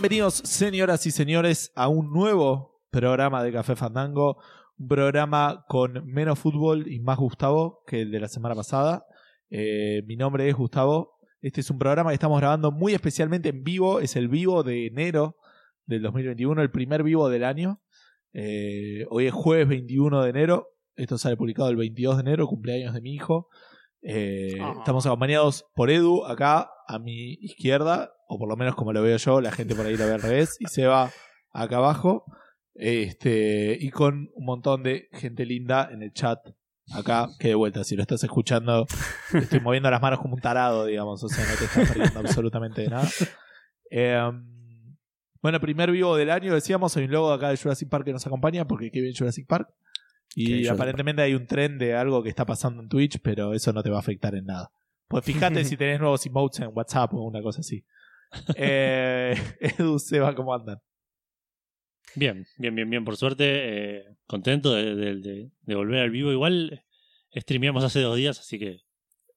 Bienvenidos, señoras y señores, a un nuevo programa de Café Fandango. Un programa con menos fútbol y más Gustavo que el de la semana pasada. Eh, mi nombre es Gustavo. Este es un programa que estamos grabando muy especialmente en vivo. Es el vivo de enero del 2021, el primer vivo del año. Eh, hoy es jueves 21 de enero. Esto sale publicado el 22 de enero, cumpleaños de mi hijo. Eh, Ah. Estamos acompañados por Edu acá a mi izquierda, o por lo menos como lo veo yo, la gente por ahí lo ve al revés, y Seba acá abajo. Este, y con un montón de gente linda en el chat acá, que de vuelta, si lo estás escuchando, estoy moviendo las manos como un tarado, digamos, o sea, no te estás perdiendo absolutamente de nada. Eh, bueno, primer vivo del año, decíamos, hay un logo acá de Jurassic Park que nos acompaña, porque qué bien Jurassic Park. Y aparentemente hay un tren de algo que está pasando en Twitch, pero eso no te va a afectar en nada. Pues fíjate si tenés nuevos emotes en WhatsApp o una cosa así. Eh, Edu, Seba, ¿cómo andan? Bien, bien, bien, bien. Por suerte, eh, contento de, de- de- de volver al vivo. Igual streameamos hace dos días, así que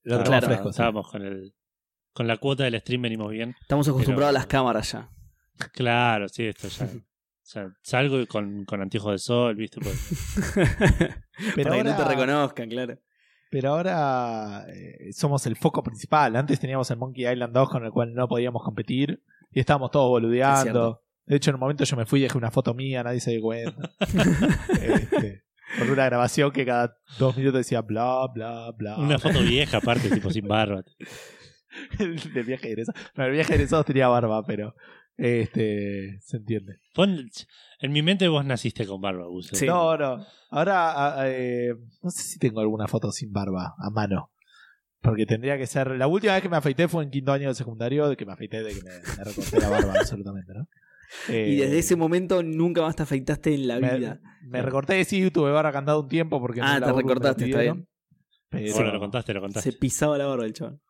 Lo estábamos, tenemos fresco, sí. estábamos con el con la cuota del stream venimos bien. Estamos acostumbrados Pero- a las cámaras ya. Claro, sí, esto ya. o sea, salgo con, con anteojos de sol, ¿viste? Porque- Pero Para que no te ahora- reconozcan, claro. Pero ahora eh, somos el foco principal. Antes teníamos el Monkey Island 2 con el cual no podíamos competir y estábamos todos boludeando. De hecho, en un momento yo me fui y dejé una foto mía, nadie se dio cuenta. Este, con una grabación que cada dos minutos decía bla, bla, bla. una foto vieja, aparte, tipo sin barba. del viaje de egresados. No, el viaje de egresados tenía barba, pero este se entiende. Pon- en mi mente vos naciste con barba, Gus. Sí. No, no. Ahora, a- eh, no sé si tengo alguna foto sin barba a mano. Porque tendría que ser. La última vez que me afeité fue en quinto año de secundario, de que me afeité, de que me, me recorté la barba, absolutamente, ¿no? Eh, Y desde ese momento nunca más te afeitaste en la me, vida. me recorté, sí, tuve barba cantado un tiempo porque. Ah, te me recortaste, está pidieron, bien. Pero, Bueno, lo contaste, lo contaste. Se pisaba la barba el chabón.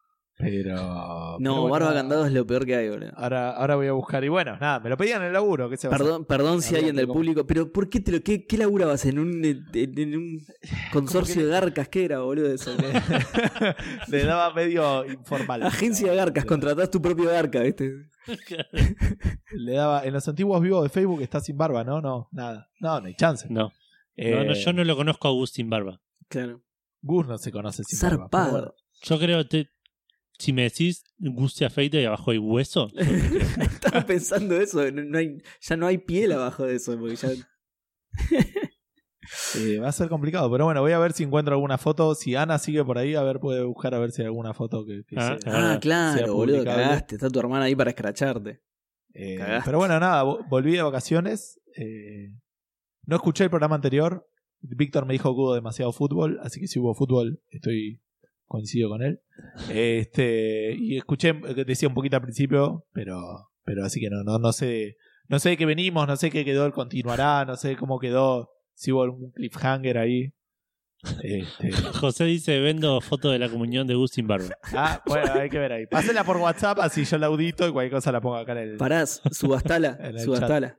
Pero. No, pero bueno, barba candado es lo peor que hay, boludo. Ahora, ahora voy a buscar. Y bueno, nada, me lo pedían en el laburo. ¿qué se va a hacer? Perdón, perdón si alguien del com- público, pero ¿por qué te lo, qué, qué laburabas en un, en, en un consorcio que- de garcas? ¿Qué era, boludo? Eso? Le daba medio informal. Agencia de garcas, contratás tu propio garca, ¿viste? Le daba. En los antiguos vivos de Facebook está sin barba, ¿no? No, nada. No, no hay chance. No, Eh, no, no, yo no lo conozco a Agustín Barba. Claro. Gus no se conoce sin barba. bueno. Yo creo que si me decís Gus se afeita y abajo hay hueso. Estaba pensando eso, no, no hay, ya no hay piel abajo de eso, porque ya Eh, va a ser complicado, pero bueno, voy a ver si encuentro alguna foto. Si Ana sigue por ahí, a ver, puede buscar a ver si hay alguna foto que, que Ah, sea. ah, Ah, sea claro, boludo, cagaste. Está tu hermana ahí para escracharte. Eh, cagaste. pero bueno, nada, vo- volví de vacaciones. eh, no escuché el programa anterior. Víctor me dijo que hubo demasiado fútbol, así que si hubo fútbol, estoy coincido con él. Este, y escuché que decía un poquito al principio, pero, pero así que no, no, no sé, no sé de qué venimos, no sé qué quedó el continuará, no sé cómo quedó, si hubo algún cliffhanger ahí. Este, José dice, vendo foto de la comunión de Gus sin barba. ah, bueno, hay que ver ahí. Pásela por WhatsApp, así yo la audito y cualquier cosa la pongo acá en el. Parás, subastala, En el subastala.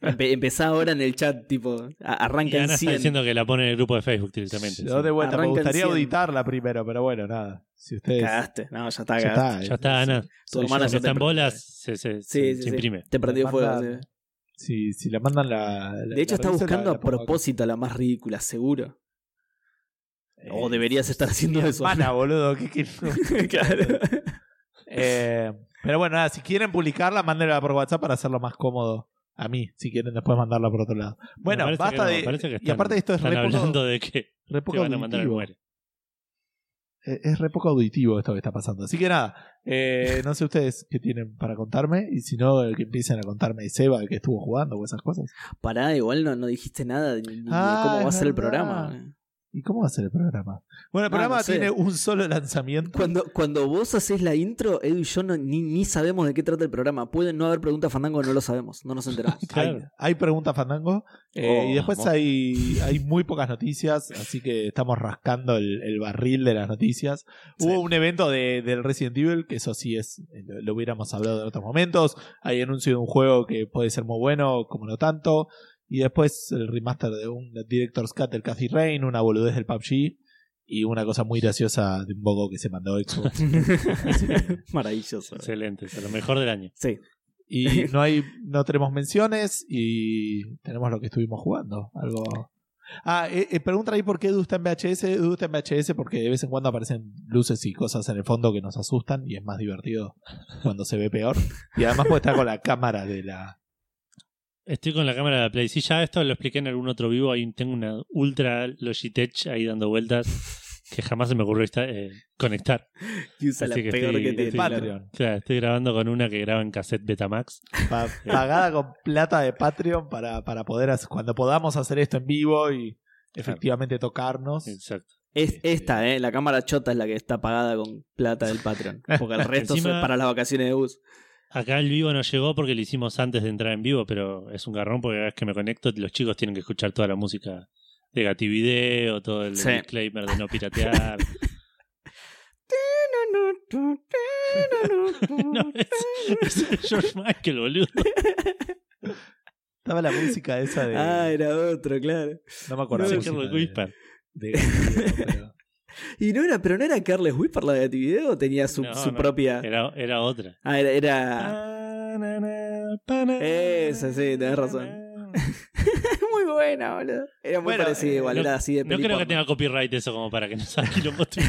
Empe- empezá ahora en el chat, tipo, a- Y arranca en Ana está 100. diciendo que la pone en el grupo de Facebook directamente. Yo de vuelta, me Arranca gustaría 100. auditarla primero, pero bueno, nada. Si ustedes. Cagaste, no, ya está, Ya cagaste. está, Ya está, Ana. Tu Soy hermana está en bolas, se, se- Sí, se- sí, se sí. imprime. Te prendió fuego. Si, si la mandan la. la- De hecho, la está buscando la- a propósito la más ridícula, seguro. acá. O Eh, deberías estar haciendo eso. Hermana, boludo. ¿qué, qué- claro. Eh, pero bueno, nada, si quieren publicarla, mándenla por WhatsApp para hacerlo más cómodo. A mí, si quieren después mandarla por otro lado. Bueno, basta que no, de. parece que y aparte esto es re poco, de que re poco van a mandar al auditivo. muere. Eh, Es re poco auditivo esto que está pasando. Así que nada, eh, no sé ustedes qué tienen para contarme. Y si no, que empiecen a contarme de Seba que estuvo jugando o esas cosas. Pará, igual no, no dijiste nada de, ni de Ah, cómo va a ser el verdad. programa. ¿Y cómo va a ser el programa? Bueno, el Ah, programa no sé. tiene un solo lanzamiento. Cuando, cuando vos haces la intro, Edu y yo no- ni, ni sabemos de qué trata el programa. Pueden no haber preguntas fandango, no lo sabemos, no nos enteramos. Hay, Claro. hay preguntas Fandango. eh, Oh, y después vamos. hay, hay muy pocas noticias. Así que estamos rascando el, el barril de las noticias. Sí. Hubo un evento de, del Resident Evil, que eso sí es. eh, Lo, lo hubiéramos hablado en otros momentos. Hay anuncio de un juego que puede ser muy bueno, como no tanto. Y después el remaster de un Director's Cut del Cathy Rain, una boludez del PUBG. Y una cosa muy graciosa de un poco que se mandó Xbox. Maravilloso. Excelente, es lo mejor del año. Sí. Y no hay, no tenemos menciones y tenemos lo que estuvimos jugando. Algo. Ah, eh, eh, pregunta ahí por qué Edu está en VHS. Edu está en VHS porque de vez en cuando aparecen luces y cosas en el fondo que nos asustan y es más divertido cuando se ve peor. Y además puede estar con la cámara de la. Estoy con la cámara de la Play. Sí, ya esto lo expliqué en algún otro vivo. Ahí tengo una Ultra Logitech ahí dando vueltas que jamás se me ocurrió esta- eh, conectar. Y usa la que peor estoy- que de tiene. Patreon. Estoy grabando con una que graba en cassette Betamax. pa- pagada con plata de Patreon para, para poder hacer, cuando podamos hacer esto en vivo y efectivamente tocarnos. Exacto. Es esta, ¿eh? La cámara chota es la que está pagada con plata del Patreon. Porque el resto Encima- es para las vacaciones de bus. Acá el vivo no llegó porque lo hicimos antes de entrar en vivo, pero es un garrón porque cada vez que me conecto los chicos tienen que escuchar toda la música de Gativideo, todo el Sí. disclaimer de no piratear. no, es, es George Michael, boludo. Estaba la música esa de. Ah, era otro, claro. no me acuerdo. No, de- Whisper. de pero- Y no era, pero no era Carles Whisper la de Video o tenía su, No, su no, propia. Era, era otra. Ah, era. era... Esa, sí, tenés razón. muy buena, boludo. Era muy Bueno, parecida eh, igual, no- era así de No creo que tenga copyright eso como para que nos haga quilombo tuyo.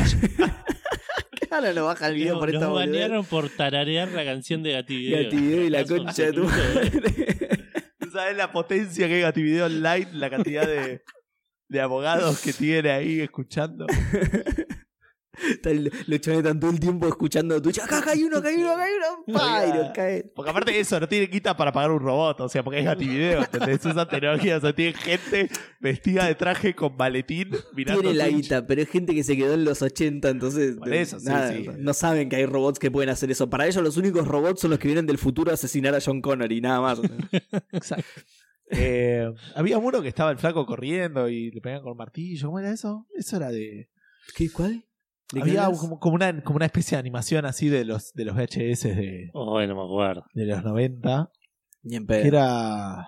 Ahora lo baja el video Nos por esta nos banearon por tararear la canción de Gativideo. Gativideo y la concha de tu absoluto, ¿eh? madre. ¿Tú ¿Sabes la potencia que es Gativideo Online? La cantidad de, de abogados que tiene ahí escuchando. Chavales están todo el tiempo escuchando Twitch. Acá, acá hay uno, acá hay uno, acá hay uno. Pa, y nos cae. Porque aparte de eso, no tiene quita para pagar un robot, o sea, porque es Gativideo, ¿entendés? Esa tecnología, o sea, tiene gente vestida de traje con maletín mirando Tiene la Twitch. guita, pero es gente que se quedó en los 80, entonces Por eso, sí, nada, sí. no saben que hay robots que pueden hacer eso. Para ellos los únicos robots son los que vienen del futuro a asesinar a John Connor y nada más. Exacto. Eh, había uno que estaba el flaco corriendo y le pegaban con martillo. ¿Cómo era eso? Eso era de. ¿Qué? ¿Cuál? ¿De qué Había como, como una, como una especie de animación así de los, de los VHS de, Oh, no me acuerdo. de los 90. Ni en Que pedo. era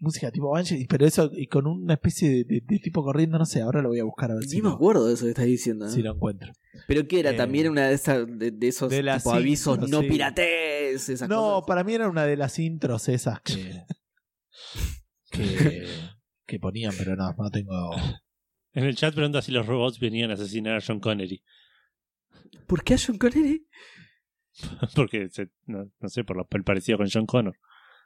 música tipo Banshee, pero eso y con una especie de, de- de tipo corriendo, no sé, ahora lo voy a buscar a ver si, Ni me lo, acuerdo de eso que estás diciendo. ¿eh? si lo encuentro. ¿Pero qué era? Eh, ¿También una de esas de, de esos las avisos intros, no sí. pirates? Esas No, cosas? para mí era una de las intros esas que. que, que ponían, pero no, no tengo. En el chat pregunta si los robots venían a asesinar a John Connery. ¿Por qué a John Connery? Porque, se- no, no sé, por lo, el parecido con John Connor.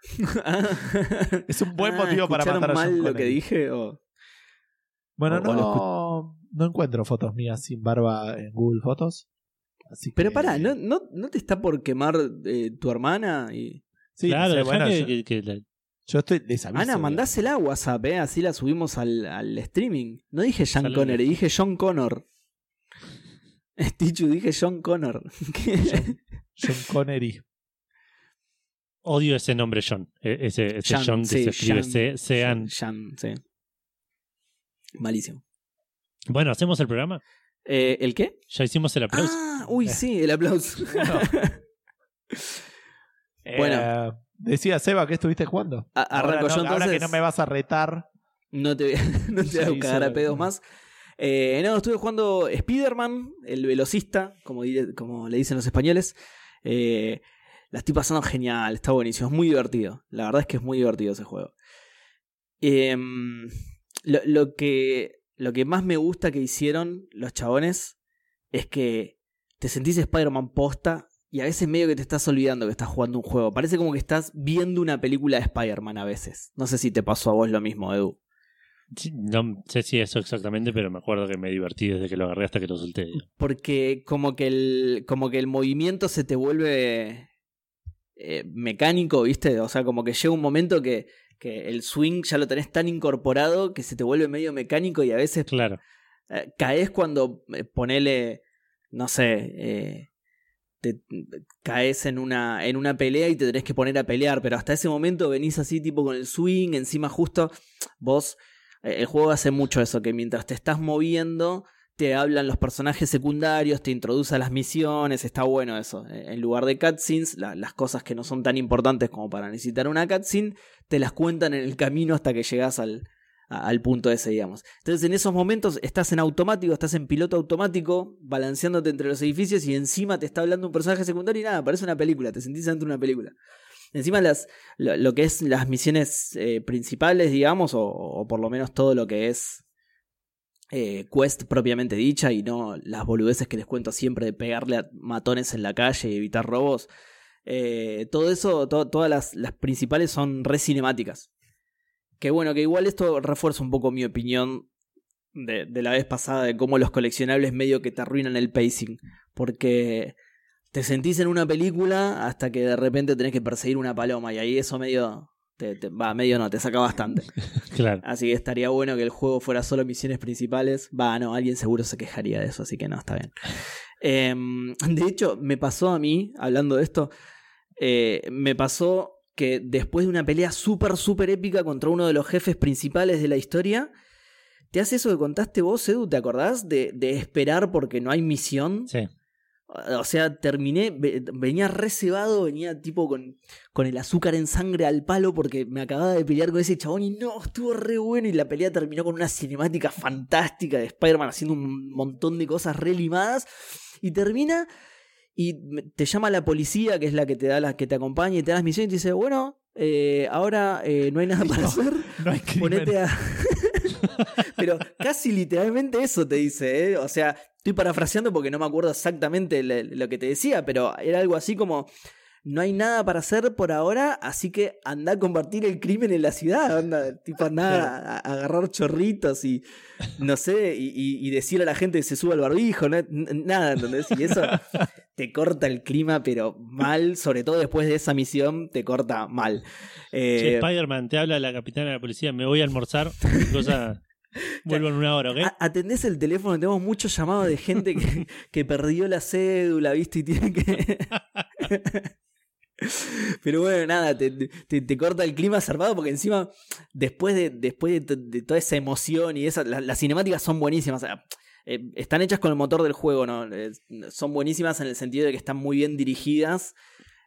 Es un buen Ah, motivo para ¿escucharon matar a John mal lo Connery. que dije? o- Bueno, no, no encuentro fotos mías sin barba en Google Fotos. Así Pero que- pará, ¿no, no, ¿no te está por quemar eh, tu hermana? Y... Sí, claro, dejá bueno, que, yo, que- que la- yo estoy les aviso, Ana, mandásela a WhatsApp, ¿eh? así la subimos al, al streaming. No dije John Sale- Connery, dije John Connor. Tichu, dije John Connor. John, John Connery. odio ese nombre John. E- Ese, ese John que sí, se escribe Jan. C- Sean. Sí. Malísimo. Bueno, ¿hacemos el programa? Eh, ¿El qué? Ya hicimos el aplauso. Ah, uy, sí, el aplauso. Bueno. Bueno. Decía Seba que estuviste jugando. A- arranco ahora, no, yo ahora que no me vas a retar. No te voy a, no te voy a Sí, cagar a pedos más. Eh, no, estuve jugando Spider-Man, el velocista, como, como le dicen los españoles. Eh, la estoy pasando genial, está buenísimo, es muy divertido. La verdad es que es muy divertido ese juego. Em, lo, lo que, lo que más me gusta que hicieron los chabones es que te sentís Spider-Man posta y a veces medio que te estás olvidando que estás jugando un juego. Parece como que estás viendo una película de Spider-Man a veces. No sé si te pasó a vos lo mismo, Edu. Sí, no sé si eso exactamente, pero me acuerdo que me divertí desde que lo agarré hasta que lo solté. Porque como que el, como que el movimiento se te vuelve eh, mecánico, ¿viste? O sea, como que llega un momento que, que el swing ya lo tenés tan incorporado que se te vuelve medio mecánico y a veces Claro. eh, caes cuando eh, ponele, no sé, te, caes en una, en una pelea y te tenés que poner a pelear, pero hasta ese momento venís así tipo con el swing, encima justo vos, eh, el juego hace mucho eso, que mientras te estás moviendo te hablan los personajes secundarios, te introduce a las misiones, está bueno eso. Eh, En lugar de cutscenes, la- las cosas que no son tan importantes como para necesitar una cutscene, te las cuentan en el camino hasta que llegas al, al punto ese, digamos. Entonces en esos momentos estás en automático, estás en piloto automático, balanceándote entre los edificios y encima te está hablando un personaje secundario y nada, parece una película, te sentís dentro de una película. Encima las, lo, que es las misiones eh, principales, digamos, o, por lo menos todo lo que es eh, quest propiamente dicha y no las boludeces que les cuento siempre de pegarle a matones en la calle y evitar robos. Eh, todo eso, to- todas las, las principales son re cinemáticas. Que bueno, que igual esto refuerza un poco mi opinión de, de la vez pasada de cómo los coleccionables medio que te arruinan el pacing. Porque te sentís en una película hasta que de repente tenés que perseguir una paloma y ahí eso medio... Te, te- va, medio no, te saca bastante. Claro. Así que estaría bueno que el juego fuera solo misiones principales. Va, no, alguien seguro se quejaría de eso, así que no, está bien. Em, de hecho, me pasó a mí, hablando de esto, eh, me pasó que después de una pelea súper, súper épica contra uno de los jefes principales de la historia, te hace eso que contaste vos, Edu, ¿te acordás? De, de esperar porque no hay misión. Sí. O sea, terminé, ve- venía recebado, venía tipo con, con el azúcar en sangre al palo porque me acababa de pelear con ese chabón y no, estuvo re bueno y la pelea terminó con una cinemática fantástica de Spider-Man haciendo un montón de cosas re limadas y termina y te llama la policía que es la que te da la que te acompaña y te da las misiones y te dice, bueno, eh, ahora eh, no hay nada para No, hacer, No hay crimen. ponete a... Pero casi literalmente eso te dice, ¿eh? O sea, estoy parafraseando porque no me acuerdo exactamente lo que te decía, pero era algo así como, no hay nada para hacer por ahora, así que anda a combatir el crimen en la ciudad, anda, tipo anda a, a agarrar chorritos y, no sé, y, y- decirle a la gente que se suba al barbijo, ¿no? Nada, ¿entendés? Y eso te corta el clima, pero mal, sobre todo después de esa misión, te corta mal. Eh, Spider-Man, te habla la capitana de la policía, me voy a almorzar. Cosa. Vuelvo en una hora, ¿ok? Atendés el teléfono, tenemos muchos llamados de gente que, que perdió la cédula, ¿viste? Y tiene que. Pero bueno, nada, te, corta el clima zarpado porque encima, después de, después de, to- de toda esa emoción y esa, la- las cinemáticas son buenísimas. eh, están hechas con el motor del juego, ¿no? Son buenísimas en el sentido de que están muy bien dirigidas.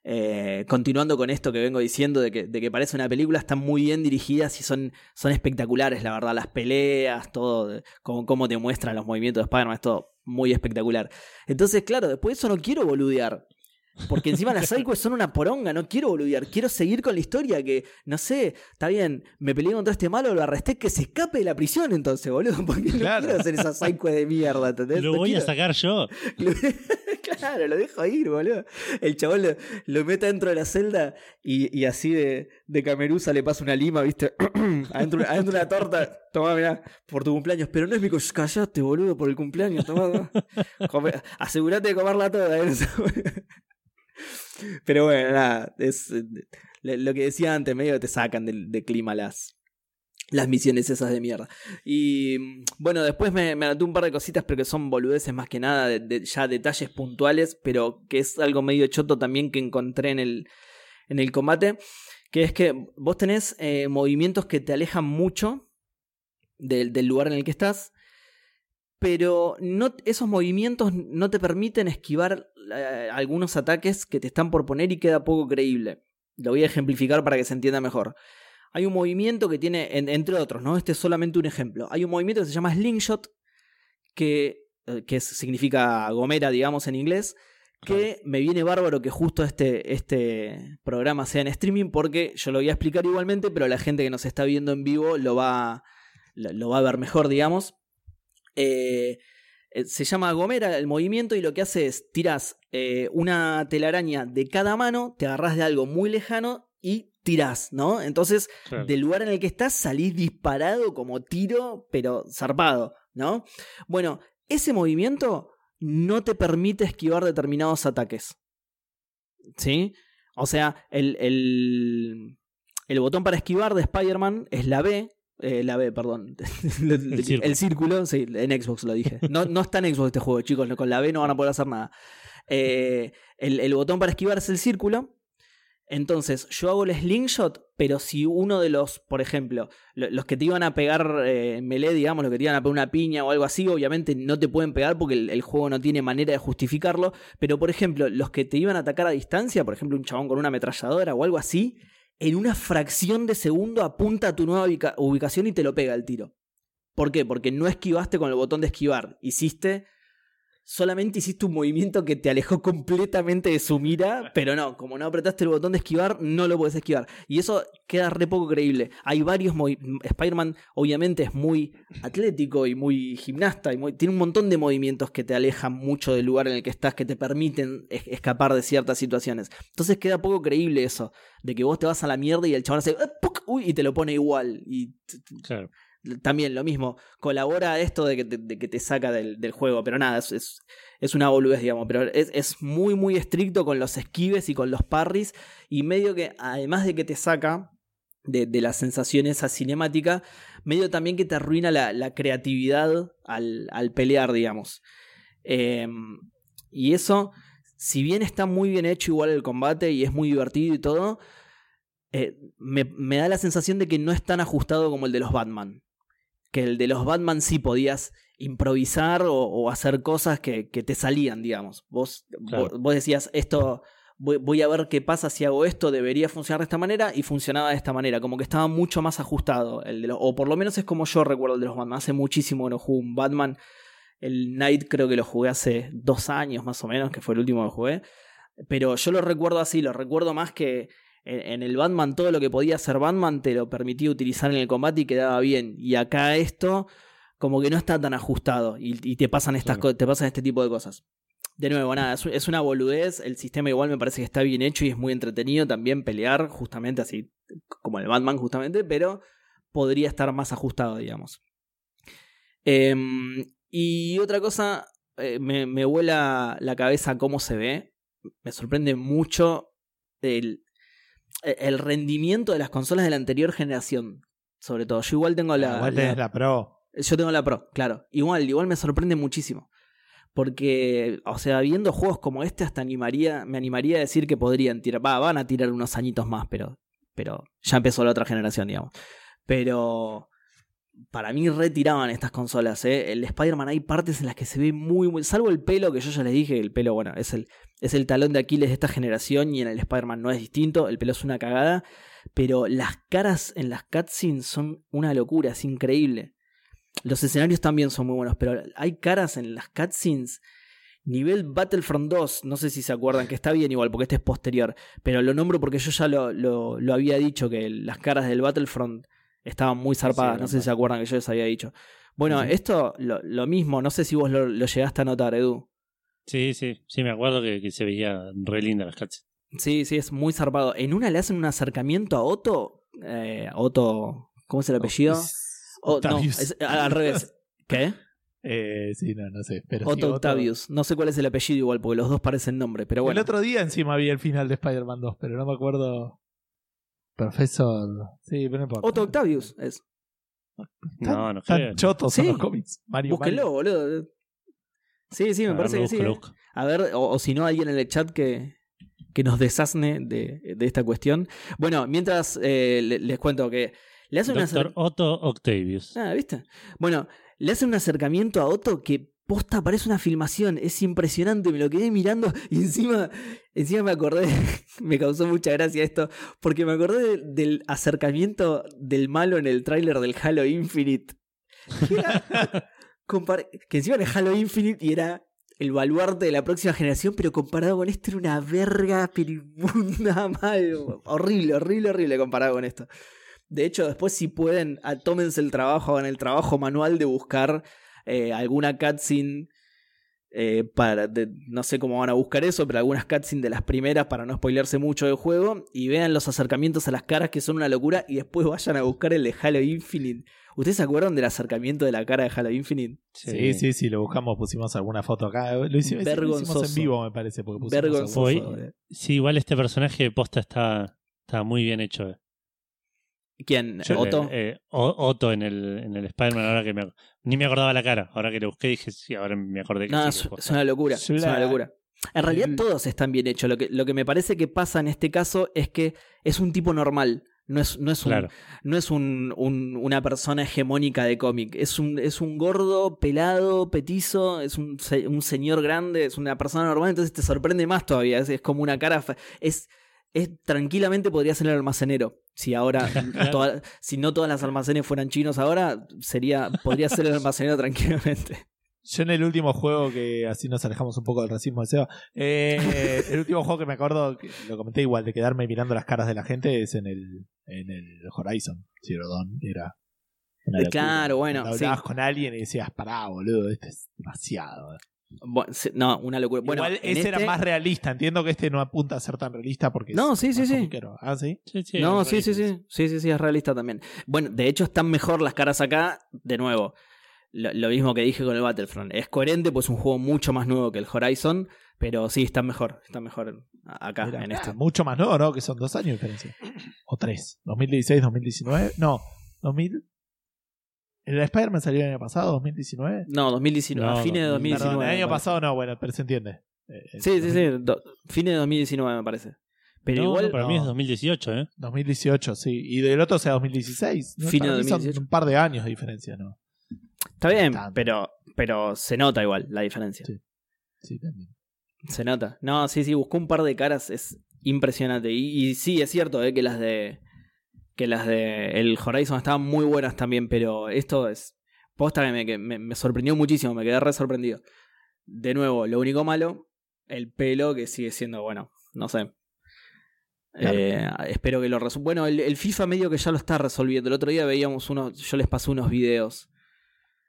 Eh, continuando con esto que vengo diciendo de que, de que parece una película, están muy bien dirigidas y son, son espectaculares, la verdad. Las peleas, todo, cómo, cómo te muestran los movimientos de Spider-Man, es todo muy espectacular. Entonces, claro, después de eso no quiero boludear. Porque encima las sidequests son una poronga, no quiero boludear, quiero seguir con la historia que, no sé, está bien, me peleé contra este malo, lo arresté, que se escape de la prisión entonces, boludo, porque Claro. no quiero hacer esa sidequest de mierda, ¿entendés? Lo No voy a sacar yo. claro, lo dejo ir, boludo. El chabón lo, lo mete dentro de la celda y, y así de, de cameruza le pasa una lima, ¿viste? adentro, adentro una torta. Tomá, mirá, por tu cumpleaños. Pero no es mi co- Callate, boludo, por el cumpleaños. Tomá, tomá. Come- asegurate de comerla toda. ¿eh? Pero bueno, nada. Es eh, lo que decía antes, medio te sacan de, clima las, misiones esas de mierda. Y mm, bueno, después me, me anoté un par de cositas, pero que son boludeces más que nada, ya detalles puntuales, pero que es algo medio choto también que encontré en el, en el combate. Que es que vos tenés eh, movimientos que te alejan mucho del, del lugar en el que estás, pero no, esos movimientos no te permiten esquivar eh, algunos ataques que te están por poner y queda poco creíble. Lo voy a ejemplificar para que se entienda mejor. Hay un movimiento que tiene, en- entre otros, ¿no? Este es solamente un ejemplo. Hay un movimiento que se llama Slingshot, que, eh, que significa gomera, digamos, en inglés, que me viene bárbaro que justo este, este programa sea en streaming, porque yo lo voy a explicar igualmente, pero la gente que nos está viendo en vivo lo va, lo, lo va a ver mejor, digamos. Eh, eh, se llama Gomera el movimiento y lo que hace es tiras eh, una telaraña de cada mano, te agarras de algo muy lejano y tirás, ¿no? Entonces, Claro. del lugar en el que estás salís disparado como tiro, pero zarpado, ¿no? Bueno, ese movimiento no te permite esquivar determinados ataques. ¿Sí? O sea, el, el, el botón para esquivar de Spider-Man es la B. eh, la B, perdón. el, círculo. círculo, sí, en Xbox lo dije. No, no está en Xbox este juego, chicos. Con la B no van a poder hacer nada. Eh, el, el botón para esquivar es el círculo. Entonces, yo hago el slingshot, pero si uno de los, por ejemplo, lo- los que te iban a pegar eh, melee, digamos, los que te iban a pegar una piña o algo así, obviamente no te pueden pegar porque el, el juego no tiene manera de justificarlo. Pero, por ejemplo, los que te iban a atacar a distancia, por ejemplo, un chabón con una ametralladora o algo así, en una fracción de segundo apunta a tu nueva ubica- ubicación y te lo pega el tiro. ¿Por qué? Porque no esquivaste con el botón de esquivar. Hiciste solamente hiciste un movimiento que te alejó completamente de su mira, pero no, como no apretaste el botón de esquivar, no lo puedes esquivar. Y eso queda re poco creíble. Hay varios Spider-Man, obviamente, es muy atlético y muy gimnasta, y tiene un montón de movimientos que te alejan mucho del lugar en el que estás, que te permiten escapar de ciertas situaciones. Entonces queda poco creíble eso, de que vos te vas a la mierda y el chabón hace, eh, uy, y te lo pone igual. Y claro también lo mismo, colabora a esto de que te, saca del, juego, pero nada, es, es, una boludez, digamos, pero es, muy, muy estricto con los esquives y con los parries, y medio que, además de que te saca de, de la sensación esa cinemática, medio también que te arruina la, creatividad al, al, pelear, digamos. Em, y eso, si bien está muy bien hecho igual el combate y es muy divertido y todo, eh, me, me, da la sensación de que no es tan ajustado como el de los Batman que el de los Batman sí podías improvisar o, hacer cosas que, te salían, digamos. Vos, vos, decías, esto, voy, a ver qué pasa si hago esto, debería funcionar de esta manera, y funcionaba de esta manera, como que estaba mucho más ajustado. El de o por lo menos es como yo recuerdo el de los Batman. Hace muchísimo que no jugué un Batman. El Night creo que lo jugué hace dos años más o menos, que fue el último que jugué. Pero yo lo recuerdo así, lo recuerdo más que en, el Batman todo lo que podía hacer Batman te lo permitía utilizar en el combate y quedaba bien. Y acá esto como que no está tan ajustado y, te pasan estas te pasan este tipo de cosas. De nuevo, nada, es, una boludez, el sistema igual me parece que está bien hecho y es muy entretenido también pelear, justamente así, como el Batman justamente, pero podría estar más ajustado, digamos. Em, y otra cosa, eh, me, me vuela la cabeza cómo se ve, me sorprende mucho el, el rendimiento de las consolas de la anterior generación. Sobre todo. Yo igual tengo la. Igual tenés la, Pro. Yo tengo la Pro, claro. Igual, igual me sorprende muchísimo. Porque, o sea, viendo juegos como este, hasta animaría, me animaría a decir que podrían tirar. Va, van a tirar unos añitos más, pero. Pero ya empezó la otra generación, digamos. Pero para mí retiraban estas consolas. ¿eh? El Spider-Man hay partes en las que se ve muy, muy. Salvo el pelo, que yo ya les dije, el pelo, bueno, es el, es el talón de Aquiles de esta generación y en el Spider-Man no es distinto. El pelo es una cagada. Pero las caras en las cutscenes son una locura, es increíble. Los escenarios también son muy buenos, pero hay caras en las cutscenes. Nivel Battlefront 2, no sé si se acuerdan, que está bien igual, porque este es posterior, pero lo nombro porque yo ya lo, lo, lo había dicho, que las caras del Battlefront Estaban muy zarpadas, no sé si se acuerdan que yo les había dicho. Bueno, esto lo, mismo, no sé si vos lo, llegaste a notar, Edu. Sí, sí, sí, me acuerdo que, se veía re linda las cats. Sí, sí, es muy zarpado. En una le hacen un acercamiento a Otto. Eh, Otto, ¿cómo es el apellido? no, al revés. ¿Qué? Eh, sí, no, no sé. Pero Otto Octavius. No sé cuál es el apellido igual, porque los dos parecen nombre, pero bueno. El otro día encima vi el final de Spider-Man 2, pero no me acuerdo. Profesor. Sí, pero no importa. Otto Octavius es. No, no Tan chotos son los cómics. Mario, Búsquenlo, boludo. Sí, sí, me parece que sí. ¿eh? A ver, o, si no, alguien en el chat que, que nos desasne de, de esta cuestión. Bueno, mientras eh, les, cuento que le hace Doctor Otto Octavius. Ah, ¿viste? Bueno, le hace un acercamiento a Otto que posta, parece una filmación, es impresionante, me lo quedé mirando y encima, encima me acordé, me causó mucha gracia esto, porque me acordé del acercamiento del malo en el tráiler del Halo Infinite. Que, encima era Halo Infinite y era el baluarte de la próxima generación, pero comparado con esto era una verga perimunda mal. Horrible, horrible, horrible comparado con esto. De hecho, después si pueden, tómense el trabajo, hagan el trabajo manual de buscar eh, alguna cutscene eh, para, no sé cómo van a buscar eso, pero algunas cutscenes de las primeras para no spoilerse mucho del juego y vean los acercamientos a las caras que son una locura y después vayan a buscar el de Halo Infinite. ¿Ustedes se acuerdan del acercamiento de la cara de Halo Infinite? Sí, sí, sí, lo buscamos, pusimos alguna foto acá. Lo hicimos, en vivo, me parece. Porque Vergonzoso. Sí, igual este personaje de posta está, está muy bien hecho. Eh. ¿Quién? ¿Otto? Eh, Otto en el, en el Spider-Man, ahora que me, ni me acordaba la cara. Ahora que lo busqué dije, sí, ahora me acordé que No, es, una locura. Es una locura. En realidad todos están bien hechos. Lo que, lo que me parece que pasa en este caso es que es un tipo normal. No es, no es, un, no es un, una persona hegemónica de cómic. Es un, es un gordo, pelado, petizo, es un, un, señor grande, es una persona normal, entonces te sorprende más todavía. Es, es como una cara. Es, es, tranquilamente podría ser el almacenero. Si ahora, si no todas las almacenes fueran chinos ahora, sería, podría ser el almacenero tranquilamente. Yo en el último juego que así nos alejamos un poco del racismo de Seba. eh, el último juego que me acuerdo, que lo comenté igual, de quedarme mirando las caras de la gente es en el, en el Horizon Zero Dawn. Era locura. Claro, bueno, sí. hablabas con alguien y decías, pará, boludo, este es demasiado. Bueno, no, una locura. Bueno, igual ese era este- más realista. Entiendo que este no apunta a ser tan realista porque No, es sí, sí, sí. Ah, sí. Sí, sí, no, sí, sí, sí, sí, sí, sí, es realista también. Bueno, de hecho están mejor las caras acá, de nuevo. Lo, lo mismo que dije con el Battlefront. Es coherente, pues es un juego mucho más nuevo que el Horizon, pero sí, está mejor, está mejor acá, Mira, en ah, este. Mucho más nuevo, ¿no? Que son dos años de diferencia. O tres. 2016, 2019. No, 2000. ¿El Spider-Man salió el año pasado, 2019? No, 2019, No, a fines de 2019. 2019. Perdón, el año pasado no, bueno, pero se entiende. Eh, Sí, sí, sí, do- fines de 2019 me parece. Pero No, igual, no, para mí es 2018, ¿eh? 2018, sí. Y del otro sea 2016. ¿no? Fines de Para mí son 2018. un par de años de diferencia, ¿no? está bien, tanto. pero, pero se nota igual la diferencia. Sí. Sí, también. Se nota. No, sí, sí, buscó un par de caras, es impresionante. Y, y sí, es cierto eh, que las de. Que las de el Horizon estaban muy buenas también, pero esto es. Posta que me, que me, me sorprendió muchísimo, me quedé re sorprendido. De nuevo, lo único malo, el pelo que sigue siendo, bueno, no sé. Claro. Eh, espero que lo resuelva. Bueno, el, el FIFA medio que ya lo está resolviendo. El otro día veíamos unos, yo les pasé unos videos.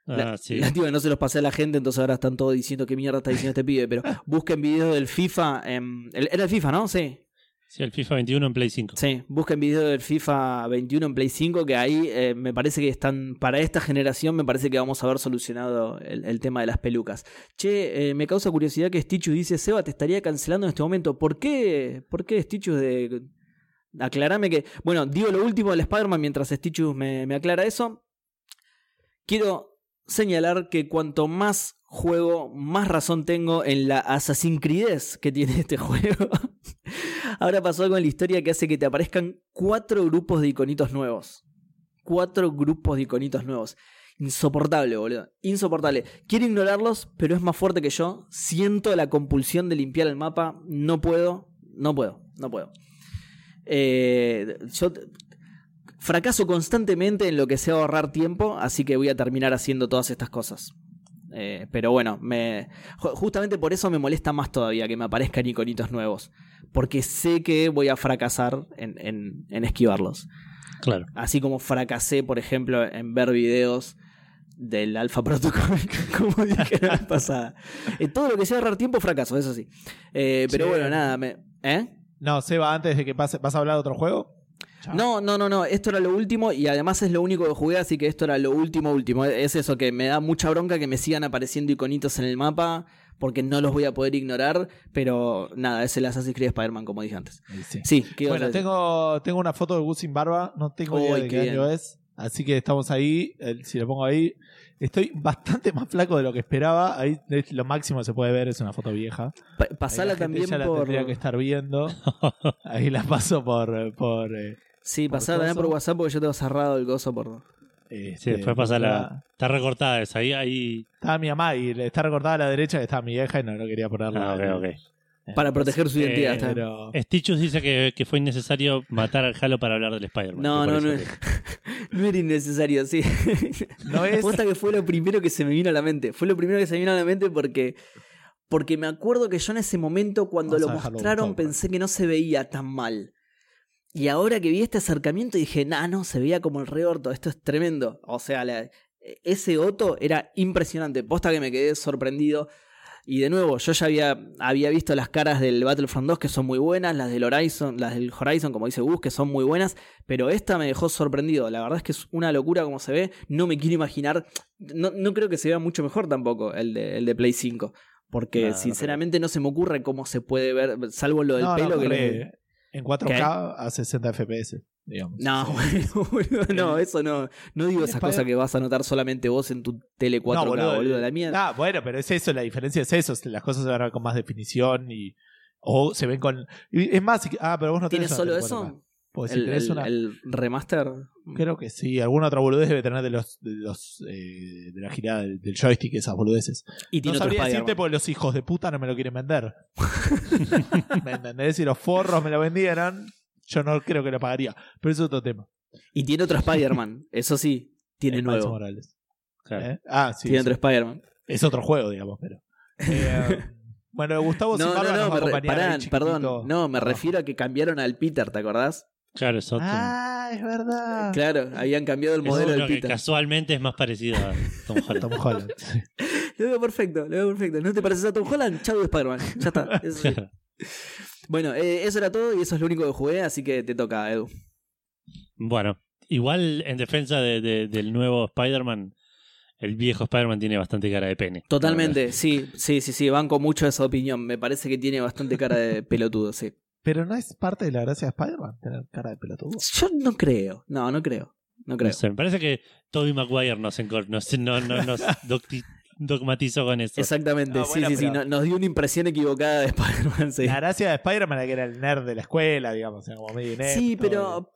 La- Ah, sí. Lástima que no se los pasé a la gente, entonces ahora están todos diciendo qué mierda está diciendo este pibe. Pero busquen videos del FIFA. el- era el FIFA, ¿no? Sí. Sí, el FIFA 21 en Play 5. Sí. Busquen videos del FIFA 21 en Play 5, que ahí eh, me parece que están. Para esta generación, me parece que vamos a haber solucionado el, el tema de las pelucas. Che, eh, me causa curiosidad que Stitchus dice: Seba, te estaría cancelando en este momento. ¿Por qué? ¿Por qué Stitchus de.? Aclarame que. Bueno, digo lo último del Spider-Man mientras Stitchus me, me aclara eso. Quiero señalar que cuanto más juego, más razón tengo en la Assassin's que tiene este juego. Ahora pasó algo en la historia que hace que te aparezcan cuatro grupos de iconitos nuevos. Cuatro grupos de iconitos nuevos. Insoportable, boludo. Insoportable. Quiero ignorarlos, pero es más fuerte que yo. Siento la compulsión de limpiar el mapa. No puedo. No puedo. No puedo. Eh, yo fracaso constantemente en lo que sea ahorrar tiempo, así que voy a terminar haciendo todas estas cosas. Eh, pero bueno, me, ju- justamente por eso me molesta más todavía que me aparezcan iconitos nuevos. Porque sé que voy a fracasar en, en- en esquivarlos. Claro. Así como fracasé, por ejemplo, en ver videos del Alpha Protocol, como dije la vez pasada. En todo lo que sea ahorrar tiempo, fracaso, eso sí. Eh, pero Sí. bueno, nada, me, ¿eh? No, Seba, antes de que pase, ¿vas a hablar de otro juego? Chao. No, no, no, no. Esto era lo último y además es lo único que jugué, así que esto era lo último, último. Es eso que me da mucha bronca que me sigan apareciendo iconitos en el mapa porque no los voy a poder ignorar. Pero nada, es el Assassin's Creed Spider-Man, como dije antes. Sí. Sí, ¿qué ibas a Bueno, tengo, tengo una foto de Gus sin barba. No tengo idea de qué año es. Así que estamos ahí. Si lo pongo ahí. Estoy bastante más flaco de lo que esperaba. Ahí lo máximo que se puede ver es una foto vieja. Pa- pasala también ya la por. tendría que estar viendo. Ahí la paso por. por eh, Sí, pasala también por coso. WhatsApp porque yo tengo cerrado el gozo por. Sí, este, después pasa la. Está recortada esa. Ahí, ahí. Estaba mi mamá y está recortada a la derecha estaba mi vieja y no, no quería ponerla. Ah, ok, ok. Para proteger su Eh, identidad. está. Pero. Stitchus dice que, que fue innecesario matar al Halo para hablar del Spider-Man. No, no, no. No era innecesario, sí. No es. Posta que fue lo primero que se me vino a la mente. Fue lo primero que se me vino a la mente porque. Porque me acuerdo que yo en ese momento, cuando Vamos lo mostraron, pensé que no se veía tan mal. Y ahora que vi este acercamiento, dije, nah, no, se veía como el re orto. Esto es tremendo. O sea, la- ese Otto era impresionante. Posta que me quedé sorprendido. Y de nuevo, yo ya había, había visto las caras del Battlefront 2 que son muy buenas, las del Horizon, las del Horizon, como dice Gus, que son muy buenas, pero esta me dejó sorprendido. La verdad es que es una locura como se ve. No me quiero imaginar. No, no creo que se vea mucho mejor tampoco el de, el de Play 5. Porque No, sinceramente no, se me ocurre cómo se puede ver, salvo lo del pelo que le- En 4K a 60 FPS. Digamos. No, bueno, boludo, no, eso no. No digo el esa Spider- cosa que vas a notar solamente vos en tu tele 4K, boludo, el- la mía. Ah, bueno, pero es eso, la diferencia es eso. Las cosas se van a ver con más definición y. O se ven con. Es más, ah, pero vos no ¿Tiene tenés una solo eso? 4K. Porque si el, tenés el- una. el remaster. Creo que sí, alguna otra boludez debe tener de los. de, los, eh, de la girada del, del joystick, esas boludeces. Y No sabría decirte porque los hijos de puta no me lo quieren vender. ¿Me entendés? Si los forros me lo vendieran, yo no creo que lo pagaría. Pero eso es otro tema. Y tiene otro Spider-Man. Eso sí, tiene nuevo. Morales. Claro. ¿Eh? Ah, sí. tiene sí. otro Spider-Man. Es otro juego, digamos, pero. Eh, bueno, Gustavo No, no, no, me re- acompañar pará, ahí chiquitito. perdón. No, me refiero a que cambiaron al Peter, ¿te acordás? Claro, es otro. Ah, es verdad. Claro, habían cambiado el Es modelo del que Peter. casualmente es más parecido a Tom Holland. Tom Holland. sí. Lo veo perfecto, lo veo perfecto. ¿No te pareces a Tom Holland? Chau de Spider-Man. Ya está. Eso sí. Bueno, eh, eso era todo y eso es lo único que jugué, así que te toca, Edu. Bueno, igual en defensa de- de- del nuevo Spider-Man, el viejo Spider-Man tiene bastante cara de pene. Totalmente, sí, sí, sí, sí, banco mucho esa opinión. Me parece que tiene bastante cara de pelotudo, sí. Pero no es parte de la gracia de Spider-Man tener cara de pelotudo. Yo no creo, no, no creo, no creo. No sé, me parece que Tobey Maguire nos, encor- nos, no, no- nos dogmatizó con eso. Exactamente, Ah, sí, bueno, sí, sí, pero- no- nos dio una impresión equivocada de Spider-Man, sí. La gracia de Spider-Man era que era el nerd de la escuela, digamos, era como medio inepto. Sí, pero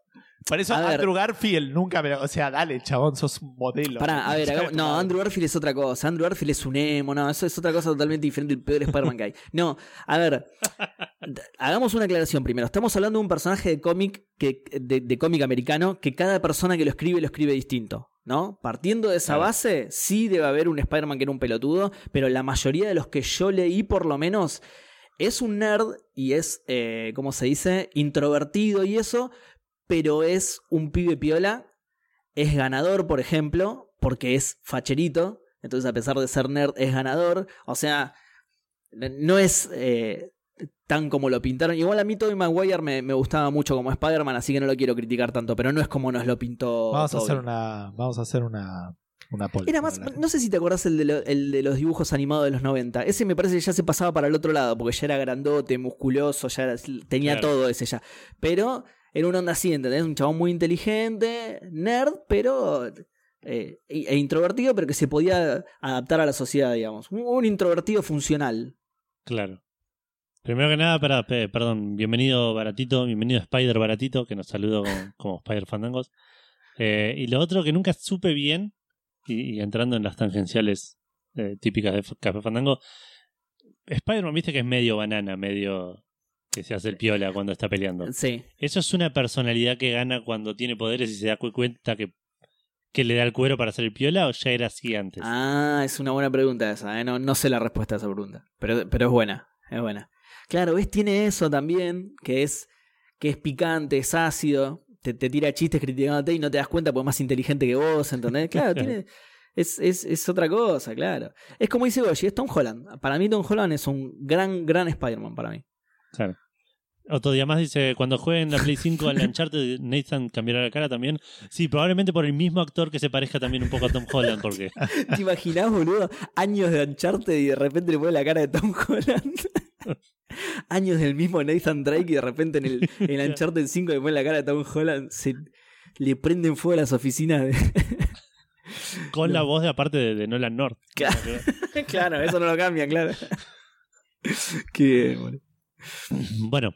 Por eso a ver. Andrew Garfield nunca me... O sea, dale, chabón, sos un modelo. Pará, a ver, no. Andrew Garfield es otra cosa. Andrew Garfield es un emo, no, eso es otra cosa totalmente diferente, el peor Spider-Man que hay. No, a ver, hagamos una aclaración primero. Estamos hablando de un personaje de cómic que, de, de cómic americano que cada persona que lo escribe lo escribe distinto. ¿No? Partiendo de esa base, sí debe haber un Spider-Man que era un pelotudo, pero la mayoría de los que yo leí, por lo menos, es un nerd y es, eh, ¿cómo se dice? Introvertido y eso, pero es un pibe piola es ganador, por ejemplo, porque es facherito. Entonces, a pesar de ser nerd, es ganador. O sea, no es eh, tan como lo pintaron. Igual a mí Tobey Maguire me, me gustaba mucho como Spider-Man, así que no lo quiero criticar tanto, pero no es como nos lo pintó. Vamos a hacer una... Vamos a hacer una... Una Era más, no sé si te acordás el de, lo- el de los dibujos animados de los 90. Ese me parece que ya se pasaba para el otro lado, porque ya era grandote, musculoso, ya era- tenía Claro. todo ese ya. Pero era una onda así, ¿entendés? Un chabón muy inteligente, nerd, pero. eh, e introvertido, pero que se podía adaptar a la sociedad, digamos. Un, un introvertido funcional. Claro. Primero que nada, para, perdón, bienvenido Baratito, bienvenido Spider Baratito, que nos saludó como, como Spider Fandangos. Eh, y lo otro que nunca supe bien, y, y entrando en las tangenciales eh, típicas de Café Fandango, Spider-Man viste que es medio banana, medio que se hace el piola cuando está peleando. Sí. ¿Eso es una personalidad que gana cuando tiene poderes y se da cu- cuenta que, que le da el cuero para hacer el piola o ya era así antes? Ah, es una buena pregunta esa, ¿eh? no, no sé la respuesta a esa pregunta. Pero, pero es buena, es buena. Claro, ¿ves? Tiene eso también, que es, que es picante, es ácido, te, te tira chistes criticándote y no te das cuenta porque es más inteligente que vos, ¿entendés? Claro, tiene. Es, es, es otra cosa, claro. Es como dice Goshi, es Tom Holland. Para mí Tom Holland es un gran, gran Spider-Man para mí. Claro. Otro día más dice, cuando jueguen la Play 5 al Uncharted, Nathan cambiará la cara también. Sí, probablemente por el mismo actor que se parezca también un poco a Tom Holland, porque ¿Te imaginás, boludo? Años de Uncharted y de repente le pone la cara de Tom Holland. Años del mismo Nathan Drake y de repente en el, en el Uncharted 5 le pone la cara de Tom Holland. Se, le prenden fuego a las oficinas de... con la voz de aparte de, de Nolan North. Claro. claro, eso no lo cambia, claro. Qué boludo. Bueno,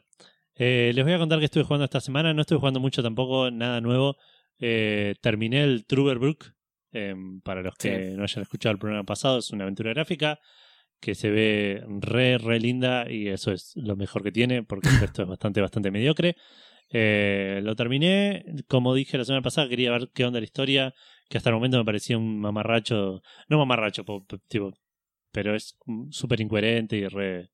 eh, les voy a contar que estuve jugando esta semana. No estuve jugando mucho tampoco, nada nuevo. Eh, terminé el Truberbrook. eh, para los que Sí. no hayan escuchado el programa pasado, es una aventura gráfica que se ve re, re linda y eso es lo mejor que tiene porque el resto es bastante, bastante mediocre. Eh, lo terminé, como dije la semana pasada, quería ver qué onda la historia, que hasta el momento me parecía un mamarracho, no mamarracho, po- po- tipo, pero es súper incoherente y re,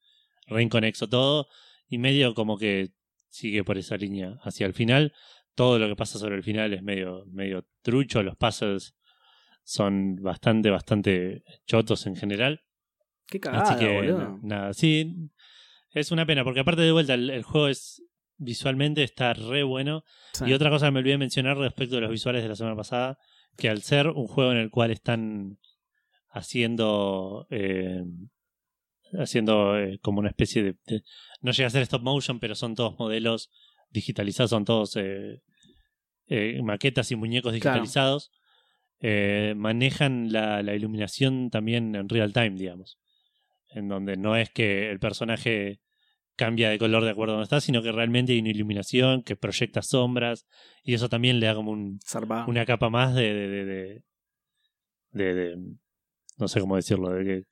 re inconexo todo, y medio como que sigue por esa línea hacia el final. Todo lo que pasa sobre el final es medio, medio trucho, los puzzles son bastante, bastante chotos en general. Qué cagada, Así que boludo. nada, sí, es una pena, porque aparte de vuelta el, el juego es visualmente está re bueno. Sí. Y otra cosa que me olvidé mencionar respecto de los visuales de la semana pasada, que al ser un juego en el cual están haciendo eh, haciendo eh, como una especie de, de- no llega a ser stop motion, pero son todos modelos digitalizados, son todos eh, eh, maquetas y muñecos digitalizados. eh, manejan la, la iluminación también en real time, digamos. En donde no es que el personaje cambia de color de acuerdo a donde está, sino que realmente hay una iluminación que proyecta sombras y eso también le da como un, una capa más de, de- de- de- no sé cómo decirlo, de que,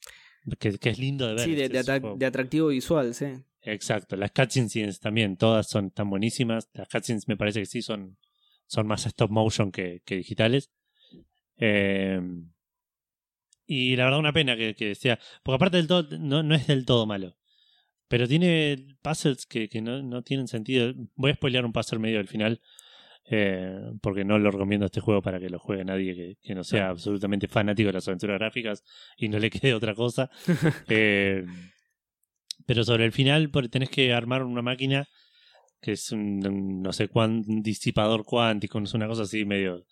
que, que es lindo de ver. Sí, de, de atractivo visual, sí. Exacto, las cutscenes también, todas son tan buenísimas. Las cutscenes me parece que sí son, son más stop motion que, que digitales. Eh, Y la verdad, una pena que, que sea. Porque aparte del todo, no, no es del todo malo. Pero tiene puzzles que, que no, no tienen sentido. Voy a spoilear un puzzle medio del final. Eh, porque no lo recomiendo este juego para que lo juegue nadie que, que no sea absolutamente fanático de las aventuras gráficas y no le quede otra cosa. Eh, pero sobre el final tenés que armar una máquina que es un, un no sé cuán disipador cuántico, es una cosa así medio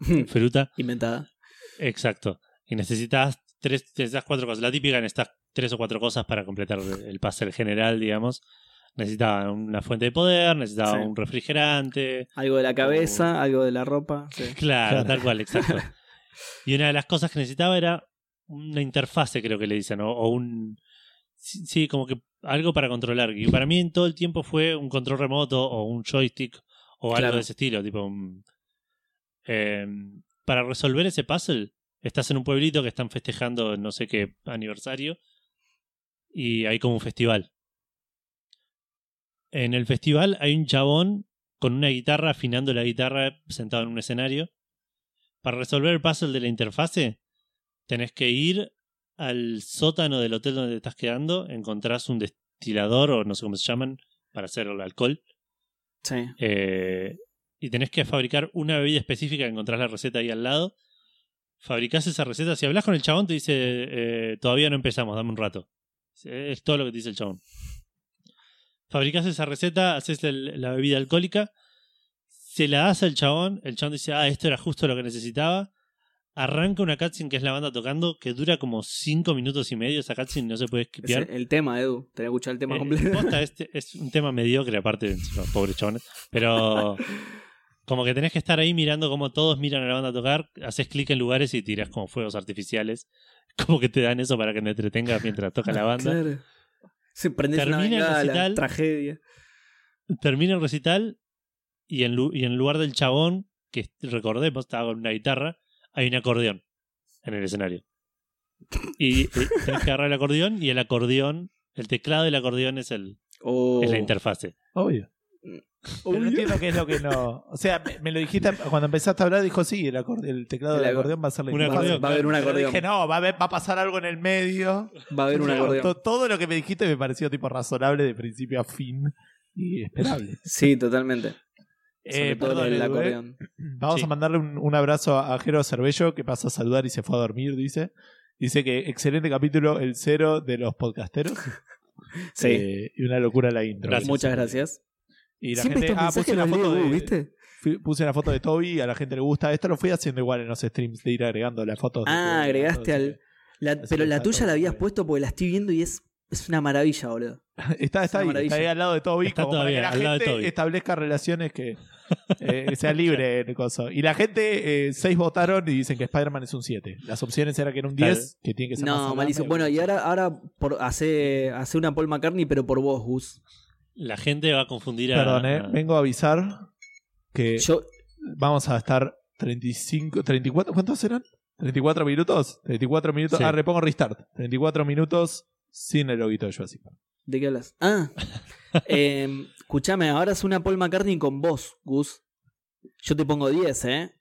fruta. Inventada. Exacto. Y necesitas tres, necesitas cuatro cosas. La típica necesitas tres o cuatro cosas para completar el puzzle general, digamos. Necesitaba una fuente de poder, necesitaba Sí. un refrigerante. Algo de la cabeza, algo de la ropa. sí. Claro, Claro. tal cual, exacto. y una de las cosas que necesitaba era una interfase, creo que le dicen, o, o un... Sí, sí, como que algo para controlar. Y para mí en todo el tiempo fue un control remoto o un joystick o algo Claro. de ese estilo. Tipo, un- eh, para resolver ese puzzle, estás en un pueblito que están festejando no sé qué aniversario y hay como un festival. En el festival hay un chabón con una guitarra afinando la guitarra sentado en un escenario. Para resolver el puzzle de la interfase, tenés que ir al sótano del hotel donde te estás quedando, encontrás un destilador o no sé cómo se llaman para hacer el alcohol Sí. eh, y tenés que fabricar una bebida específica, encontrás la receta ahí al lado. Fabricás esa receta. Si hablas con el chabón, te dice: eh, Todavía no empezamos, dame un rato. Es todo lo que te dice el chabón. Fabricás esa receta, haces la bebida alcohólica, se la das al chabón. El chabón dice: Ah, esto era justo lo que necesitaba. Arranca una cutscene que es la banda tocando, que dura como 5 minutos y medio. Esa cutscene no se puede Es esquipear. el, el tema, Edu. Tenés que escuchar el tema Eh, completo. posta, este es un tema mediocre, aparte de los pobres chabones. Pero como que tenés que estar ahí mirando cómo todos miran a la banda a tocar, haces clic en lugares y tiras como fuegos artificiales. Como que te dan eso para que te entretengas mientras toca la banda. Claro. Se prendés una Termina el bengala, recital. tragedia. Termina el recital y en, lu- y en lugar del chabón, que recordemos estaba con una guitarra, hay un acordeón en el escenario. Y, y tenés que agarrar el acordeón y el acordeón, el teclado del acordeón es, el, Oh. es la interfase. Obvio. Pero no entiendo qué es lo que no. O sea, me, me lo dijiste cuando empezaste a hablar, dijo sí, el, acorde- el teclado El del acor- acordeón va a ser la acordeón, Va a haber un acordeón. dije, no, va a, haber- va a pasar algo en el medio. Va a haber un acordeón. to- todo lo que me dijiste me pareció tipo razonable de principio a fin y esperable. Sí, totalmente. Sobre Eh, todo perdón, el acordeón. Vamos Sí. a mandarle un, un abrazo a Jero Cervello que pasa a saludar y se fue a dormir, dice. Dice que excelente capítulo, el cero de los podcasteros. Sí. Eh, y una locura la intro. Gracias. Muchas gracias. Y la Siempre gente, ah, puse una foto de, ¿viste? puse una foto de Toby, a la gente le gusta. Esto lo fui haciendo igual en los streams de ir agregando las fotos. de Ah, agregaste al. la- pero la tuya la habías bien. puesto porque la estoy viendo y es, es una maravilla, boludo. Está, está ahí, maravilla. está ahí al lado de Toby, Está como para que la al lado de gente Toby. establezca relaciones que, eh, sea libre en el coso. Y la gente, eh, seis votaron y dicen que Spider-Man es un 7. Las opciones era que era un 10, que tiene que ser más No, malísimo. Bueno, y ahora, ahora por, hace, hace una Paul McCartney, pero por vos, Gus. La gente va a confundir a. Perdón, eh, a- vengo a avisar que Yo, vamos a estar 35, 34, ¿cuántos eran? ¿34 minutos? 34 minutos. Sí. Ah, repongo restart. 34 minutos sin el loguito de Jurassic Park. ¿de qué hablas? Ah, eh, escúchame, ahora es una Paul McCartney con vos, Gus. Yo te pongo 10, ¿eh?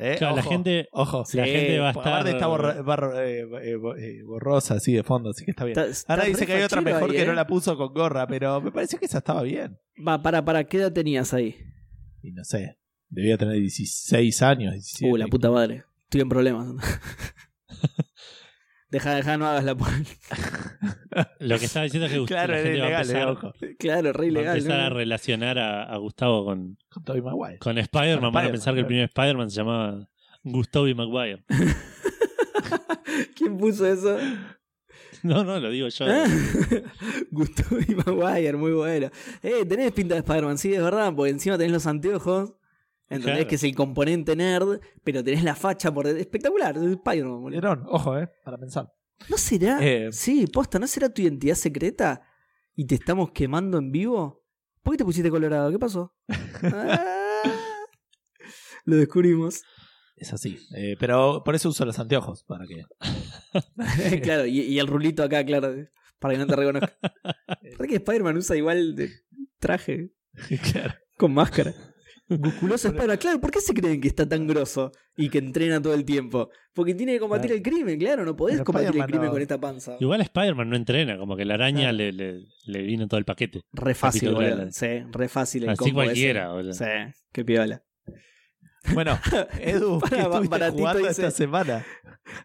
Eh, Claro, la ojo, gente, Ojo. la gente va a estar. aparte está borra- barro- eh, eh, eh, borrosa así de fondo, así que está bien. Está- está Ahora dice que hay otra mejor ahí, que ¿eh? no la puso con gorra, pero me pareció que esa estaba bien. Va, para, para, ¿qué edad tenías ahí? Y no sé, debía tener 16 años, 17. Uh, la puta madre. Estoy en problemas. deja, deja, no hagas la Paul. Lo que estaba diciendo es que Claro, la va a ilegal, eh, empezar, ojo. claro, re va a ilegal. empezar ¿no? a relacionar a, a Gustavo con, Con Tobey Maguire. con Spider-Man. Van a pensar que el primer Spider-Man se llamaba Gustavo y Maguire. ¿Quién puso eso? No, no, lo digo yo. Ah. Gustavo y Maguire, muy bueno. Eh, tenés pinta de Spider-Man, sí, es verdad, porque encima tenés los anteojos. Entendés Claro. que es el componente nerd, pero tenés la facha por. Espectacular, Spider-Man. ojo, eh, para pensar. ¿No será? Eh. Sí, posta, ¿no será tu identidad secreta? ¿Y te estamos quemando en vivo? ¿Por qué te pusiste colorado? ¿Qué pasó? Ah, lo descubrimos. Es así. Eh, pero por eso uso los anteojos, para que. claro, y, y el rulito acá, claro, para que no te reconozca. ¿Verdad que Spider-Man usa igual de traje claro. con máscara? Musculoso Spider-Man. Claro, ¿por qué se creen que está tan grosso y que entrena todo el tiempo? Porque tiene que combatir Claro. el crimen, claro, no podés Pero combatir el crimen no- con esta panza. Igual Spider-Man no entrena, como que la araña Claro. le, le, le vino todo el paquete. Re fácil, boludo. Sí, re fácil el Así cualquiera, boludo. Sí, qué piola. Bueno, Edu, ¿qué Para- estuviste Baratito jugando dice- esta semana?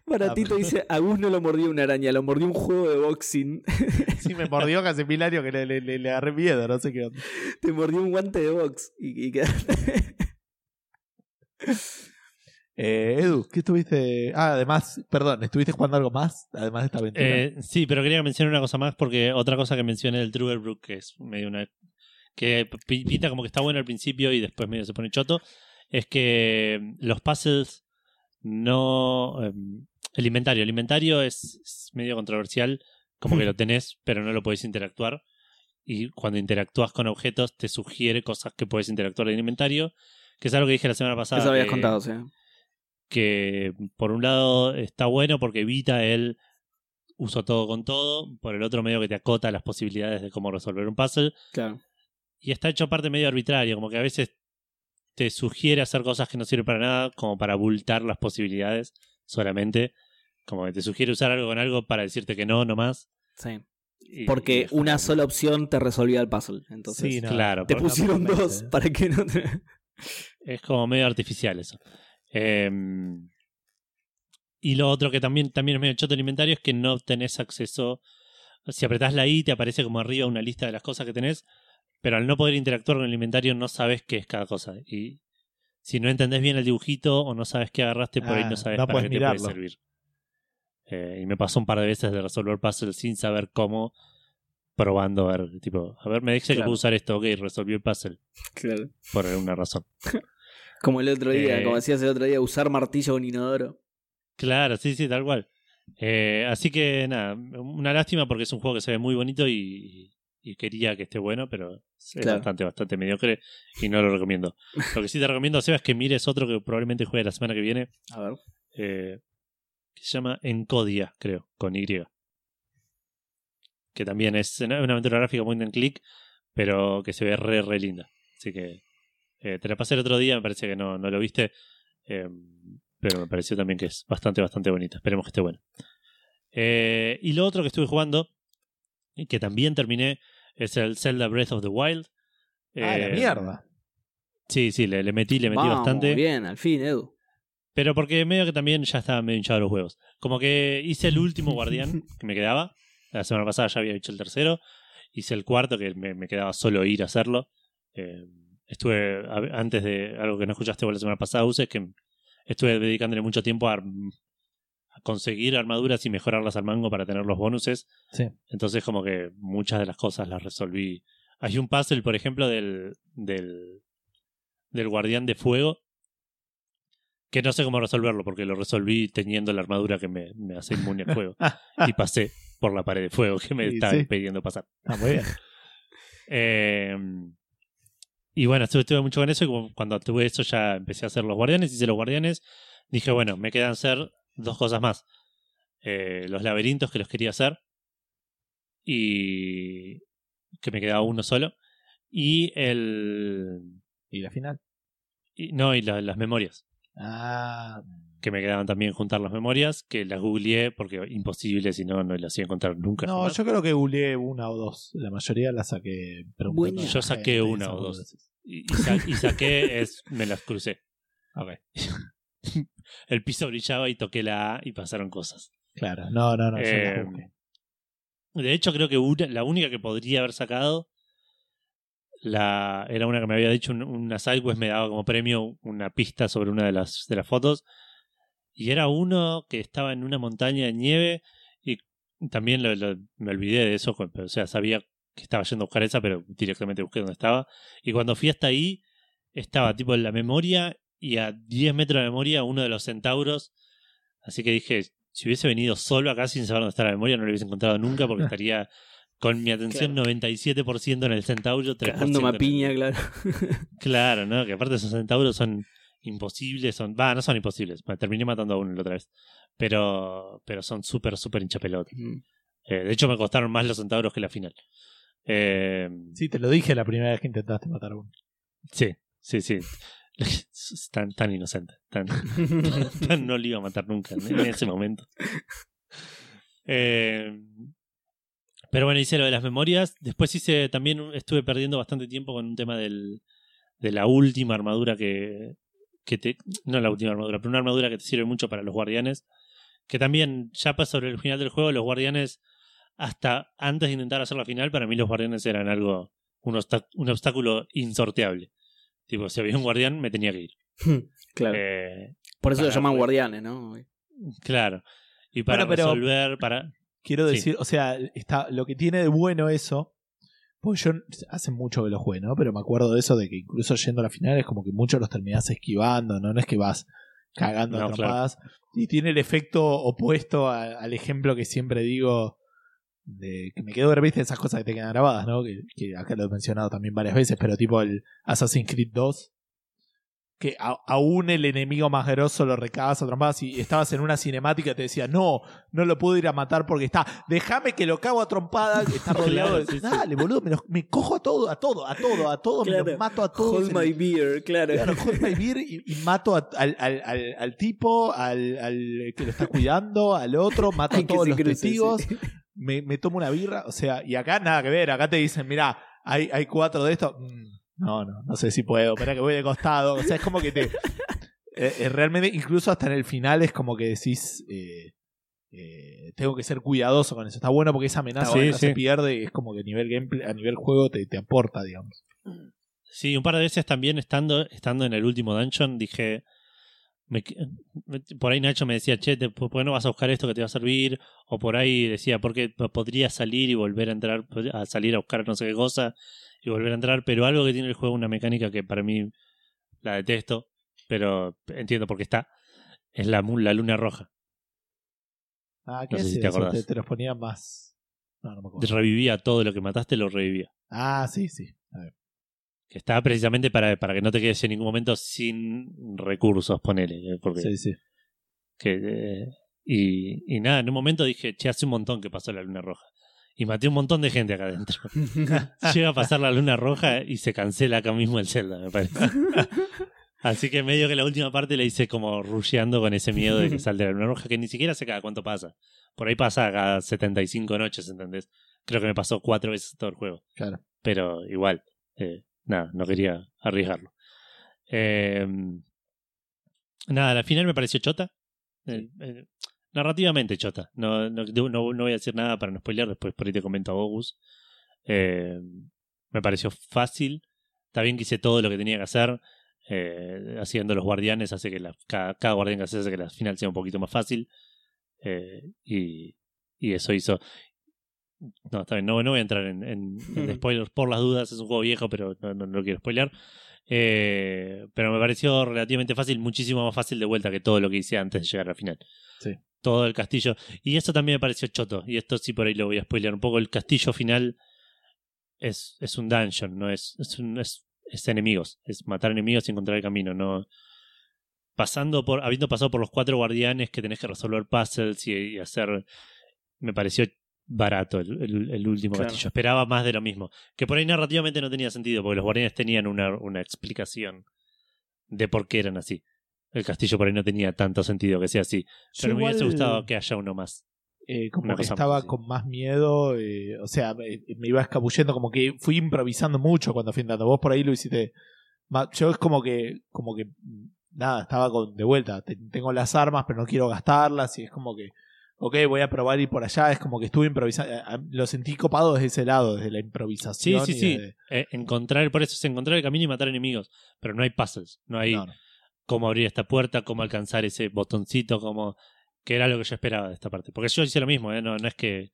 Baratito Ah, dice, a Gus no lo mordió una araña, lo mordió un juego de boxing. Sí, me mordió hace mil años que le, le- le- le agarré miedo, no sé qué onda. Te mordió un guante de box. Y, y quedaste- Eh, Edu, ¿qué estuviste? Ah, además, perdón, ¿estuviste jugando algo más? Además de esta aventura. Eh, sí, pero quería mencionar una cosa más porque otra cosa que mencioné del Truberbrook, que es medio una. que pi- pinta como que está bueno al principio y después medio se pone choto, es que mm, los puzzles no. em, el inventario. El inventario es, es medio controversial, como que lo tenés, pero no lo podés interactuar. Y cuando interactúas con objetos, te sugiere cosas que puedes interactuar en el inventario, que es algo que dije la semana pasada. Eso habías que- contado, sí. que por un lado está bueno porque evita el uso todo con todo, por el otro medio que te acota las posibilidades de cómo resolver un puzzle, Claro. y está hecho aparte medio arbitrario, como que a veces te sugiere hacer cosas que no sirven para nada, como para abultar las posibilidades solamente, como que te sugiere usar algo con algo para decirte que no, no más. Sí. y- Porque una sola opción te resolvía el puzzle. Entonces, Sí, no. Claro, te pusieron no, dos para que no te... Es como medio artificial eso. Eh, y lo otro que también, también es medio choto el inventario es que no tenés acceso. Si apretás la I, te aparece como arriba una lista de las cosas que tenés, pero al no poder interactuar con el inventario, no sabes qué es cada cosa. Y si no entendés bien el dibujito o no sabes qué agarraste, por ahí Ah, no sabes no para qué te puede servir. Eh, y me pasó un par de veces de resolver puzzles sin saber cómo, probando a ver, tipo, a ver, me dice que puedo usar esto, ok, resolví el puzzle, Claro. por alguna razón. Como el otro día, Eh, como decías el otro día, usar martillo con inodoro. Claro, sí, sí, tal cual. Eh, así que nada, una lástima porque es un juego que se ve muy bonito y, y quería que esté bueno, pero es Claro. bastante, bastante mediocre y no lo recomiendo. Lo que sí te recomiendo, Seba, es que mires otro que probablemente juegue la semana que viene, A ver. eh, que se llama Encodia, creo, con Y. Que también es una aventura gráfica muy en click, pero que se ve re, re linda. Así que eh, te la pasé el otro día, me parece que no, no lo viste. eh, pero me pareció también que es bastante, bastante bonita. Esperemos que esté bueno. Eh, y lo otro que estuve jugando, que también terminé, es el Zelda Breath of the Wild. ah, la Eh, mierda. Sí, sí, le, le metí, le metí Vamos, bastante. bien, al fin, Edu. Pero porque medio que también ya estaba medio hinchado los huevos. Como que hice el último guardián que me quedaba. La semana pasada ya había hecho el tercero. Hice el cuarto que me, me quedaba solo ir a hacerlo. Eh, estuve, a- antes de algo que no escuchaste vos la semana pasada, Use, es que estuve dedicándole mucho tiempo a conseguir armaduras y mejorarlas al mango para tener los bonuses. Sí. Entonces como que muchas de las cosas las resolví. Hay un puzzle, por ejemplo, del, del, del guardián de fuego que no sé cómo resolverlo porque lo resolví teniendo la armadura que me, me hace inmune al fuego y pasé por la pared de fuego que me estaba sí. impidiendo pasar. Ah, muy bien. Eh, y bueno, estuve, estuve mucho con eso y cuando tuve eso ya empecé a hacer los guardianes, hice los guardianes, dije, bueno, me quedan hacer dos cosas más. Eh, los laberintos que los quería hacer y que me quedaba uno solo y el... ¿Y la final? y- no, y la- las memorias. Ah, que me quedaban también juntar las memorias, que las googleé porque imposible, si no, no las iba a encontrar nunca. no, jamás. yo creo que googleé una o dos. La mayoría la saqué preguntando yo saqué una o dos. Y, y sa- y saqué, es, me las crucé. Ok, El piso brillaba y toqué la A y pasaron cosas. claro. No, no, no. Eh. De hecho, creo que una- la única que podría haber sacado la, era una que me había dicho un- una sidequest, me daba como premio una pista sobre una de las, de las fotos. Y era uno que estaba en una montaña de nieve y también lo- lo- me olvidé de eso, o sea, sabía que estaba yendo a buscar esa, pero directamente busqué dónde estaba. Y cuando fui hasta ahí, estaba tipo en la memoria y a 10 metros de memoria uno de los centauros. Así que dije, si hubiese venido solo acá sin saber dónde está la memoria, no lo hubiese encontrado nunca porque estaría con mi atención 97% en el centauro, 3% Cagando en el- piña, claro. Claro, ¿no? Que aparte esos centauros son imposibles, son... Va, no son imposibles, me terminé matando a uno la otra vez. Pero, pero son súper, súper hinchapelota. Mm. Eh, de hecho, me costaron más los centauros que la final. Eh, Sí, te lo dije la primera vez que intentaste matar a uno. sí, Sí, sí. Tan, tan inocente. Tan, no lo iba a matar nunca en ese momento. Eh, pero bueno, hice lo de las memorias. Después hice también, estuve perdiendo bastante tiempo con un tema del, de la última armadura que, que te. No la última armadura, pero una armadura que te sirve mucho para los guardianes. Que también, ya para sobre el final del juego, los guardianes, hasta antes de intentar hacer la final, para mí los guardianes eran algo. Un, un obstáculo insorteable. Tipo, si había un guardián, me tenía que ir. claro. Eh, Por eso lo para- llaman guardianes, ¿no? claro. Y para Bueno, pero- resolver, para. Quiero Sí. decir, o sea, está, lo que tiene de bueno eso, pues yo hace mucho que lo jugué, ¿no? Pero me acuerdo de eso de que incluso yendo a la final es como que muchos los terminás esquivando, ¿no? No es que vas cagando No, atrapadas. Y tiene el efecto opuesto a- al ejemplo que siempre digo de que me quedo ver, viste, esas cosas que te quedan grabadas, ¿no? Que, que acá lo he mencionado también varias veces, pero tipo el Assassin's Creed 2, que a- aún el enemigo más grosso lo recabas a trompadas y estabas en una cinemática y te decía, no, no lo puedo ir a matar porque está, déjame que lo cago a trompadas, que está rodeado de... Dale, boludo, me, los- me cojo a todo, a todo, a todo, a todo, me los mato a todos. Hold my beer, claro. Claro, hold my beer y, y mato a- al, al, al, al tipo, al, al que lo está cuidando, al otro, mato a todos los testigos, sí. Me, me tomo una birra, o sea, y acá nada que ver, acá te dicen, mira, hay, hay cuatro de estos, Mm, no, no, no sé si puedo, espera que voy de costado, o sea, es como que te... eh, eh, realmente, incluso hasta en el final es como que decís... eh, eh, tengo que ser cuidadoso con eso. Está bueno porque esa amenaza Sí, nunca sí. se pierde y es como que a nivel gameplay, a nivel juego te, te aporta, digamos. Sí, un par de veces también estando, estando en el último dungeon dije. Me que- me- por ahí Nacho me decía, che, te- ¿por qué no vas a buscar esto que te va a servir? O por ahí decía, porque podría salir y volver a entrar, a salir a buscar no sé qué cosa y volver a entrar. Pero algo que tiene el juego, una mecánica que para mí la detesto, pero entiendo por qué está, es la, la luna roja. Ah, ¿qué No sé es si te acordás. Te, te los ponía más. No, no me acuerdo. Revivía todo lo que mataste, lo revivía. Ah, sí, sí. A ver. Que estaba precisamente para, para que no te quedes en ningún momento sin recursos, ponele. eh, Porque Sí, sí. que eh, y, y nada, en un momento dije, che, hace un montón que pasó la luna roja. Y maté un montón de gente acá adentro. Llega a pasar la luna roja y se cancela acá mismo el Zelda, me parece. Así que medio que la última parte la hice como rusheando con ese miedo de que salte la luna roja, que ni siquiera sé cada cuánto pasa. Por ahí pasa cada 75 noches, ¿entendés? Creo que me pasó cuatro veces todo el juego. Claro. Pero igual, eh, nada, no quería arriesgarlo. Eh, nada, la final me pareció chota. Eh, eh, narrativamente chota. No, no, no, no voy a decir nada para no spoilear, después por ahí te comento a Bogus. Eh, me pareció fácil. Está bien que hice todo lo que tenía que hacer. Eh, haciendo los guardianes hace que la, cada, cada guardián que hace hace que la final sea un poquito más fácil. Y, y eso hizo. No, está bien, no, no voy a entrar en, en- en spoilers por las dudas. Es un juego viejo, pero no, no, no lo quiero spoilear. Eh, pero me pareció relativamente fácil, muchísimo más fácil de vuelta que todo lo que hice antes de llegar al final. Sí. Todo el castillo. Y eso también me pareció choto. Y esto sí por ahí lo voy a spoilear un poco. El castillo final es, es un dungeon, no es, es, un- es, es enemigos. Es matar enemigos y encontrar el camino. No, pasando por, habiendo pasado por los cuatro guardianes que tenés que resolver puzzles y, y hacer. Me pareció barato el, el- el último Claro. castillo. Esperaba más de lo mismo. Que por ahí narrativamente no tenía sentido, porque los guardianes tenían una, una explicación de por qué eran así. El castillo por ahí no tenía tanto sentido que sea así. Yo Pero me hubiese gustado que haya uno más. eh, como que más estaba con más miedo, eh, o sea, me, me iba escabullendo, como que fui improvisando mucho cuando fui entrando. Vos por ahí lo hiciste. Yo es como que, como que, nada, estaba con, de vuelta. Te- tengo las armas, pero no quiero gastarlas, y es como que, ok, voy a probar ir por allá. Es como que estuve improvisando. eh, eh, Lo sentí copado desde ese lado, desde la Sí, improvisación. sí, sí. de- Eh, encontrar, por eso es encontrar el camino y matar enemigos. Pero no hay puzzles. No hay no, no. cómo abrir esta puerta, cómo alcanzar ese botoncito, cómo que era lo que yo esperaba de esta parte. Porque yo hice lo mismo, ¿eh? no, no es que,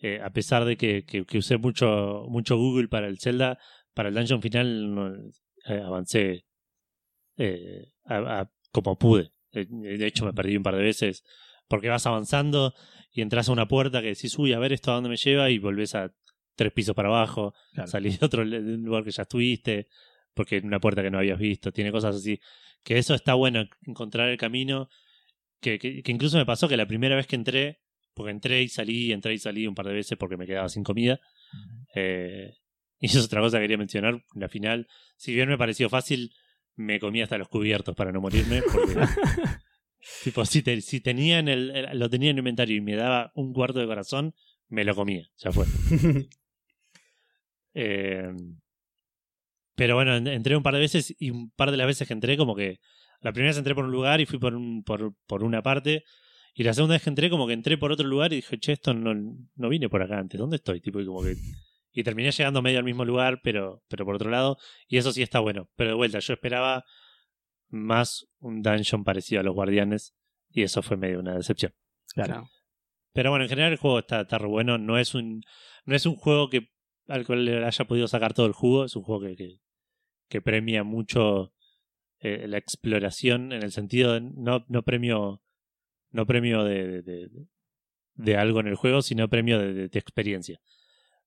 eh, a pesar de que, que- que usé mucho, mucho Google para el Zelda, para el dungeon final no, avancé a- a- como pude. De hecho, me perdí un par de veces porque vas avanzando y entras a una puerta que decís, uy, a ver esto a dónde me lleva y volvés a tres pisos para abajo, Claro. salís de otro de un lugar que ya estuviste, porque en una puerta que no habías visto, tiene cosas así. Que eso está bueno, encontrar el camino. Que, que, que incluso me pasó que la primera vez que entré, porque entré y salí, entré y salí un par de veces porque me quedaba sin comida, eh, Y eso es otra cosa que quería mencionar. La final, si bien me pareció fácil, me comí hasta los cubiertos para no morirme. Porque, tipo, si, te- si tenía en el, el- lo tenía en el inventario y me daba un cuarto de corazón, me lo comía. Ya fue. Eh, pero bueno, en- entré un par de veces y un par de las veces que entré, como que la primera vez entré por un lugar y fui por, un, por, por una parte. Y la segunda vez que entré, como que entré por otro lugar y dije, che, esto no, no vine por acá antes, ¿dónde estoy? Tipo, y como que. Y terminé llegando medio al mismo lugar, pero, pero por otro lado. Y eso sí está bueno. Pero de vuelta, yo esperaba más un dungeon parecido a los guardianes. Y eso fue medio una decepción. Claro. Pero bueno, en general el juego está, está re bueno. No es un, no es un juego que al cual le haya podido sacar todo el jugo. Es un juego que, que, que premia mucho eh, la exploración en el sentido de no, no premio no premio de, de, de- de algo en el juego, sino premio de, de- de experiencia.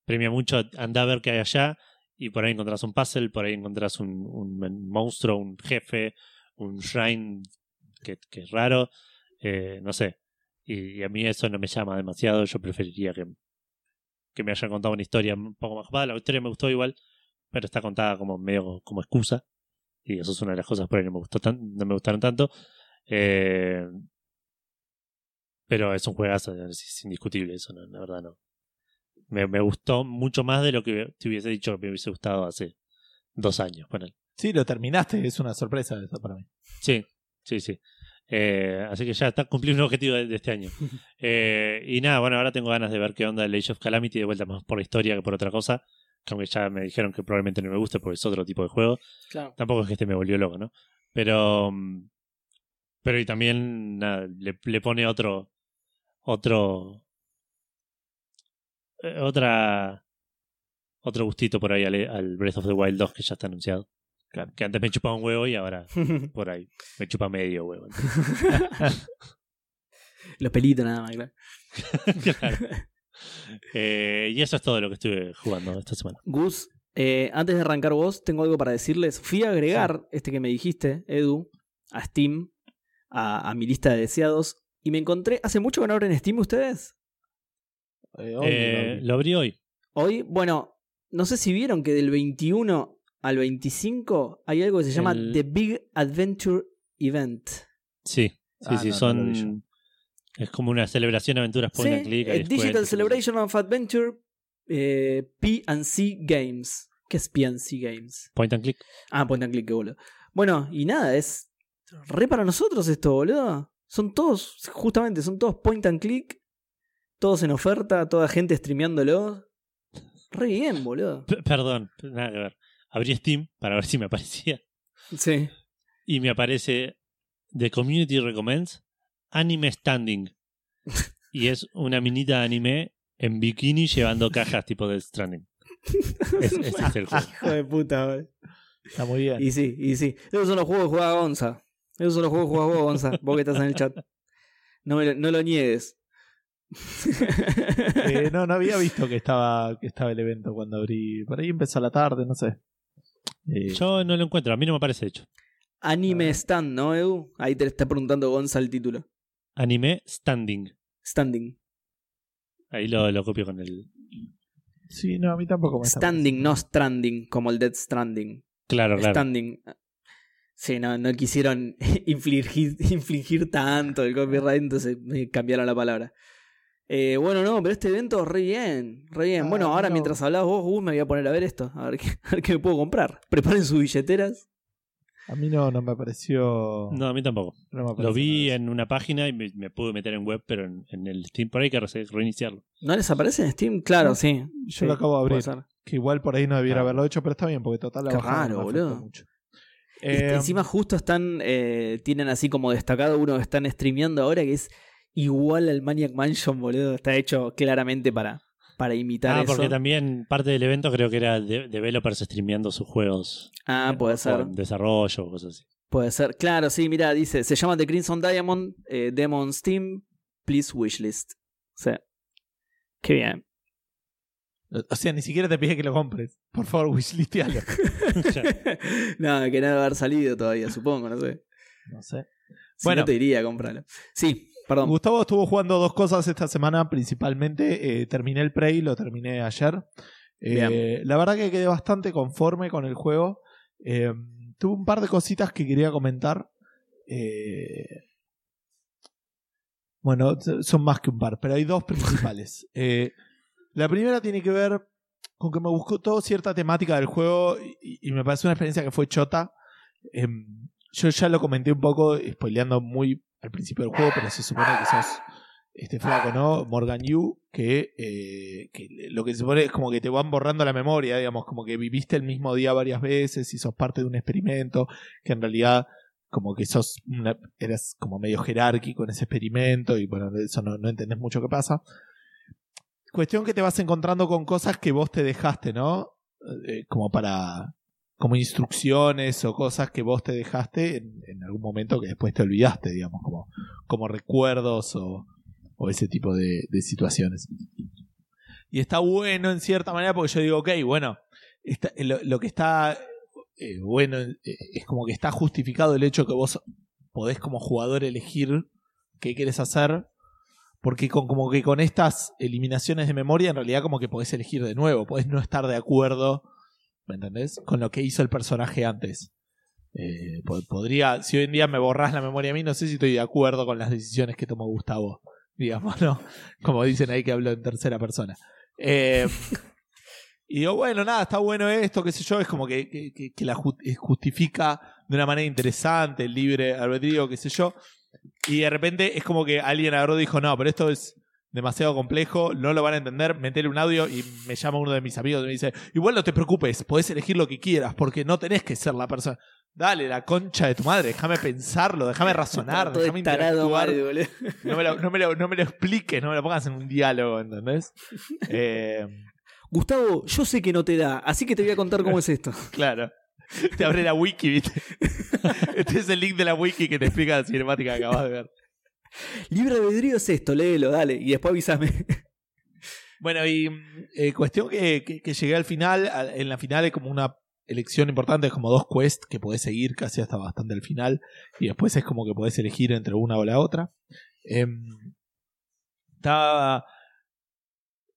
Premia mucho anda a ver qué hay allá y por ahí encontrás un puzzle, por ahí encontrás un, monstruo, un jefe, un shrine que, que es raro, eh, no sé. Y, a mí eso no me llama demasiado, yo preferiría que, que me hayan contado una historia un poco más copada. La historia me gustó igual, pero está contada como medio como excusa. Y eso es una de las cosas por ahí no me, gustó tan, no me gustaron tanto. Eh, pero es un juegazo, es indiscutible eso, no, la verdad no. Me, me gustó mucho más de lo que te hubiese dicho que me hubiese gustado hace dos años. Bueno, Sí, lo terminaste, es una sorpresa eso para mí. Sí, sí, sí. Eh, así que ya está cumpliendo un objetivo de, de este año. Eh, y nada, bueno, ahora tengo ganas de ver qué onda el Age of Calamity de vuelta más por la historia que por otra cosa. que Aunque ya me dijeron que probablemente no me guste porque es otro tipo de juego. Claro. Tampoco es que este me volvió loco, ¿no? Pero. Pero y también nada, le, le pone otro. Otro. Eh, otra. Otro gustito por ahí al, al Breath of the Wild 2 que ya está anunciado. Claro. Que antes me chupaba un huevo y ahora por ahí me chupa medio huevo. Los pelitos nada más, claro. Claro. Eh, y eso es todo lo que estuve jugando esta semana. Gus, eh, antes de arrancar vos, tengo algo para decirles. Fui a agregar este que me dijiste, Edu, a Steam, a, a mi lista de deseados, y me encontré. ¿Hace mucho que no abren Steam ustedes? Eh, hoy, Eh, lo abrí hoy. Hoy, bueno, no sé si vieron que del 21 al 25 hay algo que se llama El- The Big Adventure Event. Sí, sí, Ah, sí, no, son. no es como una celebración de aventuras point Sí, and click. eh, Digital Celebration of Adventure eh, P&C Games. ¿Qué es P&C Games? Point and click. Ah, point and click, qué boludo. Bueno, y nada, es re para nosotros esto, boludo. Son todos, justamente, son todos point and click. Todos en oferta, toda gente streameándolo. Re bien, boludo. P- perdón, nada que ver. Abrí Steam para ver si me aparecía. Sí. Y me aparece The Community Recommends Anime Standing. Y es una minita de anime en bikini llevando cajas tipo de Stranding. Es- ese es el juego. Hijo de puta, boludo. Está muy bien. Y sí, y sí. Esos son los juegos que juega Gonza. Esos son los juegos que juega vos, Gonza. Vos que estás en el chat. No, me lo, no lo niegues. Eh, no, no había visto que estaba, que estaba el evento cuando abrí. Por ahí empezó a la tarde, no sé. Eh, Yo no lo encuentro, a mí no me aparece de hecho. Anime Ah. Stand, ¿no, Edu? Ahí te está preguntando Gonza el título. Anime Standing. Standing. Ahí lo, lo copio con el. sí, no, a mí tampoco me está Standing, no Stranding, como el Dead Stranding. Claro, claro. Standing. Sí, no, no quisieron infligir, infligir tanto el copyright, entonces me cambiaron la palabra. Eh, bueno, no, pero este evento re bien, re bien. Ah, bueno, ahora no. mientras hablabas vos, Gus, me voy a poner a ver esto, a ver qué, a ver qué me puedo comprar. Preparen sus billeteras. A mí no, no me apareció. No, a mí tampoco. no Lo apareció vi nada. en una página y me, me pude meter en web, pero en, en el Steam por ahí hay que re- reiniciarlo. ¿No les aparece en Steam? Claro, No, sí. Yo Sí, lo acabo de abrir. Que igual por ahí no debiera Claro. haberlo hecho, pero está bien, porque total la Qué raro, boludo. mucho. Eh, encima justo están, eh, tienen así como destacado uno que están streameando ahora que es igual al Maniac Mansion, boludo. Está hecho claramente para, para imitar Ah, eso. porque también parte del evento creo que era de developers streameando sus juegos. Ah, puede ser. desarrollo o cosas así. Puede ser. Claro, sí, mira, dice, se llama The Crimson Diamond, eh, demo on Steam, please wishlist. O sea, qué bien. O sea, ni siquiera te pide que lo compres. Por favor, wishlistealo. no, que no debe haber salido todavía, supongo, no sé. No sé. Si Bueno. no te diría a comprarlo. Sí, perdón. Gustavo estuvo jugando dos cosas esta semana, principalmente. eh, terminé el Prey, lo terminé ayer. Eh, la verdad que quedé bastante conforme con el juego. Eh, tuve un par de cositas que quería comentar. Bueno, son más que un par, pero hay dos principales. La primera tiene que ver con que me gustó cierta temática del juego y, y me pareció una experiencia que fue chota. Em, yo ya lo comenté un poco, spoileando muy al principio del juego, pero se supone que sos este flaco, ¿no? Morgan Yu, que, eh, que lo que se supone es como que te van borrando la memoria, digamos, como que viviste el mismo día varias veces y sos parte de un experimento, que en realidad como que sos eras como medio jerárquico en ese experimento y bueno, eso no, no entendés mucho qué pasa. Cuestión que te vas encontrando con cosas que vos te dejaste, ¿no? Eh, como para como instrucciones o cosas que vos te dejaste en, algún momento que después te olvidaste, digamos, como, como recuerdos o, o ese tipo de, situaciones. Y está bueno en cierta manera porque yo digo, ok, bueno, está- lo, lo que está eh, bueno eh, es como que está justificado el hecho que vos podés como jugador elegir qué quieres hacer. Porque con, como que con estas eliminaciones de memoria en realidad como que podés elegir de nuevo, podés no estar de acuerdo, ¿me entendés? Con lo que hizo el personaje antes. Eh, po- podría, si hoy en día me borrás la memoria a mí, no sé si estoy de acuerdo con las decisiones que tomó Gustavo, digamos, ¿no? Como dicen ahí que hablo en tercera persona. Eh, y digo, bueno, nada, está bueno esto, qué sé yo, es como que, que- que- la eh, justifica de una manera interesante el libre albedrío, qué sé yo. Y de repente es como que alguien agarró y dijo, no, pero esto es demasiado complejo, no lo van a entender, metele un audio y me llama uno de mis amigos y me dice, igual no te preocupes, podés elegir lo que quieras, porque no tenés que ser la persona. Dale, la concha de tu madre, déjame pensarlo, déjame razonar, déjame interactuar. No me, lo, no, me lo, no me lo expliques, no me lo pongas en un diálogo, ¿entendés? Eh, Gustavo, yo sé que no te da, así que te voy a contar cómo es esto. claro. Te abre la wiki, ¿viste? Este es el link de la wiki que te explica la cinemática que acabas de ver. Libre albedrío es esto, léelo, dale, y después avísame. Bueno, y mm, eh, cuestión que, que- llegué al final. En la final es como una elección importante, es como dos quests que podés seguir casi hasta bastante al final. Y después es como que podés elegir entre una o la otra. Em, está.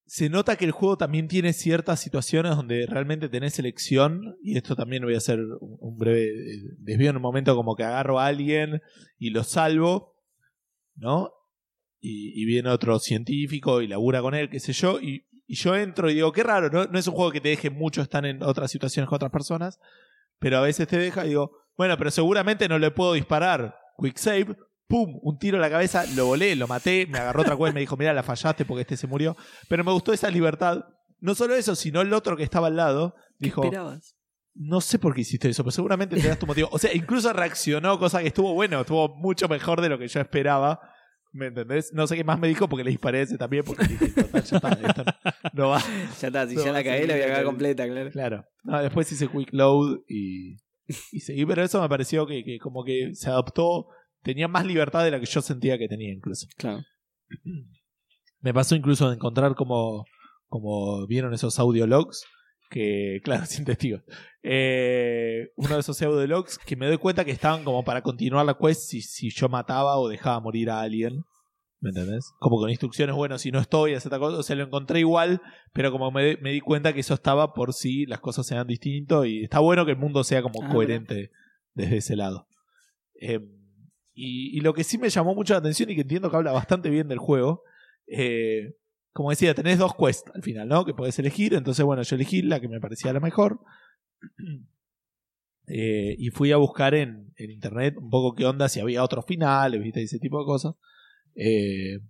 Se nota que el juego también tiene ciertas situaciones donde realmente tenés elección. Y esto también voy a hacer un un breve eh, desvío en un momento, como que agarro a alguien y lo salvo. ¿No? y, y viene otro científico y labura con él, qué sé yo, y, yo entro y digo, qué raro, ¿no? no es un juego que te deje mucho estar en otras situaciones con otras personas, pero a veces te deja y digo, bueno, pero seguramente no le puedo disparar. Quick save, pum, un tiro a la cabeza, lo volé, lo maté, me agarró otra cosa y me dijo, mira, la fallaste porque este se murió. Pero me gustó esa libertad. No solo eso, sino el otro que estaba al lado, ¿Qué dijo? No sé por qué hiciste eso, pero seguramente te das tu motivo. O sea, incluso reaccionó, cosa que estuvo bueno, estuvo mucho mejor de lo que yo esperaba. ¿Me entendés? No sé qué más me dijo porque le disparé ese también, porque dije, total, ya está, esto no, no va. Ya está, si No, ya la cagué, la voy a cagar completa, claro. Claro. No, después hice quick load y, y seguí, pero eso me pareció que, que como que se adoptó, tenía más libertad de la que yo sentía que tenía incluso. Claro. Me pasó incluso de encontrar como, como vieron esos audiologs, que, claro, sin testigos. Eh, uno de esos audiologs que me doy cuenta que estaban como para continuar la quest si, si yo mataba o dejaba morir a alguien. ¿Me entendés? Como con instrucciones, bueno, si no estoy, hace esta cosa. O sea, lo encontré igual, pero como me, me di cuenta que eso estaba por si las cosas sean distintos y está bueno que el mundo sea como Ah, coherente desde ese lado. Eh, y, y lo que sí me llamó mucho la atención y que entiendo que habla bastante bien del juego, eh, como decía, tenés dos quests al final, ¿no? Que podés elegir. Entonces, bueno, yo elegí la que me parecía la mejor. Eh, y fui a buscar en, en internet un poco qué onda, si había otros finales, ¿viste? Ese tipo de cosas. Eh,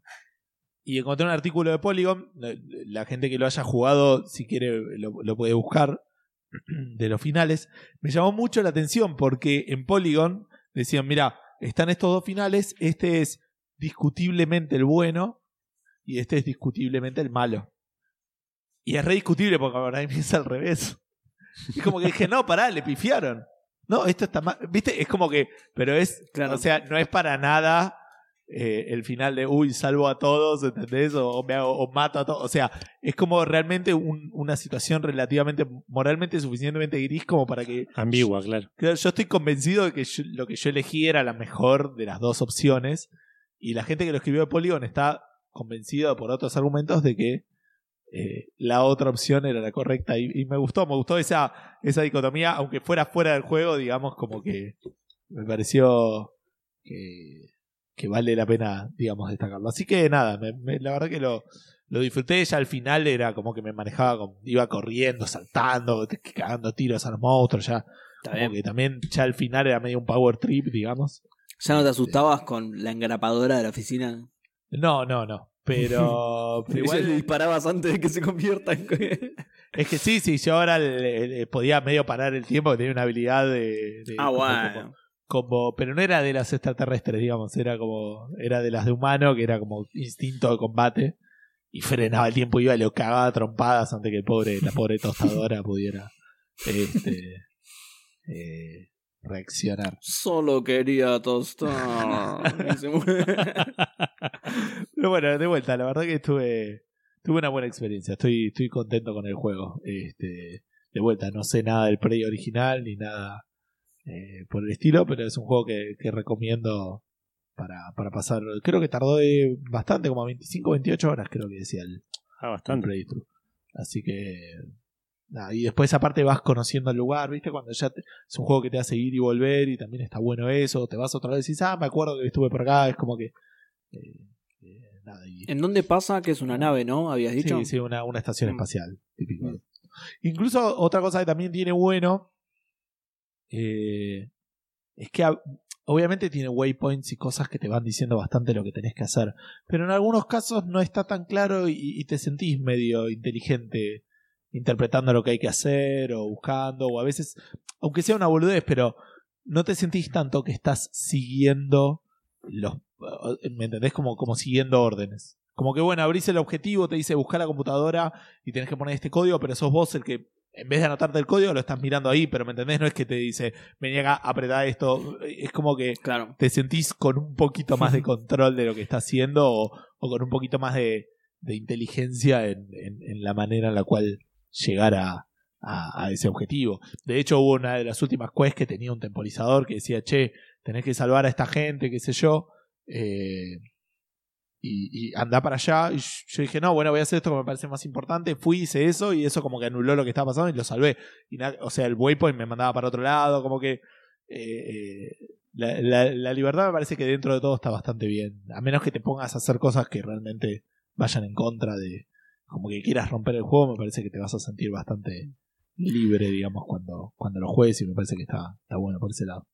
y encontré un artículo de Polygon. La, gente que lo haya jugado, si quiere, lo, lo puede buscar. De los finales. Me llamó mucho la atención porque en Polygon decían: Mira, están estos dos finales. Este es discutiblemente el bueno y este es discutiblemente el malo. Y es re discutible porque ahora empieza al revés. Y como que dije, no, pará, le pifiaron. No, esto está mal. ¿Viste? Es como que, pero es, Claro. o sea, no es para nada eh, el final de, uy, salvo a todos, ¿entendés? O, o me hago- o mato a todos. O sea, es como realmente un- una situación relativamente, moralmente suficientemente gris como para que Ambigua, claro. Claro, yo estoy convencido de que yo- lo que yo elegí era la mejor de las dos opciones. Y la gente que lo escribió de Polygon está convencida por otros argumentos de que eh, la otra opción era la correcta y, y me gustó, me gustó esa, esa dicotomía, aunque fuera fuera del juego, digamos, como que me pareció que, que vale la pena, digamos, destacarlo. Así que nada, me- me- la verdad que lo, lo disfruté, ya al final era como que me manejaba, como, iba corriendo, saltando, cagando tiros a los monstruos, ya como que también ya al final era medio un power trip, digamos. ¿Ya no te asustabas con la engrapadora de la oficina? No, no, no. Pero, pero Igual le disparabas antes de que se convierta en... es que sí, sí, yo ahora le- le podía medio parar el tiempo, que tenía una habilidad de, de ah, como- bueno. como- como- pero no era de las extraterrestres, digamos, era como era de las de humano, que era como instinto de combate y frenaba el tiempo, iba y lo cagaba a trompadas antes que el pobre la pobre tostadora pudiera este eh, reaccionar. Solo quería tostar. Y se muere. Pero bueno, de vuelta, la verdad que estuve tuve una buena experiencia. Estoy estoy contento con el juego. Este, de vuelta, no sé nada del Prey original ni nada eh, por el estilo, pero es un juego que, que recomiendo para, para pasar. Creo que tardó eh, bastante, como 25 28 horas, creo que decía el, Ah, el bastante. playthrough. Así que. Y después, aparte, vas conociendo el lugar, ¿viste? Cuando ya te- es un juego que te hace ir y volver, y también está bueno eso. Te vas otra vez y dices, ah, me acuerdo que estuve por acá. Es como que. eh, eh, nada, y- ¿En dónde pasa que es una nave, no? ¿Habías dicho? Sí, sí, una, una estación Mm. espacial, típico. Mm. Incluso otra cosa que también tiene bueno eh, es que obviamente tiene waypoints y cosas que te van diciendo bastante lo que tenés que hacer, pero en algunos casos no está tan claro y, y te sentís medio inteligente interpretando lo que hay que hacer o buscando o a veces, aunque sea una boludez, pero no te sentís tanto que estás siguiendo los... ¿Me entendés? Como, como siguiendo órdenes. Como que bueno, abrís el objetivo, te dice buscar la computadora y tenés que poner este código, pero sos vos el que, en vez de anotarte el código, lo estás mirando ahí, pero ¿me entendés? No es que te dice, vení acá, apretá esto. Es como que Claro. te sentís con un poquito más de control de lo que está haciendo o, o con un poquito más de, de inteligencia en, en- en la manera en la cual llegar a, a- ese objetivo. De hecho, hubo una de las últimas quests que tenía un temporizador que decía, che, tenés que salvar a esta gente, qué sé yo. eh, y, y anda para allá. Y yo dije, no, bueno, voy a hacer esto que me parece más importante. Fui, hice eso y eso como que anuló lo que estaba pasando y lo salvé. O sea, el waypoint me mandaba para otro lado, como que eh, la, la- la libertad me parece que dentro de todo está bastante bien. A menos que te pongas a hacer cosas que realmente vayan en contra de, como que quieras romper el juego, me parece que te vas a sentir bastante libre, digamos, cuando, cuando lo juegues y me parece que está, está bueno por ese lado.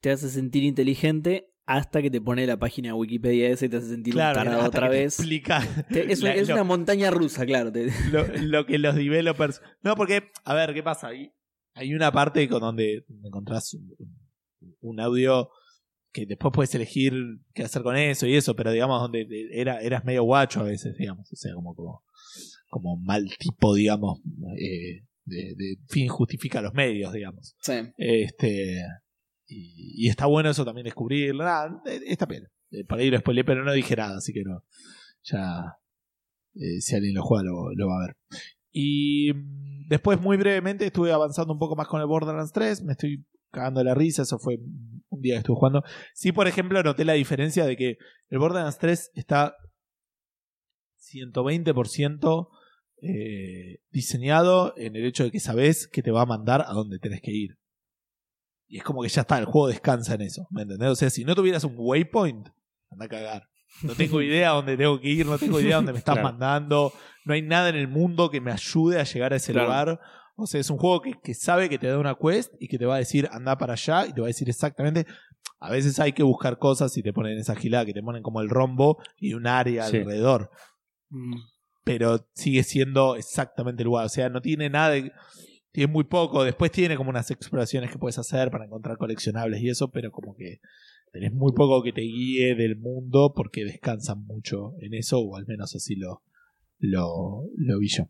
Te hace sentir inteligente hasta que te pone la página de Wikipedia esa y te hace sentir un tarado hasta otra te vez. explica Te- es la- es lo- una montaña rusa, claro. te- lo, lo que los developers. No, porque, a ver, ¿qué pasa? Hay, hay una parte con donde encontrás un, un audio que después puedes elegir qué hacer con eso y eso, pero digamos, donde era, eras medio guacho a veces, digamos, o sea, como, como, como mal tipo, digamos, eh, de, de fin justifica los medios, digamos. Sí. Este, y, y está bueno eso también descubrirlo. Nada, eh, está pena. Eh, Para ir a spoiler, pero no dije nada, así que no. Ya. eh, si alguien lo juega, lo, lo va a ver. Y mm, después, muy brevemente, estuve avanzando un poco más con el Borderlands 3. Me estoy cagando la risa. Eso fue un día que estuve jugando. Sí, por ejemplo, noté la diferencia de que el Borderlands 3 está 120% eh, diseñado en el hecho de que sabes que te va a mandar a donde tenés que ir. Y es como que ya está, el juego descansa en eso. ¿Me entendés? O sea, si no tuvieras un waypoint, anda a cagar. No tengo idea a dónde tengo que ir, no tengo idea a dónde me estás Claro. mandando. No hay nada en el mundo que me ayude a llegar a ese Claro. lugar. O sea, es un juego que, que sabe que te da una quest y que te va a decir anda para allá y te va a decir exactamente. A veces hay que buscar cosas y te ponen esa gilada que te ponen como el rombo y un área Sí. alrededor Mm. Pero sigue siendo exactamente el lugar. O sea, no tiene nada de. Tiene muy poco. Después tiene como unas exploraciones que puedes hacer para encontrar coleccionables y eso, pero como que tenés muy poco que te guíe del mundo porque descansan mucho en eso, o al menos así lo, lo, lo vi yo.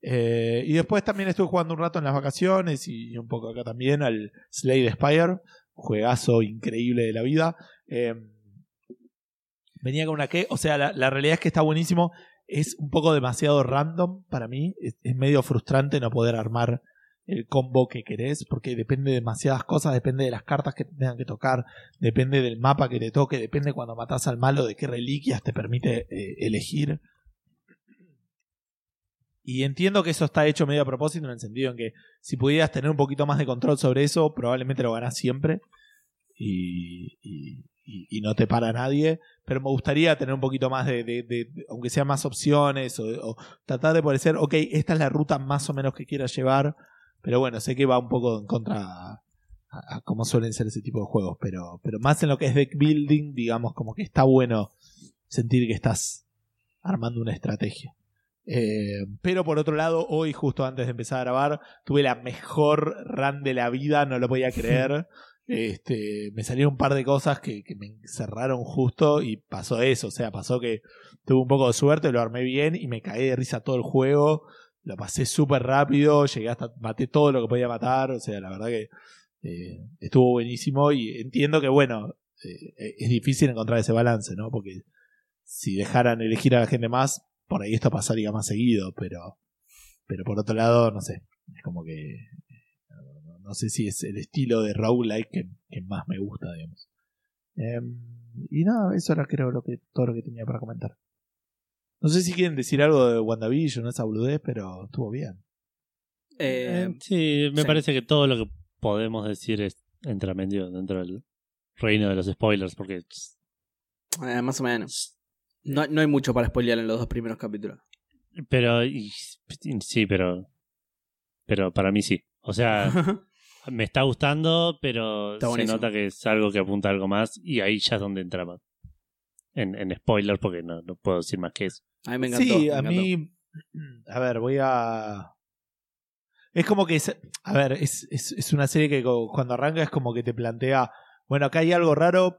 Eh, y después también estuve jugando un rato en las vacaciones y un poco acá también al Slade Spire, juegazo increíble de la vida. Eh, venía con una que, o sea, la, la realidad es que está buenísimo es un poco demasiado random para mí. Es, medio frustrante no poder armar el combo que querés, porque depende de demasiadas cosas, depende de las cartas que te tengan que tocar, depende del mapa que te toque, depende cuando matás al malo de qué reliquias te permite eh, elegir. y entiendo que eso está hecho medio a propósito en el sentido en que si pudieras tener un poquito más de control sobre eso, probablemente lo ganás siempre y- y- y no te para nadie. Pero me gustaría tener un poquito más de, de- de- aunque sean más opciones, o, o tratar de parecer, ok, esta es la ruta más o menos que quieras llevar, pero bueno, sé que va un poco en contra a, a cómo suelen ser ese tipo de juegos, pero, pero más en lo que es deck building, digamos, como que está bueno sentir que estás armando una estrategia. Eh, pero por otro lado, hoy, justo antes de empezar a grabar, tuve la mejor run de la vida, no lo podía creer. Este, me salieron un par de cosas que, me encerraron justo y pasó eso. O sea, pasó que tuve un poco de suerte, lo armé bien y me caí de risa todo el juego. Lo pasé súper rápido, llegué hasta, maté todo lo que podía matar. O sea, la verdad que eh, estuvo buenísimo y entiendo que, bueno, eh, es difícil encontrar ese balance, ¿no? Porque si dejaran elegir a la gente más, por ahí esto pasaría más seguido, pero, pero por otro lado, no sé, es como que no, sé si es el estilo de roguelike que, que más me gusta, digamos. Em, y nada, eso era creo lo que, todo lo que tenía para comentar. No sé si quieren decir algo de WandaVision, esa boludez, pero estuvo bien. Eh, Eh, sí, me sí. parece que todo lo que podemos decir es entra medio dentro del reino de los spoilers, porque eh, más o menos. No, no hay mucho para spoilear en los dos primeros capítulos. pero y- sí, pero pero para mí sí. O sea, me está gustando, pero Está se nota que es algo que apunta a algo más y ahí ya es donde entra más. En, en spoilers, porque no, no puedo decir más que eso. A mí me encantó. sí, me a encantó. mí. A ver, voy a. Es como que. es- A ver, es, es, es una serie que cuando arranca es como que te plantea. Bueno, acá hay algo raro.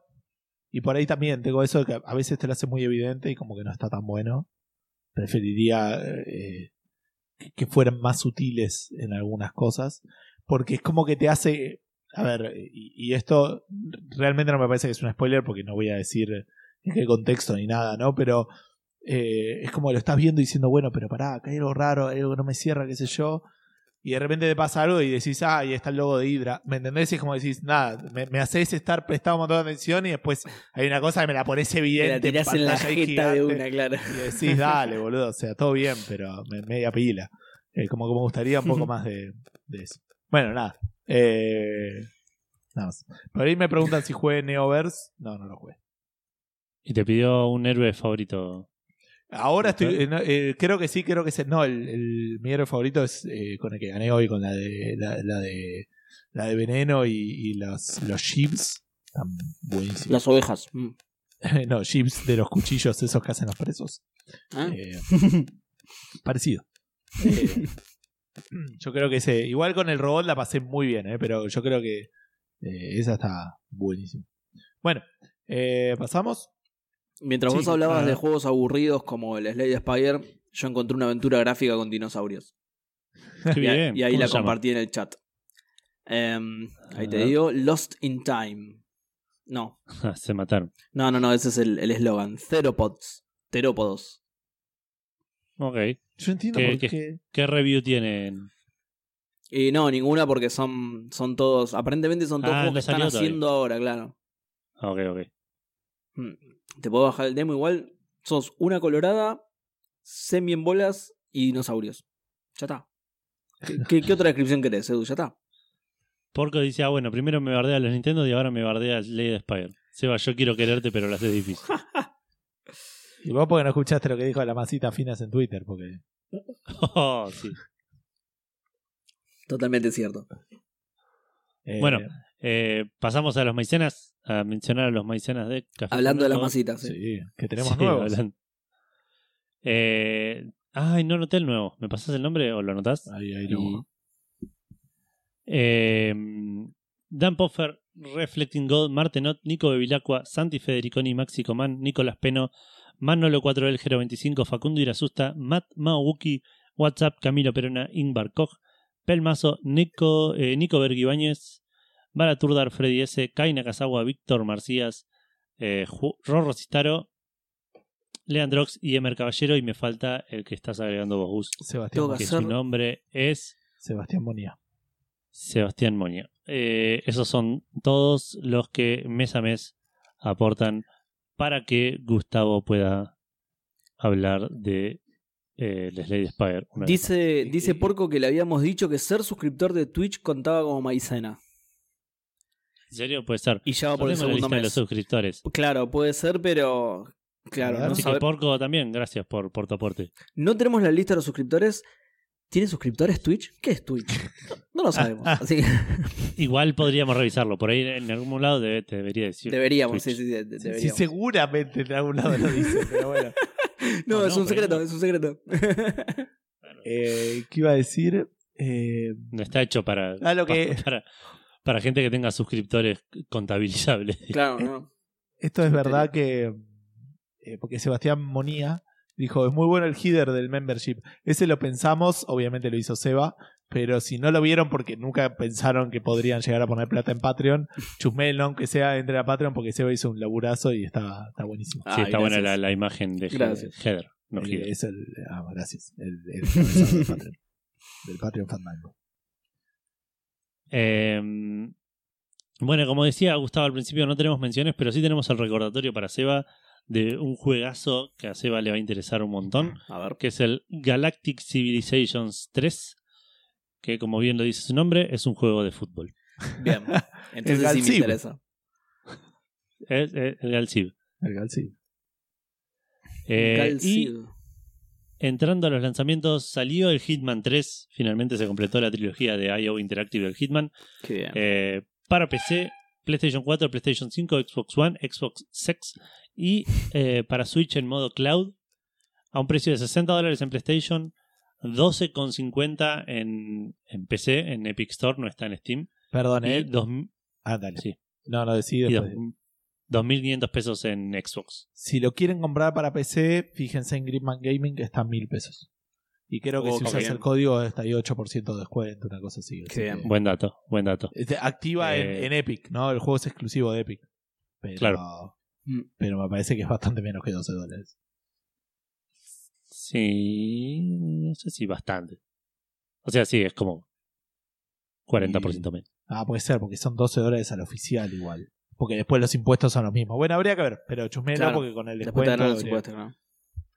Y por ahí también tengo eso de que a veces te lo hace muy evidente y como que no está tan bueno. Preferiría eh, que- que fueran más sutiles en algunas cosas. Porque es como que te hace. A ver, y, y esto realmente no me parece que es un spoiler porque no voy a decir en qué contexto ni nada, ¿no? Pero eh, es como que lo estás viendo y diciendo, bueno, pero pará, acá hay algo raro, hay algo que no me cierra, qué sé yo. Y de repente te pasa algo y decís, ah, ahí está el logo de Hydra. ¿Me entendés? Y es como decís, nada, me, me haces estar prestado un montón de atención y después hay una cosa que me la pones Te evidente. la tirás en la jeta de una, claro. Y decís, dale, boludo, o sea, todo bien, pero me, media pila. Eh, como que me gustaría un poco más de, de eso. Bueno, nada. Eh, nada más. Por ahí me preguntan si jugué Neoverse. No, no lo jugué. Y te pidió un héroe favorito. Ahora estoy, eh, no, eh, creo que sí, creo que es, no, el, el- mi héroe favorito es eh, con el que gané hoy, con la de la, la de la de veneno y, y los, los chips. Están buenísimos. Las ovejas. mm. no, chips de los cuchillos esos que hacen los presos. ¿Ah? Eh, parecido. Yo creo que ese, igual con el robot la pasé muy bien, eh, pero yo creo que eh, esa está buenísima. Bueno, eh, pasamos. Mientras Sí, vos hablabas de juegos aburridos como el Slade Spire, yo encontré una aventura gráfica con dinosaurios. Qué Y, a- bien. y ahí ¿Cómo la compartí en el chat. Em, ahí te digo, Lost in Time. No, se mataron. no, no, no, ese es el el eslogan. Theropods. Terópodos. Ok. Yo entiendo ¿Qué- por qué- qué. ¿Qué review tienen? Y no, ninguna porque son, son todos, aparentemente son todos Ah, juegos que están todavía. haciendo ahora, claro. Ah, Ok, ok. Mm. Te puedo bajar el demo igual. Sos una colorada, semi en bolas y dinosaurios. Ya está. ¿Qué, qué- qué otra descripción querés, Edu? Ya está. Porco dice, ah, bueno, primero me bardea los Nintendo y ahora me bardea Lady Spire. Seba, yo quiero quererte, pero lo haces difícil. Y vos porque no escuchaste lo que dijo la masita finas en Twitter, porque Oh, sí. Totalmente cierto. eh, Bueno, Eh, pasamos a los maicenas, a mencionar a los maicenas de Café Hablando de las masitas. sí. sí, que tenemos Sí, nuevos. Eh, ay, no anoté el nuevo. ¿Me pasás el nombre o lo anotás? Ahí, ahí Y- lo Eh, Dan Poffer, Reflecting God, Martenot, Nico Bevilacqua, Santi Federiconi, Maxi Coman, Nicolás Peno, Manolo 4L 025, Facundo Irasusta, Matt Maubuki, WhatsApp, Camilo Perona, Ingvar Koch, Pelmazo, Nico, eh, Nico Berguibáñez, Baraturdar, Freddy S, Kai Nakazawa, Víctor Marcías, eh, Rorro Cistaro, Leandrox y Emer Caballero. Y me falta el que estás agregando vos, Gus, Sebastián, Monia. que su nombre es Sebastián Monía. Sebastián. Eh, esos son todos los que mes a mes aportan para que Gustavo pueda hablar de eh, Slade Spire. Dice, dice Porco que le habíamos dicho que ser suscriptor de Twitch contaba como maicena. ¿En serio? Puede ser. Y ya va por el segundo lista de mes. los suscriptores. Claro, puede ser, pero. Claro, no, Así sabe- que Porco también, gracias por, por tu aporte. no tenemos la lista de los suscriptores. ¿Tiene suscriptores Twitch? ¿Qué es Twitch? No lo sabemos. Así que Igual podríamos revisarlo. Por ahí en algún lado debe- te debería decir. deberíamos, sí, Twitch. sí, sí, de- Sí, deberíamos. seguramente en algún lado lo dice, pero bueno. No, No, es no, un secreto, no. es un secreto. Eh, ¿Qué iba a decir? Eh, No está hecho para, Ah, lo que- para, para gente que tenga suscriptores contabilizables. claro, no. esto es verdad que. eh, porque Sebastián Monía dijo: es muy bueno el header del membership. Ese lo pensamos, obviamente lo hizo Seba. Pero si no lo vieron porque nunca pensaron que podrían llegar a poner plata en Patreon, chusmelo aunque sea entre a Patreon porque Seba hizo un laburazo y está, está buenísimo. Sí, Ay, está buena la, la imagen de Gracias. Heather. No El- Heather. es el, ah, gracias. El, el del Patreon. Del Patreon Fandango. Eh, bueno, como decía Gustavo al principio, no tenemos menciones, pero sí tenemos el recordatorio para Seba de un juegazo que a Seba le va a interesar un montón, A ver. que es el Galactic Civilizations 3, que como bien lo dice su nombre, es un juego de fútbol. Bien. Entonces sí me Galcib. interesa. Es, es el Galciv. El Galcib. Eh, y Galcib. entrando a los lanzamientos, salió el Hitman 3, finalmente se completó la trilogía de IO Interactive del Hitman. Qué bien. Eh, para PC, PlayStation 4, PlayStation 5, Xbox One, Xbox Sex y eh, para Switch en modo cloud a un precio de 60 dólares en PlayStation, 12,50 en, en PC, en Epic Store, no está en Steam. Perdón, ¿eh? dos, Ah, dale. sí, No, no, decí y después. dos- 2.500 pesos en Xbox. Si lo quieren comprar para PC, fíjense en Greenman Gaming que está a mil pesos. Y creo que Oh, si usas bien. el código está ahí 8% de descuento, una cosa así. Bien. Buen dato, buen dato. Este, activa en, Eh, en Epic, ¿no? El juego es exclusivo de Epic. Pero, Claro. Mm. pero me parece que es bastante menos que 12 dólares. Sí, no sé si bastante. O sea, sí, es como 40% menos. Ah, puede ser, porque son 12 dólares al oficial igual. Porque después los impuestos son los mismos. Bueno, habría que ver, pero chusmelo Claro. porque con el Después te descuento dan el habría supuesto, ¿no?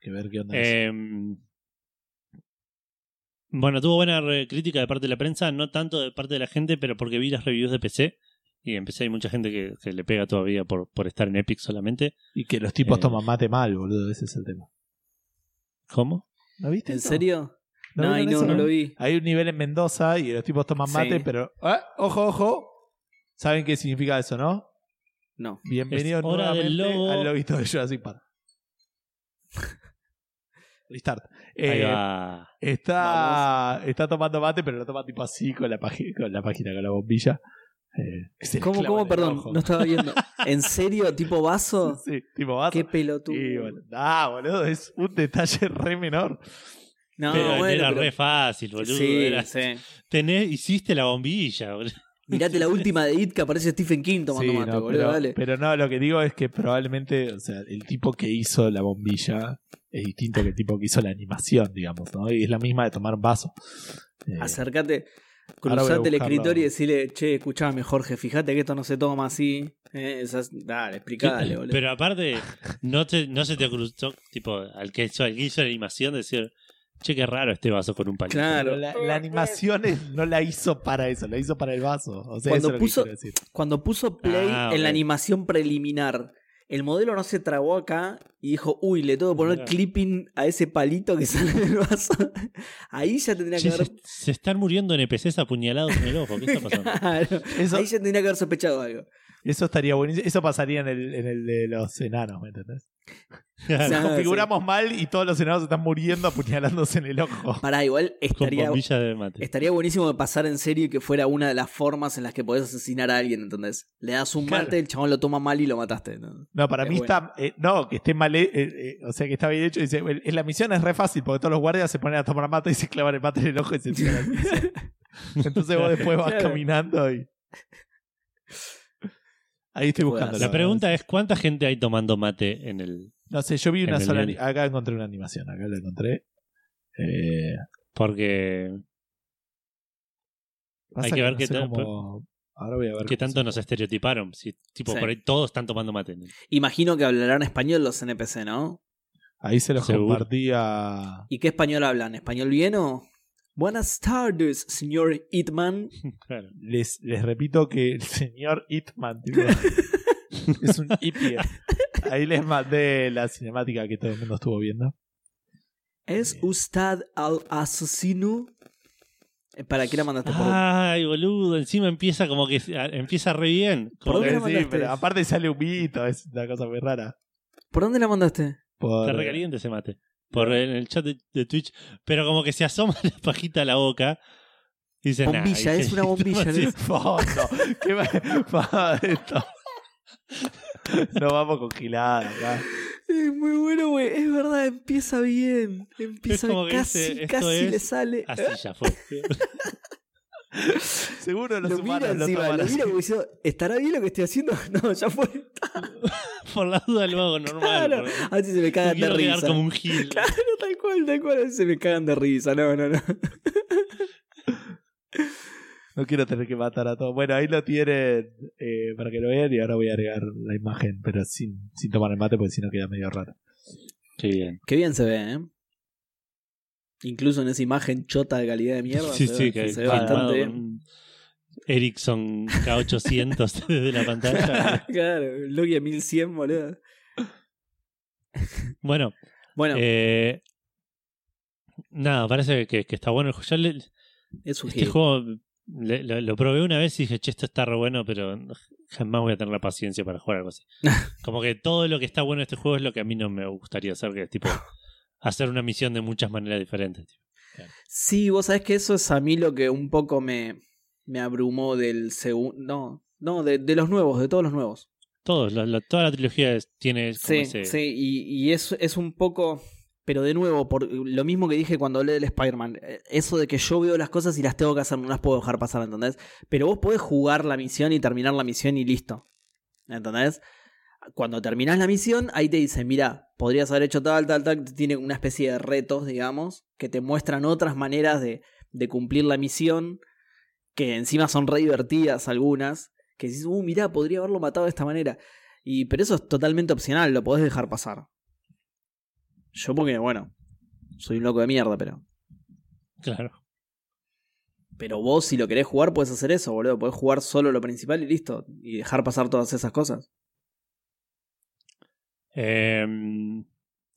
que ver qué onda es. Eh, bueno, tuvo buena re- crítica de parte de la prensa, no tanto de parte de la gente, pero porque vi las reviews de PC. Y en PC hay mucha gente que, que le pega todavía por, por estar en Epic solamente. Y que los tipos eh, toman mate mal, boludo, ese es el tema. ¿Cómo? ¿No viste? ¿En eso? serio? ¿No No, no, eso? no lo vi. Hay un nivel en Mendoza y los tipos toman mate, Sí. pero. ¡Ah! ¡Ojo, ojo! ¿Saben qué significa eso, no? No. Bienvenido del nuevamente lobo. al lobito de Jurassic Park. Restart. Eh, está, está tomando mate, pero lo toma tipo así con la, página, con la página, con la bombilla. Eh, ¿Cómo, cómo? Perdón, ojo. no estaba viendo. ¿En serio? ¿Tipo vaso? Sí, tipo vaso. Qué pelotudo. Y bueno, ah, boludo, es un detalle re menor. No, pero bueno, era pero- re fácil, boludo. Sí, era- sí. tenés, hiciste la bombilla, boludo. Mirate la última de It que aparece Stephen King tomando Sí, mate, no, boludo, pero, dale. pero no, lo que digo es que probablemente, o sea, el tipo que hizo la bombilla es distinto que el tipo que hizo la animación, digamos, ¿no? Y es la misma de tomar un vaso. Eh, Acércate, cruzate el escritorio y decirle, che, escuchame, Jorge, fíjate que esto no se toma así. Eh, esas- Dale, explicale, boludo. Pero aparte, no, te, no se te cruzó, tipo, al que, hizo, al que hizo la animación, decir, che, qué raro este vaso con un palito. Claro. la, la animación es- no la hizo para eso, la hizo para el vaso. O sea, Cuando eso es lo que puso- quiero decir. Cuando puso play Ah, en la animación preliminar, el modelo no se trabó acá y dijo, uy, le tengo que poner Claro. clipping a ese palito que sale del vaso. Ahí ya tendría Che, que haber. se, se están muriendo NPCs apuñalados en el ojo. ¿Qué está pasando? Claro. Eso, Ahí ya tendría que haber sospechado algo. eso estaría buenísimo. Eso pasaría en el, en el de los enanos, ¿me entendés? Configuramos mal y todos los enanos están muriendo apuñalándose en el ojo. Pará, igual estaría, estaría buenísimo de pasar en serio y que fuera una de las formas en las que podés asesinar a alguien, ¿entendés? Le das un Claro. mate, el chabón lo toma mal y lo mataste. ¿no? No, para Es mí bueno. está. eh, no, que esté mal. eh, eh, o sea, que está bien hecho. Dice, "Bueno, en la misión es re fácil porque todos los guardias se ponen a tomar mate y se clavan el mate en el ojo y se tiran al piso. Entonces vos después vas Claro. caminando y. Ahí estoy buscando. La pregunta es, ¿cuánta gente hay tomando mate en el...? No sé, yo vi una sola. Acá encontré una animación. Acá la encontré. Eh, Porque pasa Hay que ver no qué sé tal- cómo- Ahora voy a ver. qué cómo tanto se- nos estereotiparon. Si, tipo, Sí. por ahí todos están tomando mate. Imagino que hablarán español los NPC, ¿no? Ahí se los Seguro. compartía. ¿Y qué español hablan? ¿Español bien o...? Buenas tardes, señor Hitman. Claro. Les, les repito que el señor Hitman tipo, es un hippie. Ahí les mandé la cinemática que todo el mundo estuvo viendo. ¿Es usted al asesino? Eh, ¿Para qué la mandaste por Ay, boludo, encima empieza como que a- empieza re bien. ¿Por dónde la Sí, pero aparte sale un mito, es una cosa muy rara. ¿Por dónde la mandaste? Por- está re caliente ese mate. Por en el chat de, de Twitch. Pero como que se asoma la pajita a la boca. Y dice, nah, Bombilla, y es se- una bombilla, ¿no? Sí, Fondo. ¿Qué va- va esto? No vamos con gilada acá. Es muy bueno, güey. Es verdad, empieza bien. Empieza que casi, dice, casi es le sale. Así ya fue. Seguro los Lo mira humanos lo encima, toman lo así. mira como diciendo, ¿estará bien lo que estoy haciendo? No, ya fue. Por la duda lo hago normal. Claro. porque A ver si se me no cagan de risa. como un gil. Claro, tal cual, tal cual. A ver si se me cagan de risa. No, no, no. No quiero tener que matar a todos. Bueno, ahí lo tienen eh, para que lo vean y ahora voy a agregar la imagen, pero sin, sin tomar el mate porque si no queda medio raro. Qué bien. Qué bien se ve, ¿eh? Incluso en esa imagen chota de calidad de mierda. Sí, se sí, ve, que se ve bastante Ericsson K800 desde la pantalla. claro, Nokia 1100, boludo. Bueno, Bueno, eh, nada, parece que, que está bueno el juego. Yo le- es un este hit. juego le- lo, lo probé una vez y dije, che, esto está re bueno, pero jamás voy a tener la paciencia para jugar algo así. Como que todo lo que está bueno en este juego es lo que a mí no me gustaría hacer, que es tipo hacer una misión de muchas maneras diferentes. Sí, vos sabés que eso es a mí lo que un poco me, me abrumó del segundo. No, no, de, de los nuevos, de todos los nuevos. Todos, la- la- toda la trilogía tiene como Sí, ese- sí, y, y es, es un poco. Pero de nuevo, por lo mismo que dije cuando hablé del Spider-Man, eh, eso de que yo veo las cosas y las tengo que hacer, no las puedo dejar pasar, ¿entendés? Pero vos podés jugar la misión y terminar la misión y listo. ¿Entendés? Cuando terminás la misión, ahí te dice, mira, podrías haber hecho tal, tal, tal, tiene una especie de retos, digamos, que te muestran otras maneras de, de cumplir la misión, que encima son re divertidas algunas, que dices, uh, mirá, podría haberlo matado de esta manera. Y, pero eso es totalmente opcional, lo podés dejar pasar. Yo porque, bueno, soy un loco de mierda, pero... Claro. Pero vos si lo querés jugar puedes hacer eso, boludo. Podés jugar solo lo principal y listo. Y dejar pasar todas esas cosas. Em,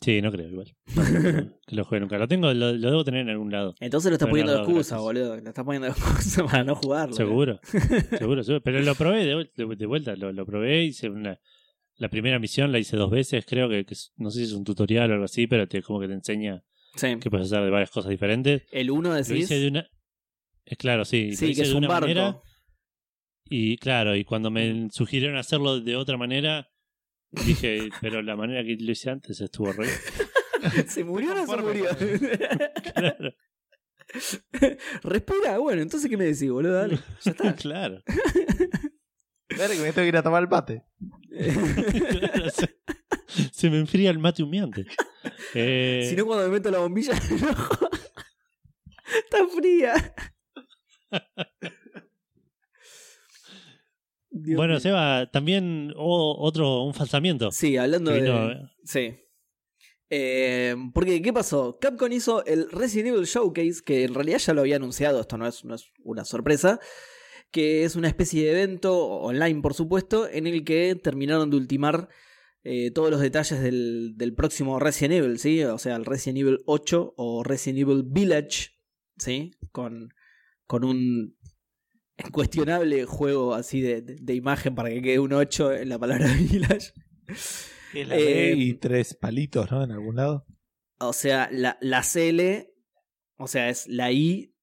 sí, no creo igual. No creo que lo juegue nunca. Lo tengo, lo, lo debo tener en algún lado. Entonces lo estás poniendo de excusa, gracias. boludo. Lo estás poniendo de excusa para no jugarlo. Seguro, seguro, seguro. Pero lo probé de, vuel- de- de vuelta, lo, lo probé, hice una, la primera misión la hice dos veces, creo que, no sé si es un tutorial o algo así, pero te, como que te enseña Sí. que puedes hacer de varias cosas diferentes. El uno Lo decís. hice de una... Es claro, sí. lo sí, hice que es de un una barco. manera y claro, y cuando me sugirieron hacerlo de otra manera, dije, pero la manera que lo hice antes estuvo re... ¿Se murió o no se murió? Claro, Respira, bueno, entonces ¿qué me decís, boludo? Dale, ya está. claro. Dale que me tengo que ir a tomar el mate. Claro, se, se me enfría el mate humeante. Eh, si no, cuando me meto la bombilla, no. está fría. Dios bueno, mío. Seba, también hubo otro, un falsamiento. Sí, hablando de. Sí. Eh, porque, ¿qué pasó? Capcom hizo el Resident Evil Showcase, que en realidad ya lo había anunciado, esto no es, no es una sorpresa, que es una especie de evento online, por supuesto, en el que terminaron de ultimar eh, todos los detalles del, del próximo Resident Evil, ¿sí? O sea, el Resident Evil 8 o Resident Evil Village, ¿sí? Con, con un cuestionable juego así de, de- imagen para que quede un 8 en la palabra Village. La Eh, y tres palitos, ¿no? En algún lado. O sea, la, la CL, o sea, es la I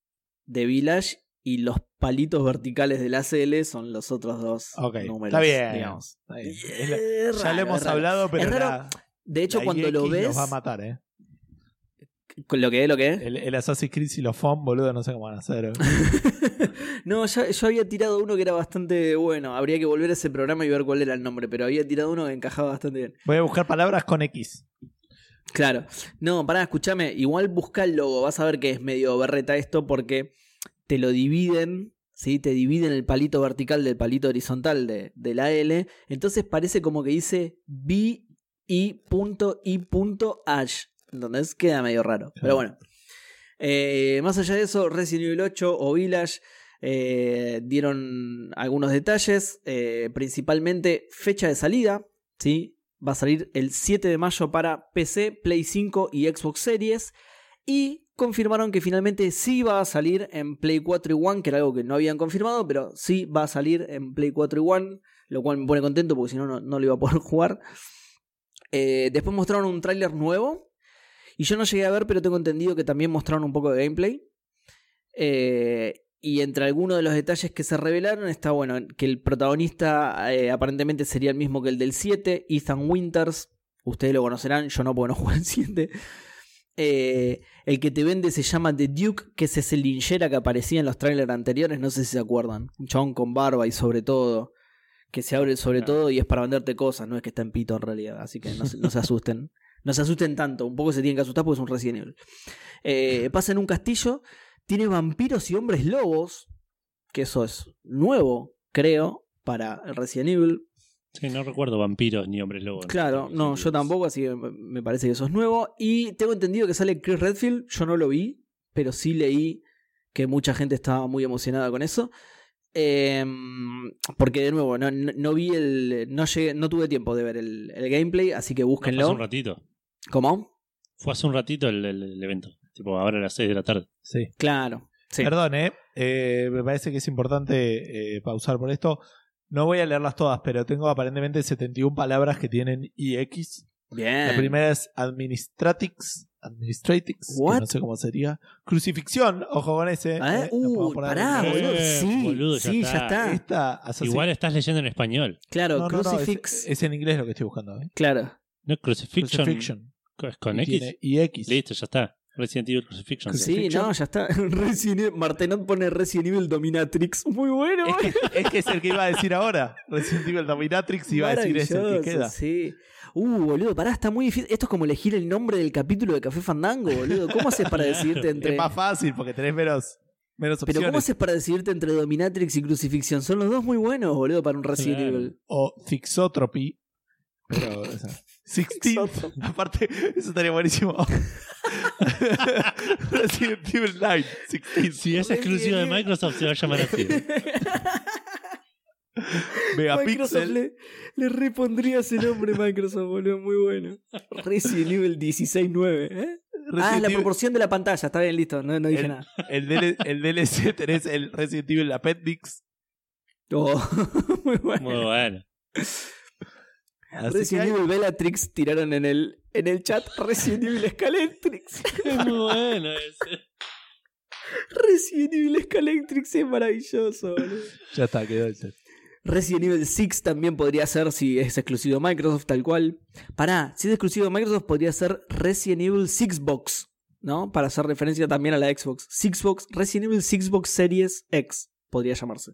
de Village y los palitos verticales de la CL son los otros dos números. está bien. digamos. Está bien. Es Es la- ya raro, lo hemos hablado, pero Es raro, la- De hecho, cuando lo ves. Nos va a matar, ¿eh? Con lo que es, lo que es. El, el Assassin's Creed y los FOM, boludo, no sé cómo van a hacer. ¿eh? no, ya- yo había tirado uno que era bastante bueno. Habría que volver a ese programa y ver cuál era el nombre, pero había tirado uno que encajaba bastante bien. Voy a buscar palabras con X. Claro. No, pará, escúchame. Igual busca el logo. Vas a ver que es medio berreta esto porque te lo dividen. ¿Sí? Te dividen el palito vertical del palito horizontal de, de la L. Entonces parece como que dice y Entonces queda medio raro. Pero bueno. Eh, más allá de eso, Resident Evil 8 o Village eh, dieron algunos detalles. eh, principalmente fecha de salida. ¿sí? Va a salir el 7 de mayo para PC, Play 5 y Xbox Series. Y confirmaron que finalmente sí va a salir en Play 4 y One, que era algo que no habían confirmado, pero sí va a salir en Play 4 y One, lo cual me pone contento porque si no, no, no lo iba a poder jugar. Eh, después mostraron un tráiler nuevo. Y yo no llegué a ver, pero tengo entendido que también mostraron un poco de gameplay. Eh, y entre algunos de los detalles que se revelaron está bueno que el protagonista eh, aparentemente sería el mismo que el del 7, Ethan Winters. Ustedes lo conocerán, yo no porque no jugué el 7. Eh, el que te vende se llama The Duke, que es ese linchera que aparecía en los trailers anteriores, no sé si se acuerdan. Un chabón con barba y sobre todo, que se abre sobre todo y es para venderte cosas, no es que está en pito en realidad, así que no se asusten. No se asusten tanto, un poco se tienen que asustar porque es un Resident Evil. Eh, pasa en un castillo, tiene vampiros y hombres lobos, que eso es nuevo, creo, para el Resident Evil. Sí, no recuerdo vampiros ni hombres lobos. Claro, no, yo tampoco, así que me parece que eso es nuevo. Y tengo entendido que sale Chris Redfield, yo no lo vi, pero sí leí que mucha gente estaba muy emocionada con eso. Em, porque de nuevo, no, no- no vi el. No, llegué, no tuve tiempo de ver el, el gameplay, así que No, búsquenlo. hace un ratito. ¿Cómo? Fue hace un ratito el, el- el evento. Tipo, ahora a las 6 de la tarde. Sí. Claro. Sí. Perdón, ¿eh? Eh, Me parece que es importante eh, pausar por esto. No voy a leerlas todas, pero tengo aparentemente 71 palabras que tienen IX. Bien. La primera es Administratix. Administratix. que What? no sé cómo sería. Crucifixión. Ojo con ese. ¿Eh? eh, lo Uh, pará, boludo. Sí, boludo, ya sí, ya está. está. Esta así- Igual estás leyendo en español. Claro, No, no, no, es- Crucifix. es, en inglés lo que estoy buscando. ¿eh? Claro. No, Crucifixion. Crucifixion. ¿Es con Y X? tiene IX. Listo, ya está. Resident Evil Crucifixion. Sí, Crucifixion. no, ya está. Resident Evil- Martenot pone Resident Evil Dominatrix. Muy bueno. Es que, es que es el que iba a decir ahora. Resident Evil Dominatrix iba a decir ese el que queda. Sí. Uh, boludo, pará, está muy difícil. Esto es como elegir el nombre del capítulo de Café Fandango, boludo. ¿Cómo haces para decidirte entre. Es más fácil porque tenés menos, menos Pero ¿cómo haces para decidirte entre Dominatrix y Crucifixión? Son los dos muy buenos, boludo, para un Resident Claro. Evil. O Fixotropy. Pero, o sea, 16. Fixotropy. Aparte, eso estaría buenísimo. Resident Evil 9. 16. Si es exclusivo de. Microsoft, se va a llamar así. Microsoft Megapixel. le, le repondría ese nombre Microsoft, boludo, muy bueno. Resident Evil 16.9, ¿eh? Ah, es la Evil- proporción de la pantalla, está bien, listo, no, no dije el, nada. el, DL el DLC tenés el Resident Evil Appendix. Oh, muy bueno. Muy bueno. Así Resident Evil Bellatrix tiraron en el, en el chat Resident Evil Scaletrix. Es muy bueno ese. Resident Evil Scaletrix es maravilloso, boludo. ya está, quedó el set. Resident Evil 6 también podría ser si es exclusivo de Microsoft, tal cual. Pará, si es exclusivo de Microsoft, podría ser Resident Evil Sixbox, ¿no? Para hacer referencia también a la Xbox. Sixbox, Resident Evil Sixbox Series X, podría llamarse.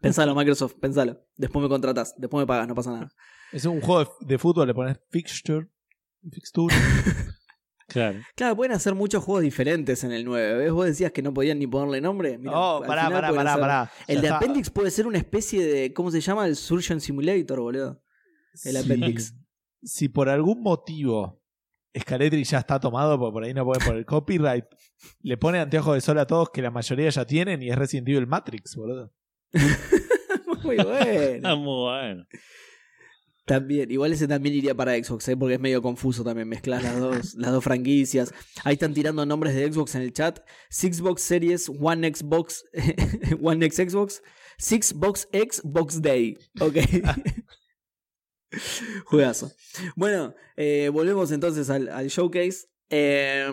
Pensalo, Microsoft, pensalo. Después me contratás, después me pagas, no pasa nada. Es un juego de, de fútbol, le pones fixture. Fixture. Claro. Claro, pueden hacer muchos juegos diferentes en el 9. ¿Ves? Vos decías que no podían ni ponerle nombre. Mirá, oh, pará, pará, pueden pará, hacer- pará. El Ya de está. Appendix puede ser una especie de. ¿Cómo se llama? El Surgeon Simulator, boludo. El Appendix. Si por algún motivo Scaletrix ya está tomado, porque por ahí no puede por el copyright, le pone anteojos de sol a todos que la mayoría ya tienen y es Resident Evil Matrix, boludo. Muy bueno. Ah, muy bueno. También, igual ese también iría para Xbox, ¿eh? porque es medio confuso también mezclar las dos, las dos franquicias. Ahí están tirando nombres de Xbox en el chat. Xbox Series, One Xbox, One X Xbox, Sixbox X Box Day. Ok. Juegazo. Bueno, eh, volvemos entonces al, al showcase. Eh,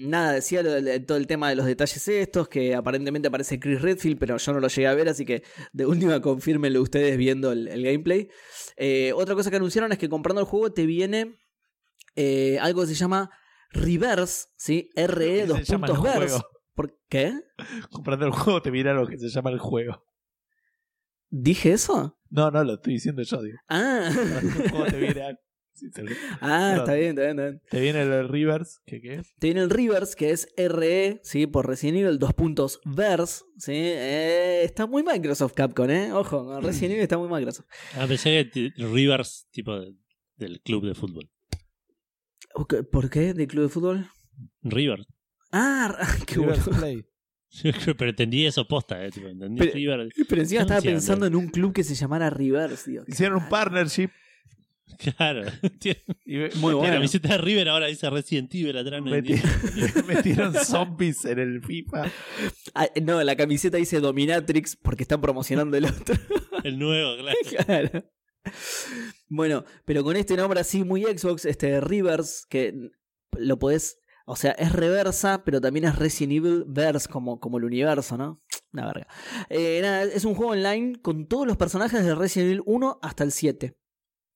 nada, decía lo de- todo el tema de los detalles estos, que aparentemente aparece Chris Redfield, pero yo no lo llegué a ver, así que de última confírmenlo ustedes viendo el, el gameplay. Eh, otra cosa que anunciaron es que comprando el juego te viene eh, algo que se llama Reverse, ¿sí? RE Que dos se llama puntos el verse. juego. ¿Por qué? Comprando el juego te viene lo que se llama el juego. ¿Dije eso? No, no, lo estoy diciendo yo, digo. Ah, El juego te viene, a- sí, ah está bien, está bien, está bien. te viene el Rivers, ¿qué qué es? Te viene el Reverse, que es RE, ¿sí? Por Resident Evil, dos puntos Verse, ¿sí? Eh, está muy Microsoft Capcom, ¿eh? Ojo, con Resident Evil está muy Microsoft. Ah, pensé que Rivers, tipo de del club de fútbol. Ok, ¿Por qué? ¿De club de fútbol? River. Ah, qué bueno. Pero entendí eso posta, eh. Tipo, entendí Pero- River. Pero encima estaba pensando en un club que se llamara Rivers, tío. Hicieron un partnership. Claro. Tiene Muy la bueno. camiseta de River ahora dice Resident Evil atrás. No meti- metieron zombies en el FIFA. Ah, no, la camiseta dice Dominatrix porque están promocionando el otro. El nuevo, claro. Claro. Bueno, pero con este nombre así muy Xbox, este Rivers, que lo podés. O sea, es reversa, pero también es Resident Evil Verse, como, como el universo, ¿no? Una verga. Eh, nada, es un juego online con todos los personajes de Resident Evil 1 hasta el 7.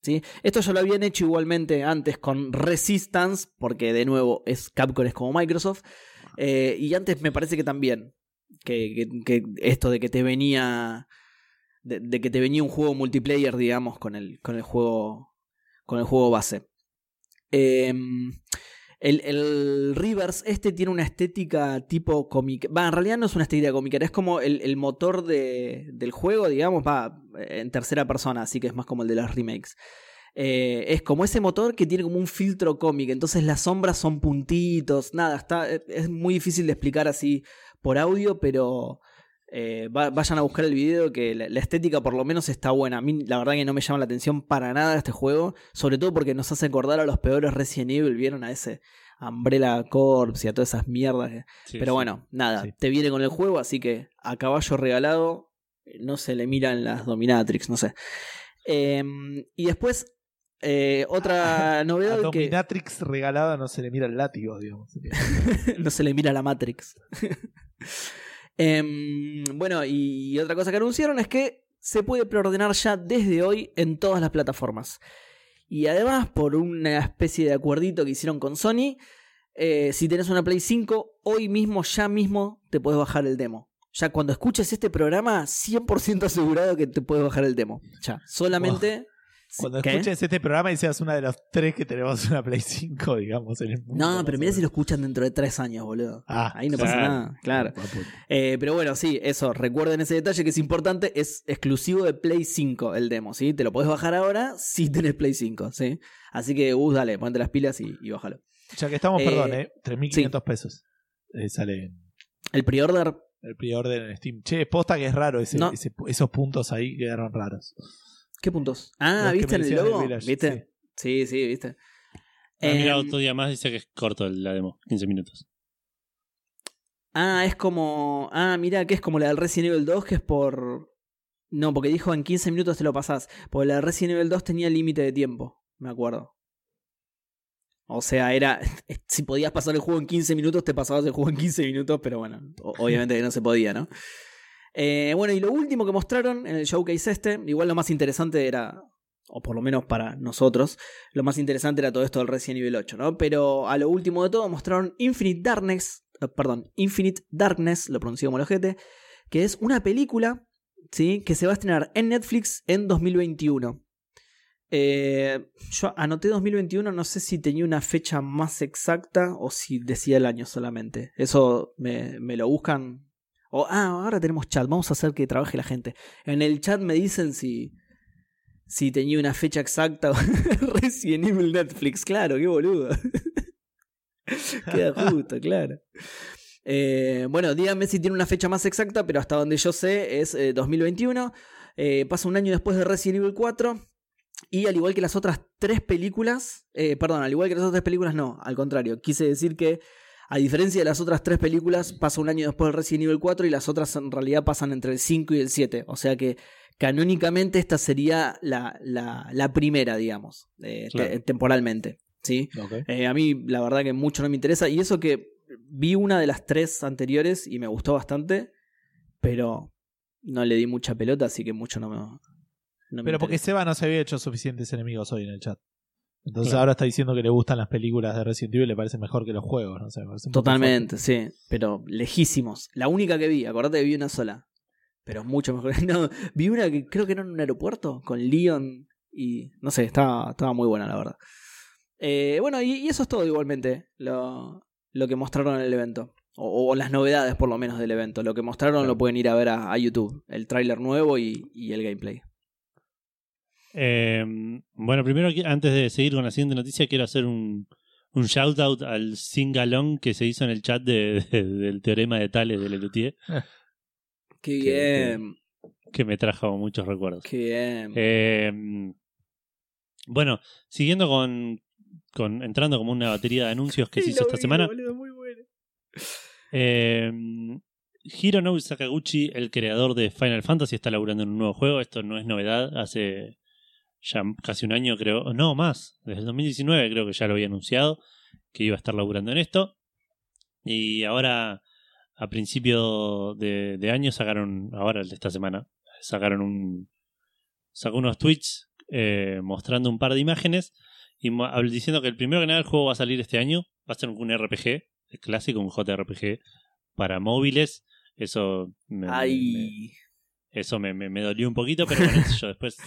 ¿Sí? Esto ya lo habían hecho igualmente antes con Resistance, porque de nuevo es Capcom es como Microsoft. Eh, y antes me parece que también. Que, que- esto de que te venía. De, que te venía un juego multiplayer, digamos, con el, con el juego. Con el juego base. Em, el, el Rivers, este tiene una estética tipo cómica. Va, en realidad no es una estética cómica, es como el, el motor de- del juego, digamos, va en tercera persona, así que es más como el de las remakes. Eh, es como ese motor que tiene como un filtro cómic, entonces las sombras son puntitos, nada, está, es muy difícil de explicar así por audio, pero eh, va- vayan a buscar el video que la, la estética por lo menos está buena. A mí la verdad que no me llama la atención para nada este juego, sobre todo porque nos hace acordar a los peores Resident Evil, vieron a ese Umbrella Corps y a todas esas mierdas. Sí, pero sí. bueno, nada, Sí. te viene con el juego, así que a caballo regalado no se le miran las Dominatrix, no sé. Eh, y después, eh, otra A novedad que Dominatrix regalada no se le mira el látigo, digamos. no se le mira la Matrix. Em, bueno, y otra cosa que anunciaron es que se puede preordenar ya desde hoy en todas las plataformas. Y además, por una especie de acuerdito que hicieron con Sony, eh, si tenés una Play 5, hoy mismo, ya mismo, te puedes bajar el demo. Ya cuando escuches este programa, 100% asegurado que te puedes bajar el demo. Ya, solamente... Cuando ¿Qué? escuches este programa y seas una de los tres que tenemos una Play 5, digamos, en el mundo. No, pero o si lo escuchan dentro de tres años, boludo. Ah, Ahí no claro. pasa nada, claro. Punto. Eh, pero bueno, sí, eso, recuerden ese detalle que es importante, es exclusivo de Play 5 el demo, ¿sí? Te lo podés bajar ahora si tenés Play 5, ¿sí? Así que, Gus, dale, ponte las pilas y, y bájalo. Ya que estamos, Eh, perdón, ¿eh? 3.500 pesos. Eh, sale El pre-order, el pre-order en Steam. Che, posta que es raro ese- No. ese- esos puntos ahí quedaron raros. ¿Qué puntos? Ah, Los ¿viste en el logo? Village, ¿Viste? Sí, sí, ¿viste? Ah, mira, Em, otro día más dice que es corto la demo, 15 minutos. ah, es como... Ah, mira, que es como la del Resident Evil 2, que es por... No, porque dijo en 15 minutos te lo pasás. Porque la de Resident Evil 2 tenía límite de tiempo, me acuerdo. O sea, era. Si podías pasar el juego en 15 minutos, te pasabas el juego en 15 minutos, pero bueno, obviamente que no se podía, ¿no? Eh, bueno, y lo último que mostraron en el showcase este, igual lo más interesante era, o por lo menos para nosotros, lo más interesante era todo esto del Resident Evil 8, ¿no? Pero a lo último de todo mostraron Infinite Darkness, eh, perdón, Infinite Darkness, lo pronuncié como el ojete, que es una película, ¿sí? Que se va a estrenar en Netflix en 2021. Eh, yo anoté 2021, no sé si tenía una fecha más exacta o si decía el año solamente. Eso me, me lo buscan. O, ah, ahora tenemos chat, vamos a hacer que trabaje la gente. En el chat me dicen si, si tenía una fecha exacta. Resident Evil Netflix, claro, qué boludo. Queda justo, claro. Eh, bueno, díganme si tiene una fecha más exacta, pero hasta donde yo sé es eh, 2021. Eh, pasa un año después de Resident Evil 4. Y al igual que las otras tres películas, eh, perdón, al igual que las otras películas, no, al contrario, quise decir que a diferencia de las otras tres películas, pasa un año después del Resident Evil 4 y las otras en realidad pasan entre el 5 y el 7. O sea que canónicamente esta sería la, la, la primera, digamos, eh, te- temporalmente. ¿sí? Eh, a mí la verdad que mucho no me interesa. Y eso que vi una de las tres anteriores y me gustó bastante, pero no le di mucha pelota, así que mucho no me... no me Pero porque. Seba no se había hecho suficientes enemigos hoy en el chat. Entonces Claro. ahora está diciendo que le gustan las películas de Resident Evil y le parece mejor que los juegos. No sé, me Totalmente, sí, pero lejísimos. La única que vi, acordate que vi una sola. Pero mucho mejor. No, vi una que creo que era en un aeropuerto con Leon y no sé, estaba, estaba muy buena la verdad. Eh, bueno, y, y eso es todo igualmente lo, lo que mostraron en el evento. O, o las novedades por lo menos del evento. Lo que mostraron Claro. lo pueden ir a ver a, a YouTube. El tráiler nuevo y, y el gameplay. Eh, bueno, primero, antes de seguir con la siguiente noticia, quiero hacer un, un shout out al singalong que se hizo en el chat de- de- del teorema de Tales de Lelutier, Qué que- bien, que me trajo muchos recuerdos. qué bien. Eh, bueno, siguiendo con, con. entrando como una batería de anuncios que se hizo esta semana. Eh, Hironobu Sakaguchi, el creador de Final Fantasy, está laburando en un nuevo juego. Esto no es novedad. Hace ya casi un año, creo. No, más. Desde el 2019 creo que ya lo había anunciado que iba a estar laburando en esto. Y ahora, a principio de, de año, sacaron. Ahora, el de esta semana, sacaron un. Sacó unos tweets eh, mostrando un par de imágenes y diciendo que el primero que nada el juego va a salir este año. Va a ser un RPG el clásico, un JRPG para móviles. Eso me, eso me, me- me dolió un poquito, pero bueno, yo después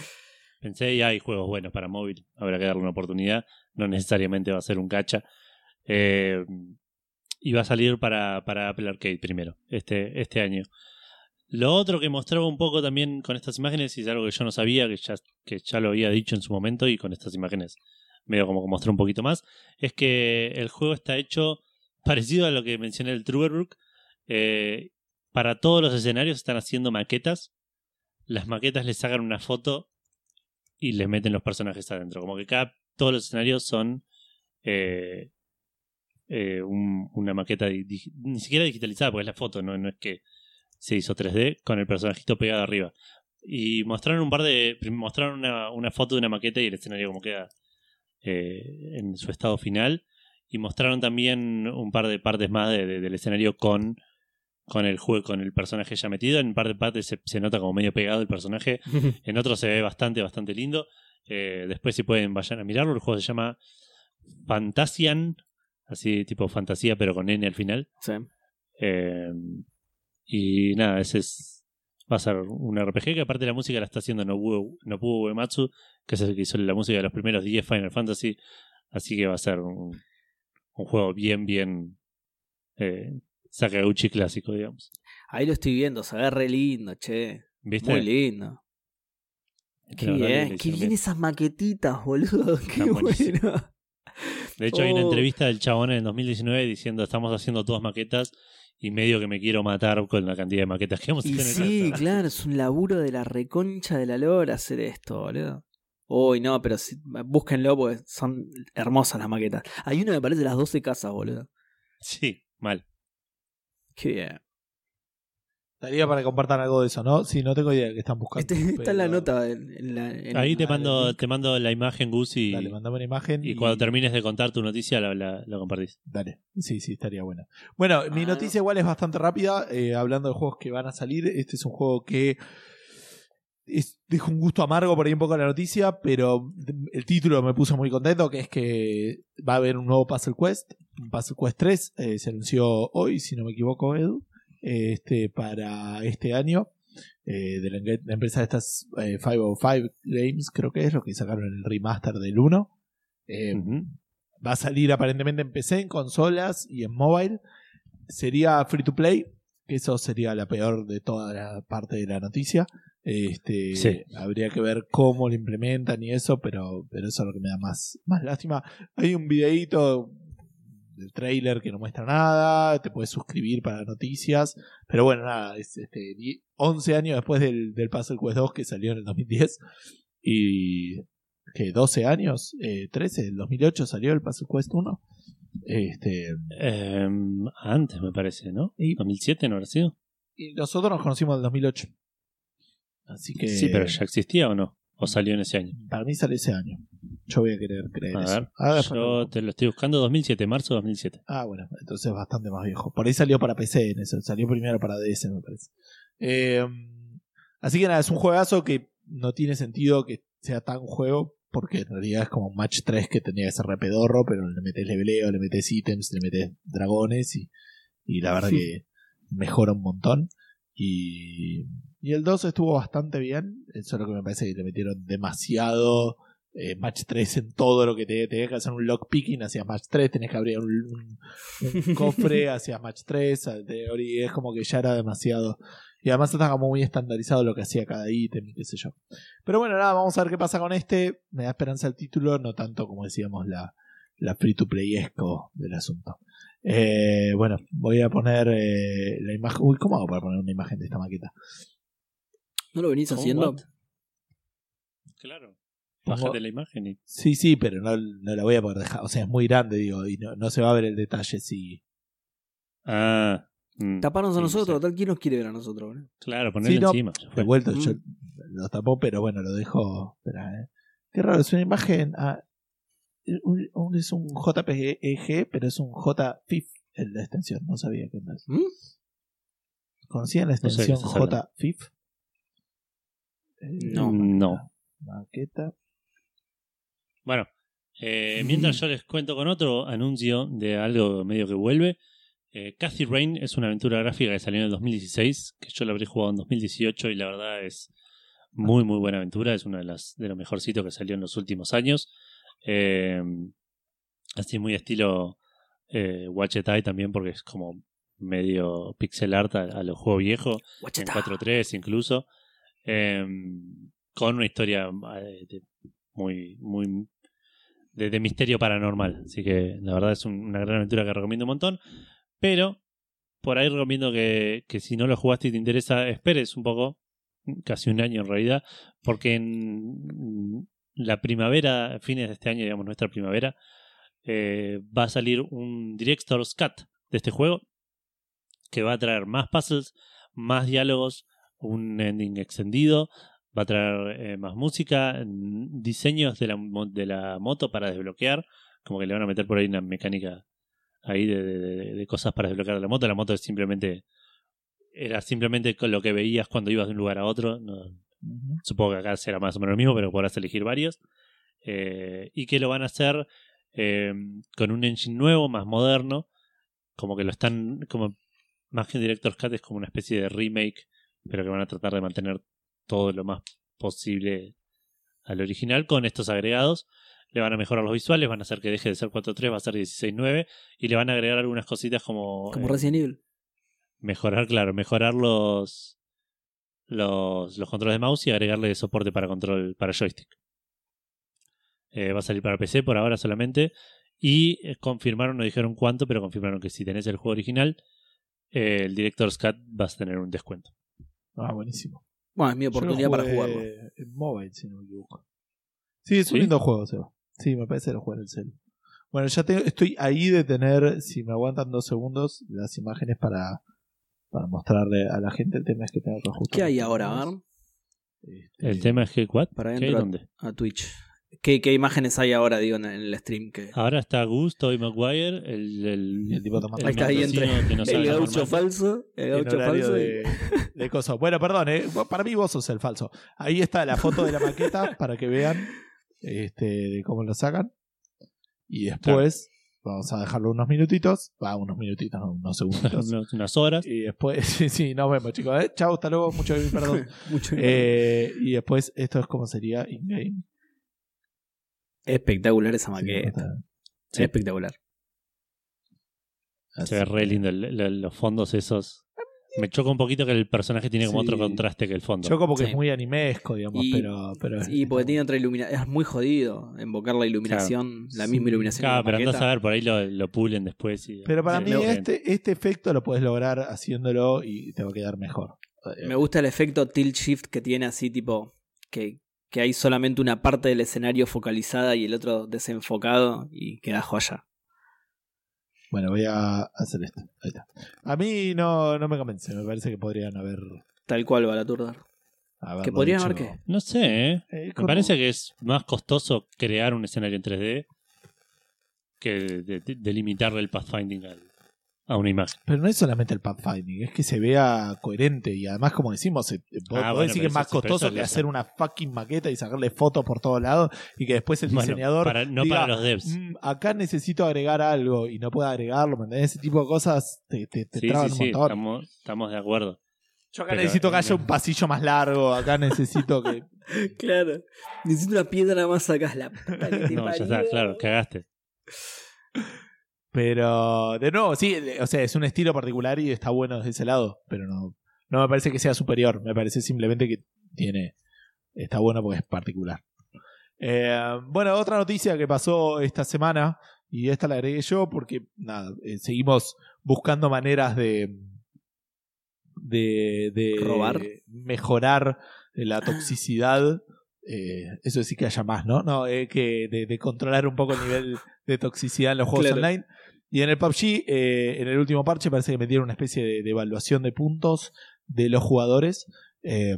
pensé, y hay juegos buenos para móvil, habrá que darle una oportunidad. No necesariamente va a ser un cacha. Eh, y va a salir para, para Apple Arcade primero, este, este año. Lo otro que mostraba un poco también con estas imágenes, y es algo que yo no sabía, que ya, que ya lo había dicho en su momento, y con estas imágenes medio como que mostró un poquito más, es que el juego está hecho parecido a lo que mencioné el Truerbrook. Eh, para todos los escenarios están haciendo maquetas. Las maquetas les sacan una foto y les meten los personajes adentro. Como que cada, todos los escenarios son eh, eh, un- una maqueta ni siquiera digitalizada, porque es la foto, no, es que se hizo 3D con el personajito pegado arriba. Y mostraron un par de. mostraron una, una foto de una maqueta y el escenario como queda eh, en su estado final. Y mostraron también un par de partes más de- de- del escenario con, con el juego, con el personaje ya metido. En un par de partes se, se nota como medio pegado el personaje. En otros se ve bastante, bastante lindo. Eh, después si pueden vayan a mirarlo. El juego se llama Fantasian. Así tipo fantasía pero con N al final. sí. Eh, y nada, ese es. Va a ser un RPG que aparte la música la está haciendo Nobuo, Nobuo Uematsu, que es el que hizo la música de los primeros 10 Final Fantasy. Así que va a ser un, un juego bien, bien eh, Sakaguchi clásico, digamos. Ahí lo estoy viendo, se ve re lindo, che. ¿Viste? Muy lindo. Qué bien, qué bien esas maquetitas, boludo. Qué Están bueno. De hecho, hay una Oh. entrevista del chabón en el 2019 diciendo: Estamos haciendo todas maquetas y medio que me quiero matar con la cantidad de maquetas que Y tener. sí, claro, es un laburo de la reconcha de la lora hacer esto, boludo. Uy, no, pero búsquenlo porque son hermosas las maquetas. Hay una que parece las 12 casas, boludo. Sí, mal. Qué bien. Estaría para que compartan algo de eso, ¿no? Sí, no tengo idea de qué están buscando. Este- está en la nota. En, en la, en- Ahí te mando, te mando la imagen, Gus, y, Dale, mandame una imagen. y cuando termines de contar tu noticia la, la, la compartís. Dale, sí, sí, estaría buena. Bueno, mi Ah, noticia igual es bastante rápida. eh, hablando de juegos que van a salir, este es un juego que es, deja un gusto amargo por ahí un poco la noticia, pero el título me puso muy contento, que es que va a haber un nuevo Puzzle Quest, un Puzzle Quest 3, eh, se anunció hoy, si no me equivoco, Edu, eh, este, para este año. eh, de la, la empresa de estas eh, 505 Games, creo que es lo que sacaron el remaster del 1. Eh, Ujú. Va a salir aparentemente en PC, en consolas y en mobile. Sería free to play, que eso sería la peor de toda la parte de la noticia. Este, Sí. Habría que ver cómo lo implementan y eso, pero, pero eso es lo que me da más, más lástima. Hay un videíto del trailer que no muestra nada, te puedes suscribir para noticias, pero bueno, nada, es este, die- 11 años después del, del Puzzle Quest 2 que salió en el 2010 y que 12 años, eh, 13, el 2008 salió el Puzzle Quest 1. Este, Em, antes, me parece, ¿no? Y- ¿2007 no habrá sido? y nosotros nos conocimos en el 2008. Así que Sí, pero ¿ya existía o no? ¿O salió en ese año? para mí sale ese año. Yo voy a querer creer A eso. ver, Ah, después yo te lo estoy buscando 2007, marzo de 2007. Ah, bueno, entonces es bastante más viejo. Por ahí salió para PC en eso. Salió primero para DS, me parece. Eh, así que nada, es un juegazo que no tiene sentido que sea tan juego. Porque en realidad es como un match 3 que tenía que ser repedorro, pero le metes leveleo, le metes ítems, le metes dragones y, y la verdad que mejora un montón. Y, y el 2 estuvo bastante bien, solo que me parece que le metieron demasiado eh, match 3 en todo lo que te tenías que hacer un lockpicking hacia match 3, tenés que abrir un, cofre hacia match 3, a- de- y es como que ya era demasiado. Y además está como muy estandarizado lo que hacía cada ítem y qué sé yo. Pero bueno, nada, vamos a ver qué pasa con este. Me da esperanza el título, no tanto como decíamos la, la free to play esco del asunto. Eh, bueno, voy a poner eh, la imagen. Uy, ¿cómo hago para poner una imagen de esta maqueta? ¿No lo venís ¿Cómo, haciendo? what? Claro. Bájate la imagen y. Sí, sí, pero no, no la voy a poder dejar. O sea, es muy grande, digo, y no, no se va a ver el detalle si. Ah. mm, Taparnos a sí, nosotros, sí. tal quién nos quiere ver a nosotros, boludo? Claro, ponerlo Sí, no, encima. Revuelto, Mm. yo lo tapó, pero bueno, lo dejo. Espera, eh. Qué raro, es una imagen. ah, un- un- es un JPG, pero es un JFIF en la extensión. No sabía qué es. ¿Mm? ¿Conocían la sé extensión hablando. JFIF? No. No. Maqueta. Bueno, eh, mientras yo les cuento con otro anuncio de algo medio que vuelve. Eh, Cathy Rain es una aventura gráfica que salió en el 2016, que yo la habré jugado en 2018 y la verdad es muy muy buena aventura, es una de las de los mejorcitos que salió en los últimos años. Eh, así muy estilo eh, Watch It Eye también porque es como medio pixel art a, a los juegos viejos en Guacheta. 4.3 incluso, eh, con una historia eh, de- muy, muy de, misterio paranormal. Así que la verdad es un- una gran aventura que recomiendo un montón. Pero por ahí recomiendo que, que si no lo jugaste y te interesa, esperes un poco, casi un año en realidad, porque en la primavera, fines de este año, digamos nuestra primavera, eh, va a salir un Director's Cut de este juego que va a traer más puzzles, más diálogos, un ending extendido, va a traer eh, más música, diseños de la, de la moto para desbloquear, como que le van a meter por ahí una mecánica ahí de, de- de- de cosas para desbloquear la moto. La moto es simplemente era simplemente con lo que veías cuando ibas de un lugar a otro. No, supongo que acá será más o menos lo mismo, pero podrás elegir varios. Eh, y que lo van a hacer eh, con un engine nuevo, más moderno. Como que lo están. como Más que un Director's Cut es como una especie de remake, pero que van a tratar de mantener todo lo más posible al original con estos agregados. Le van a mejorar los visuales, van a hacer que deje de ser 4.3, va a ser 16.9 y le van a agregar algunas cositas como Como eh, Resident Evil. mejorar, claro, mejorar los, los, los controles de mouse y agregarle soporte para control para joystick. Eh, va a salir para PC por ahora solamente. Y eh, confirmaron, no dijeron cuánto, pero confirmaron que si tenés el juego original, eh, el Director's Cut vas a tener un descuento. Ah, buenísimo. Bueno, es mi oportunidad para jugarlo. En mobile, si no me equivoco. Sí, es un ¿Sí? lindo juego, Seba. Sí, me parece que lo en el cel. Bueno, ya tengo, estoy ahí de tener, si me aguantan dos segundos, las imágenes para, para mostrarle a la gente. El tema es que tengo que ajustar. ¿Qué hay ahora. Mar? Este, El tema es que, ¿what? Para ¿Qué a Twitch. ¿Qué, qué imágenes hay ahora, digo, en el stream? Que... Ahora está Gus, Toby Maguire, el, el, Y el tipo tomando- Ahí está ahí mendocino entre que no sabe el gaucho falso, el gaucho falso. y- de, de coso. Bueno, perdón, eh, para mí vos sos el falso. Ahí está la foto de la maqueta para que vean este, de cómo lo sacan. Y después vamos a dejarlo unos minutitos. Va, unos minutitos, no, unos segunditos. Unas- unas horas. Y después, sí, sí, nos vemos, chicos. ¿eh? Chao, hasta luego. Mucho perdón. Mucho Eh, y después, esto es como sería in-game. Espectacular esa maqueta. Sí. Espectacular. Se ve re lindo el- el- los fondos esos. Me choca un poquito que el personaje tiene como Sí. otro contraste que el fondo. Yo como que Sí. es muy animesco, digamos, Y- pero, pero Y porque tiene otra iluminación. Es muy jodido invocar la iluminación, la Sí. misma iluminación. Claro, pero andás a ver, por ahí lo, lo pulen después. Y, Pero para mí este, este efecto lo puedes lograr haciéndolo y te va a quedar mejor. Me gusta el efecto tilt shift que tiene así, tipo, que, que hay solamente una parte del escenario focalizada y el otro desenfocado y queda joya. Bueno, voy a hacer esto. Ahí está. A mí no, no me convence. Me parece que podrían haber. Tal cual va la turda. haberlo Que podrían haber qué. No sé, ¿eh? Eh, Me parece que es más costoso crear un escenario en 3D que de- de- delimitarle el pathfinding al- a una imagen. Pero no es solamente el pathfinding, es que se vea coherente. Y además, como decimos, eh, Ah, podés bueno, decir que es más costoso que hacer una fucking maqueta y sacarle fotos por todos lados y que después el Bueno, diseñador. para- no diga, para los devs. "Mm, acá necesito agregar algo y no puede agregarlo. ¿me? Ese tipo de cosas te, te, te Sí, traban sí, un sí, montón. estamos, estamos de acuerdo. Yo acá pero, necesito que eh, haya no. un pasillo más largo. Acá necesito que. Claro. Necesito una piedra más acá. La puta que te No, ya está, claro, cagaste. Pero, de nuevo, sí, o sea, es un estilo particular y está bueno desde ese lado, pero no, no me parece que sea superior, me parece simplemente que tiene. Está bueno porque es particular. Eh, bueno, otra noticia que pasó esta semana, y esta la agregué yo porque, nada, eh, seguimos buscando maneras de. de. de ¿Robar? mejorar la toxicidad. Eh, eso sí que haya más, ¿no? No, eh, que de, de controlar un poco el nivel de toxicidad en los juegos Claro. online. Y en el PUBG, eh, en el último parche, parece que metieron una especie de, de evaluación de puntos de los jugadores. Eh,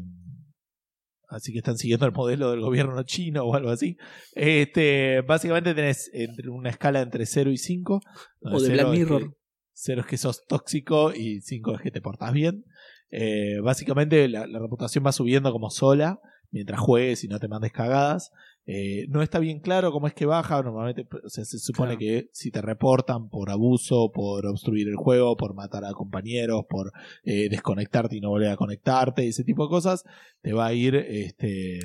así que están siguiendo el modelo del gobierno chino o algo así. Este, básicamente tenés entre una escala entre 0 y 5. O de Black Mirror. 0 es que sos tóxico y 5 es que te portás bien. Eh, básicamente la, la reputación va subiendo como sola mientras juegues y no te mandes cagadas. Eh, no está bien claro cómo es que baja. Normalmente o sea, se supone Claro. que si te reportan por abuso, por obstruir el juego, por matar a compañeros, por eh, desconectarte y no volver a conectarte, ese tipo de cosas, te va a ir este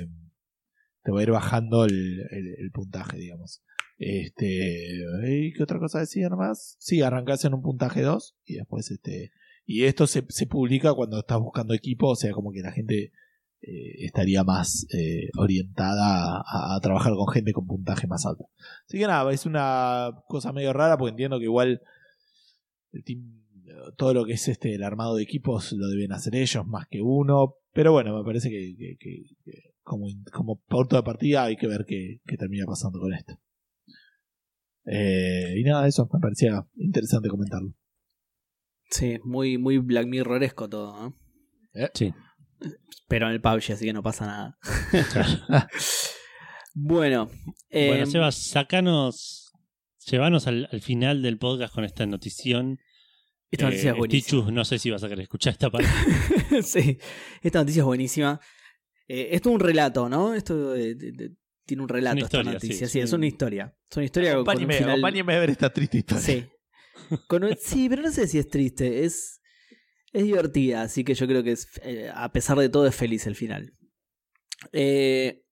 te va a ir bajando el, el- el puntaje, digamos. Este, ¿y ¿qué otra cosa decía nomás? Sí, arrancás en un puntaje 2 y después este y esto se, se publica cuando estás buscando equipo, o sea, como que la gente eh, estaría más eh, orientada a, a trabajar con gente con puntaje más alto. Así que nada, es una cosa medio rara porque entiendo que igual el team, todo lo que es este el armado de equipos lo deben hacer ellos más que uno, pero bueno, me parece que, que- que- que como, como punto de partida hay que ver qué, qué termina pasando con esto. Eh, y nada, eso me parecía interesante comentarlo. Sí, muy, muy Black Mirroresco todo, ¿no? Sí. Pero en el PUBG, así que no pasa nada. bueno, eh, bueno, Sebas, sacanos, llevanos al, al final del podcast con esta notición. esta noticia es Eh, buenísima. Tichu, no sé si vas a querer escuchar esta parte. sí, esta noticia es buenísima. Eh, esto es un relato, ¿no? Esto de- de- tiene un relato, esta noticia. sí, Sí, es es un- una historia. Es una historia con un Acompáñeme, final... acompáñeme a ver esta triste historia. Sí. Con un- sí, pero no sé si es triste. Es, es divertida, así que yo creo que es, eh, a pesar de todo es feliz el final. Eh,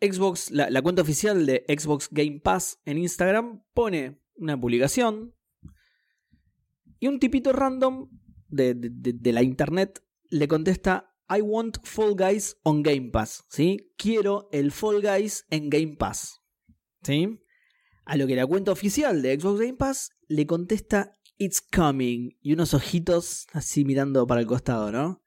Xbox, la, cuenta oficial de Xbox Game Pass en Instagram pone una publicación y un tipito random de, de- de- de la internet le contesta I want Fall Guys on Game Pass, ¿sí? Quiero el Fall Guys en Game Pass, ¿sí? A lo que la cuenta oficial de Xbox Game Pass le contesta It's coming y unos ojitos así mirando para el costado, ¿no?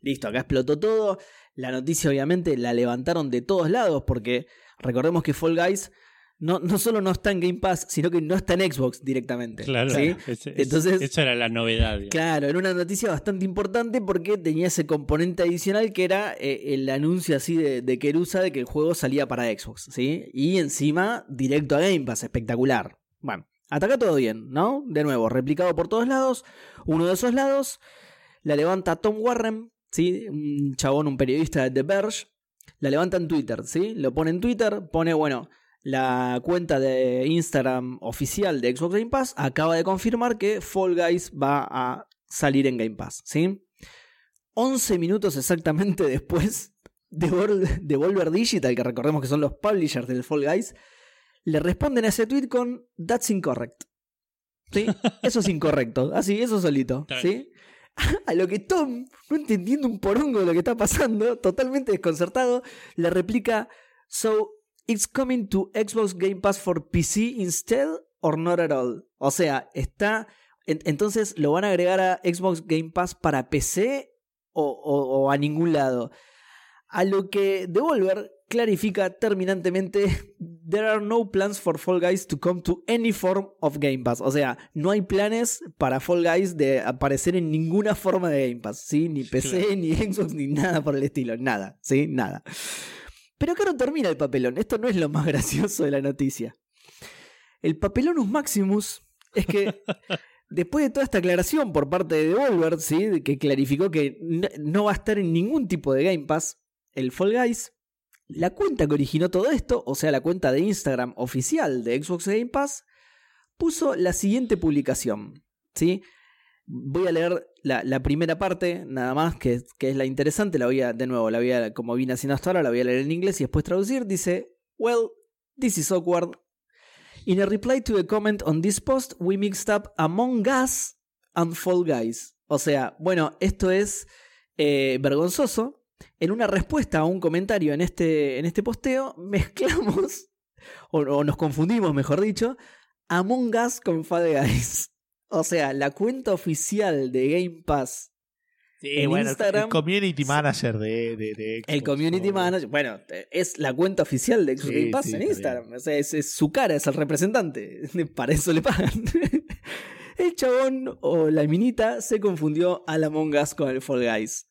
Listo, acá explotó todo. La noticia obviamente la levantaron de todos lados porque recordemos que Fall Guys no, no solo no está en Game Pass, sino que no está en Xbox directamente. Claro, ¿sí? es- Entonces- esa era la novedad. digamos. Claro, era una noticia bastante importante porque tenía ese componente adicional que era eh, el anuncio así de, de Kerusa de que el juego salía para Xbox, ¿sí? Y encima directo a Game Pass, espectacular. Bueno, hasta acá todo bien, ¿no? De nuevo, replicado por todos lados. Uno de esos lados la levanta Tom Warren, ¿sí? Un chabón, un periodista de The Verge. La levanta en Twitter, ¿sí? Lo pone en Twitter, pone, bueno, la cuenta de Instagram oficial de Xbox Game Pass acaba de confirmar que Fall Guys va a salir en Game Pass, ¿sí? 11 minutos exactamente después, Devol- Devolver Digital, que recordemos que son los publishers del Fall Guys, le responden a ese tweet con That's incorrect. ¿Sí? Eso es incorrecto. Así, eso solito. ¿Sí? A lo que Tom, no entendiendo un porongo de lo que está pasando, totalmente desconcertado, le replica: So, it's coming to Xbox Game Pass for PC instead or not at all. O sea, está. en- entonces, ¿lo van a agregar a Xbox Game Pass para PC o, o- o a ningún lado? A lo que Devolver clarifica terminantemente: There are no plans for Fall Guys to come to any form of Game Pass. O sea, no hay planes para Fall Guys de aparecer en ninguna forma de Game Pass, ¿sí? Ni PC, Claro. ni Xbox, ni nada por el estilo. Nada, ¿sí? Nada. Pero acá no termina el papelón. Esto no es lo más gracioso de la noticia. El papelonus maximus es que después de toda esta aclaración por parte de Devolver, ¿sí? que clarificó que no va a estar en ningún tipo de Game Pass, el Fall Guys, la cuenta que originó todo esto, o sea, la cuenta de Instagram oficial de Xbox Game Pass, puso la siguiente publicación. ¿sí? Voy a leer la, primera parte, nada más, que, que es la interesante. La voy a, de nuevo, la voy a, como vine haciendo hasta ahora, la voy a leer en inglés y después traducir. Dice: Well, this is awkward. In a reply to a comment on this post, we mixed up Among Us and Fall Guys. O sea, bueno, esto es eh, vergonzoso. En una respuesta a un comentario en este, en este posteo, mezclamos, o, o nos confundimos, mejor dicho, Among Us con Fall Guys. O sea, la cuenta oficial de Game Pass Sí, En bueno, Instagram- el community manager de, de, de El community manager, bueno, es la cuenta oficial de Xbox Sí, Game Pass sí, en Instagram. O sea, es, es su cara, es el representante. Para eso le pagan. El chabón o la minita se confundió al Among Us con el Fall Guys.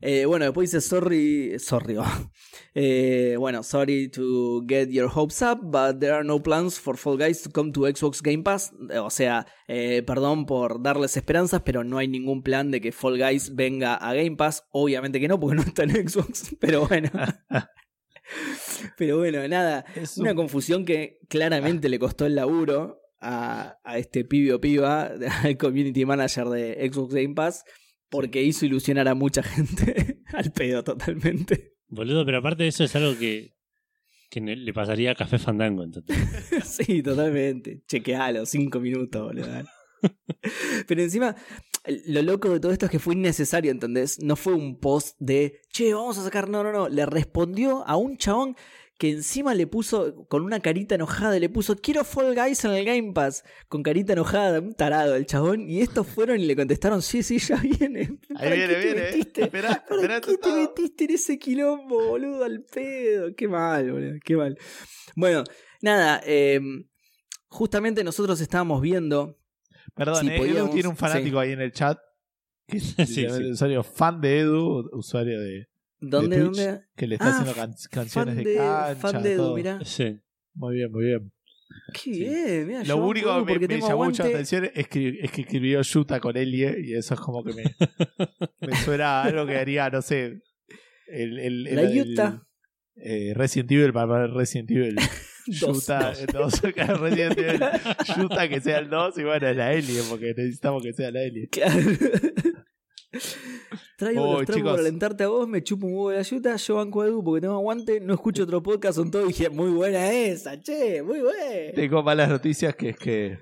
Eh, bueno, después dice sorry, sorry. oh. Eh, bueno, sorry to get your hopes up, but there are no plans for Fall Guys to come to Xbox Game Pass. Eh, O sea, eh, perdón por darles esperanzas, pero no hay ningún plan de que Fall Guys venga a Game Pass. Obviamente que no, porque no está en Xbox. Pero bueno. pero bueno, nada. Es Una un- confusión que claramente le costó el laburo a, a este pibe o piba, al community manager de Xbox Game Pass, porque hizo ilusionar a mucha gente al pedo totalmente. Boludo, pero aparte de eso es algo que, que le pasaría a Café Fandango. Entonces. sí, totalmente. Chequealo, cinco minutos, boludo. Pero encima, lo loco de todo esto es que fue innecesario, ¿entendés? No fue un post de, che, vamos a sacar, no, no, no. Le respondió a un chabón que encima le puso, con una carita enojada, le puso, quiero Fall Guys en el Game Pass, con carita enojada, un tarado el chabón. Y estos fueron y le contestaron, sí, sí, ya viene. Ahí ¿Para viene, qué te viene. metiste? Esperá, ¿Para esperá qué te todo. metiste en ese quilombo, boludo, al pedo? Qué mal, boludo, qué mal. Bueno, nada, eh, justamente nosotros estábamos viendo. Perdón, eh, Edu tiene un fanático ahí en el chat. Que es Sí, sí. usuario fan de Edu, usuario de ¿Dónde, de dónde? Twitch, que le está Ah, haciendo can- canciones Fan de, de, cancha. fan de Edu, todo. mirá. Sí. Muy bien, muy bien. Qué Sí. bien, mirá, Lo yo único que me, porque me tengo llamó aguante. atención es que, es que escribió Yuta con Elie y eso es como que me, me suena a algo que haría, no sé, el, el, el- La el- Utah. eh, Resident Evil para Resident Evil Dos. Yuta, eh, dos, Resident Evil Yuta que sea el 2 y bueno, la Elie porque necesitamos que sea la Elie. Claro. Traigo Oh, los para alentarte a vos, me chupo un huevo de la yuta, yo banco a Edu porque tengo aguante, no escucho otro podcast, son todos y dije, muy buena esa, che, muy buena. Tengo malas noticias que es que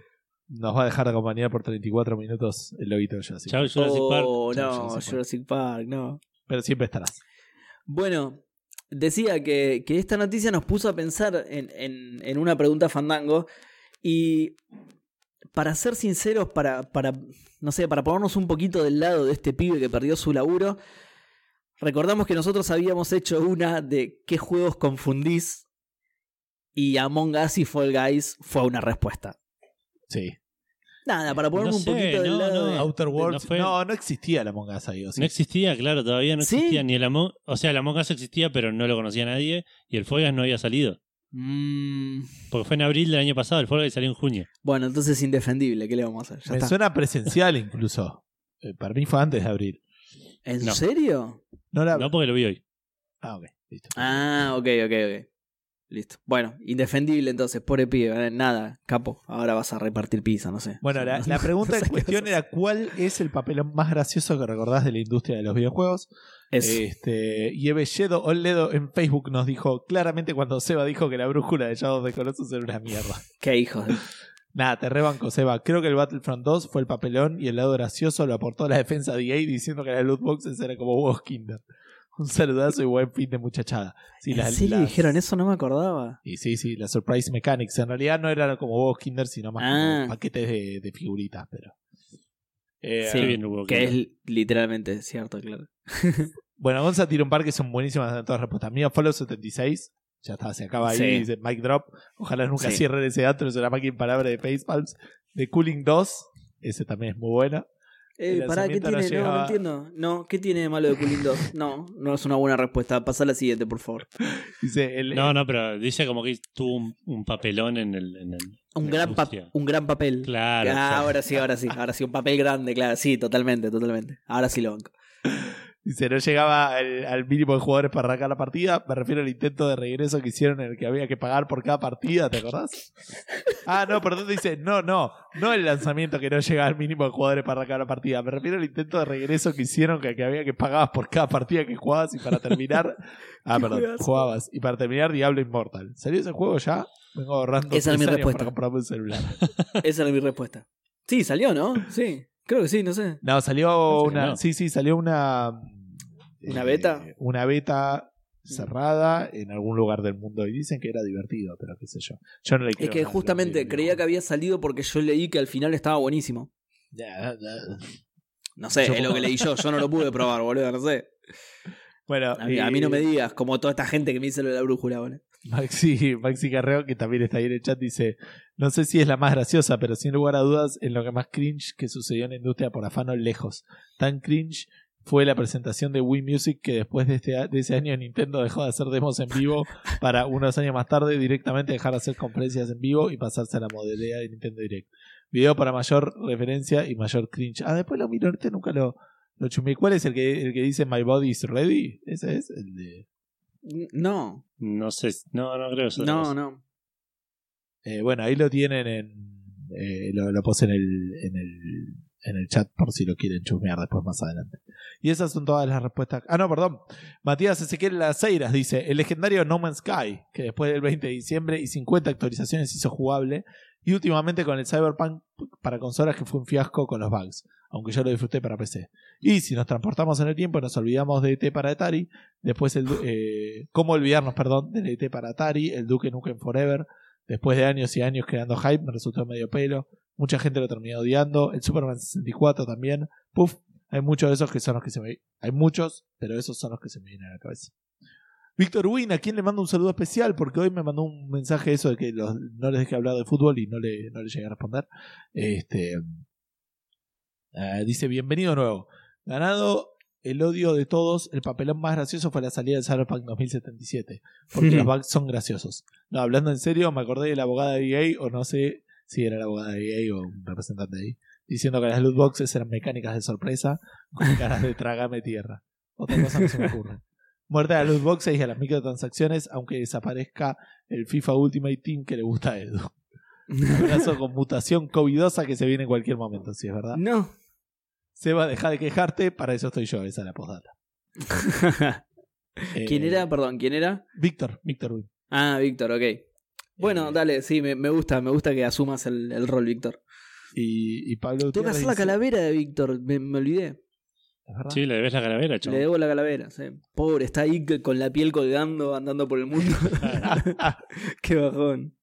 nos va a dejar de acompañar por 34 minutos el loguito de Jurassic. Chao, Jurassic Park. Oh, Chau, no, Jurassic Park. Jurassic Park, no. Pero siempre estarás. Bueno, decía que, que esta noticia nos puso a pensar en, en- en una pregunta fandango y para ser sinceros, para, para, no sé, para ponernos un poquito del lado de este pibe que perdió su laburo, recordamos que nosotros habíamos hecho una de qué juegos confundís y Among Us y Fall Guys fue una respuesta. Sí. Nada, para ponernos No un sé, poquito del no, lado no. de... Outer Worlds. no fue- No, no existía la Among Us ahí. ¿o sí? No existía, claro, todavía no ¿Sí? existía ni el Among O sea, el Among Us existía, pero no lo conocía nadie. Y el Fall Guys no había salido. Mm, Porque fue en abril del año pasado, el Fall Guys salió en junio. bueno, entonces indefendible, ¿qué le vamos a hacer? Ya Me está. suena presencial incluso. Eh, para mí fue antes de abril. ¿En No. serio? No. No porque lo vi hoy. Ah, ok. Listo. Ah, ok, ok, ok. Listo. Bueno, indefendible entonces, pobre pibe. eh, Nada, capo. Ahora vas a repartir pizza, no sé. Bueno, la, la pregunta en cuestión era cuál es el papel más gracioso que recordás de la industria de los videojuegos. Eso. Este, y Evelledo Oledo en Facebook nos dijo claramente cuando Seba dijo que la brújula de Shadow the Colossus era una mierda. Qué hijos de... Nada, te rebanco, Seba. Creo que el Battlefront 2 fue el papelón y el lado gracioso lo aportó la defensa de EA diciendo que las loot boxes eran como huevos Kinder. Un saludazo y buen fin de muchachada. Sí, ¿En las- serio las- dijeron eso? No me acordaba. Y sí, sí, las Surprise Mechanics. En realidad no eran como huevos Kinder, sino más Ah. como paquetes de, de figuritas, pero. Eh, Sí, bien hubo Que es literalmente cierto, claro. Bueno, Gonza tira un par que son buenísimas en todas respuestas. Mía, Fallout 76. Ya está, se acaba ahí, Sí. dice Mic Drop. Ojalá nunca Sí. cierren ese es una máquina palabra de Facepalms. De Cooling 2, ese también es muy buena. Eh, pará, ¿qué tiene? No, no entiendo. No, ¿qué tiene de malo de Cooling 2? No, no es una buena respuesta. Pasa a la siguiente, por favor. Dice, el, No, no, pero dice como que tuvo un, un papelón en el. En el Un en gran, pa- un gran papel. Claro. Ah, ahora sí, ahora sí, ahora sí, un papel grande, claro, sí, totalmente, totalmente. Ahora sí lo banco. Dice, no llegaba al, al mínimo de jugadores para arrancar la partida. Me refiero al intento de regreso que hicieron en el que había que pagar por cada partida, ¿te acordás? ah, no, perdón, dice, no, no, no el lanzamiento que no llegaba al mínimo de jugadores para arrancar la partida. Me refiero al intento de regreso que hicieron que, que había que pagar por cada partida que jugabas y para terminar. ah, perdón, jugabas. Y para terminar, Diablo Immortal. ¿Salió ese juego ya? Vengo ahorrando Esa es tres mi años respuesta. para comprarme un celular. Esa era mi respuesta. Sí, salió, ¿no? Sí. Creo que sí, no sé. No, salió que una. no. Sí, sí, salió una. ¿Una eh, beta? Una beta cerrada en algún lugar del mundo y dicen que era divertido, pero qué sé yo. Yo no le Es creo que nada, justamente creía que había salido porque yo leí que al final estaba buenísimo. Ya, ya. No sé, Yo es lo que leí yo. Yo no lo pude probar, boludo, no sé. Bueno, A mí, a mí no me eh, digas, como toda esta gente que me dice lo de la brújula, boludo. Maxi, Maxi Carreo, que también está ahí en el chat, dice: No sé si es la más graciosa, pero sin lugar a dudas, en lo que más cringe que sucedió en la industria por afano lejos. Tan cringe fue la presentación de Wii Music que después de, este, de ese año Nintendo dejó de hacer demos en vivo para unos años más tarde directamente dejar de hacer conferencias en vivo y pasarse a la modelea de Nintendo Direct. Video para mayor referencia y mayor cringe. Ah, después lo miro, ahorita nunca lo, lo chumé. ¿Cuál es el que, el que dice My Body is Ready? Ese es el de... No, No sé, no, no creo no, no. Eh, bueno, ahí lo tienen en. eh, lo, lo puse en el, en, el, en el chat por si lo quieren chusmear después más adelante. Y esas son todas las respuestas. Ah, no, perdón. Matías Ezequiel Laceiras dice: El legendario No Man's Sky, que después del 20 de diciembre y 50 actualizaciones hizo jugable. Y últimamente con el Cyberpunk para consolas, que fue un fiasco con los bugs. Aunque yo lo disfruté para PC. Y si nos transportamos en el tiempo, nos olvidamos de ET para Atari. Después, el, eh, ¿cómo olvidarnos, perdón, del ET para Atari? El Duke Nukem Forever. Después de años y años creando hype, me resultó medio pelo. Mucha gente lo terminó odiando. El Superman 64 también. Puf, hay muchos de esos que son los que se me. Hay muchos, pero esos son los que se me vienen a la cabeza. Víctor Win, ¿a quién le mando un saludo especial? Porque hoy me mandó un mensaje eso de que los- no les dejé hablar de fútbol y no le, no le llegué a responder. Este, eh, dice, bienvenido de nuevo. Ganado el odio de todos, el papelón más gracioso fue la salida del Cyberpunk 2077. Porque los bugs son graciosos. No, hablando en serio, me acordé de la abogada de EA, o no sé si era la abogada de EA o un representante de ahí, diciendo que las loot boxes eran mecánicas de sorpresa con caras de trágame tierra. Otra cosa no se me ocurre. Muerte a las loot boxes y a las microtransacciones, aunque desaparezca el FIFA Ultimate Team que le gusta a Edu. Abrazo con mutación covidosa que se viene en cualquier momento, si es verdad. No. Seba, deja de quejarte, para eso estoy yo, esa es la postdata. Eh, ¿Quién era? Perdón, ¿quién era? Víctor, Víctor Win. Ah, Víctor, ok. Bueno, Eh, dale, sí, me, me gusta, me gusta que asumas el, el rol, Víctor. Y, y Pablo Tengo que hacer la calavera de Víctor, me, me olvidé. Sí, le debes la calavera, Le chaval. debo la calavera, sí. Pobre, está ahí con la piel colgando, andando por el mundo. Qué bajón.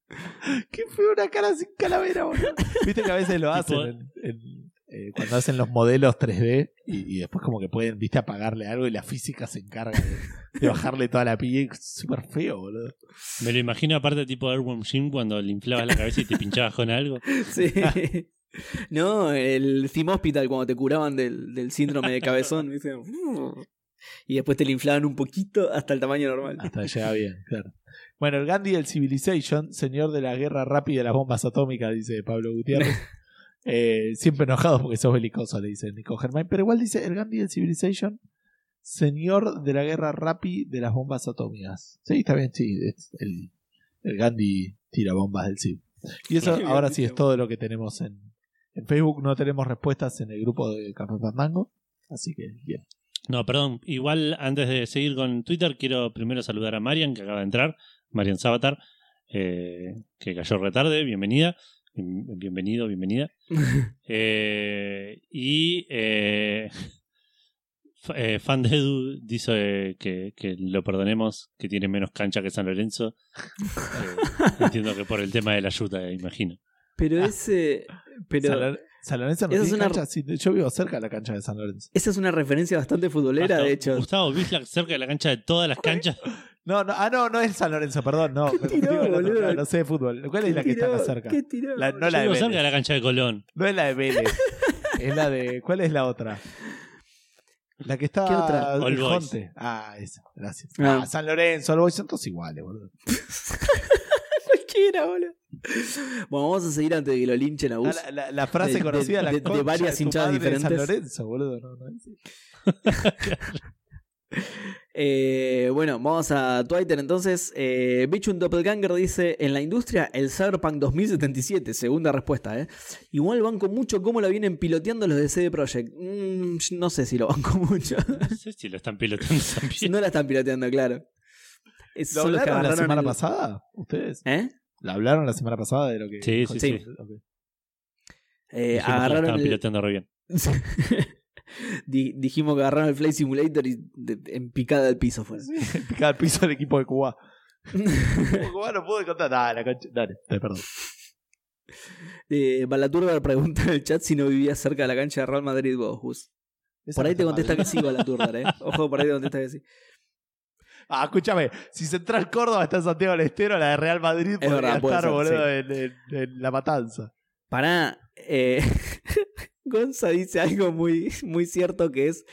Qué fue una cara sin calavera, boludo. Viste que a veces lo hacen Tipo- en- en, eh, cuando hacen los modelos 3D y, y después como que pueden, viste, apagarle algo y la física se encarga de, de bajarle toda la piel. Súper feo, boludo. Me lo imagino aparte tipo Airworm Jim cuando le inflabas la cabeza y te pinchabas con algo. Sí. No, el Theme Hospital cuando te curaban del, del síndrome de cabezón. ¿viste? Y después te le inflaban un poquito hasta el tamaño normal. Hasta llega bien, claro. Bueno, el Gandhi del Civilization, señor de la guerra rápida de las bombas atómicas, dice Pablo Gutiérrez. Eh, siempre enojado porque sos belicoso, le dice Nico Germain. Pero igual dice el Gandhi del Civilization, señor de la guerra rápida de las bombas atómicas. Sí, está bien, sí. es el, el Gandhi tira bombas del Civ. Y eso ahora sí es todo lo que tenemos en, en Facebook. No tenemos respuestas en el grupo de Café Fandango. Así que bien. No, perdón. Igual antes de seguir con Twitter, quiero primero saludar a Marian, que acaba de entrar. Marian Sabatar, eh, que cayó retarde. Bienvenida. Bien- Bienvenido, bienvenida. Eh, y eh, eh, Fan de Edu dice que, que lo perdonemos, que tiene menos cancha que San Lorenzo. Eh, entiendo que por el tema de la ayuda, imagino. Pero ese. Pero San, Lor- San Lorenzo no esa es tiene una- cancha. Sí, yo vivo cerca de la cancha de San Lorenzo. esa es una referencia bastante futbolera, de hecho. Gustavo Bislak cerca de la cancha de todas las canchas. No, no, ah, no, no es San Lorenzo, perdón, no. ¿Qué tiró, boludo? no, no sé de fútbol. ¿Cuál es la que está tiró? más cerca? ¿Qué tiró? La- no Yo la de vivo cerca Vélez. de la cancha de Colón. No es la de Vélez. es la de. ¿Cuál es la otra? La que está. ¿Qué otra? el All Boys. Ah, esa, gracias. Ah. Ah, San Lorenzo, All Boys son todos iguales, boludo. Cualquiera, boludo. Bueno, vamos a seguir antes de que lo linchen a Ah, Gus. La, la- la frase De- conocida de- la de- de varias hinchadas madre de San diferentes. Lorenzo, boludo. No, no es- Eh, bueno, vamos a Twitter entonces. Eh, Bichun Doppelganger dice: En la industria, el Cyberpunk 2077. Segunda respuesta, ¿eh? Igual banco mucho cómo la vienen piloteando los de CD Projekt. Mm, no sé si lo banco mucho. No sé si lo están pilotando también. no la están piloteando, claro. Es- ¿Lo son los que hablaron la semana el- pasada? ¿Ustedes? ¿Eh? ¿La hablaron la semana pasada de lo que.? Sí, sí, Sí. sí. Ok. Eh, que lo estaban el, pilotando re bien. Di- dijimos que agarraron el Flight Simulator y en picada al piso fue. Picaba el piso del equipo de Cuba. Cuba no pudo contar. Dale, la concha- Dale, perdón. Eh, Balaturda pregunta en el chat si no vivía cerca de la cancha de Real Madrid vos, Gus. Por ahí te contesta que sí, Balaturda, ¿eh? Ojo, por ahí te contesta que sí. Ah, escúchame, si Central Córdoba está en Santiago del Estero, la de Real Madrid podría verdad, puede estar, ser, boludo, sí. en, en- en La Matanza. Pará, eh, Gonza dice algo muy, muy cierto que es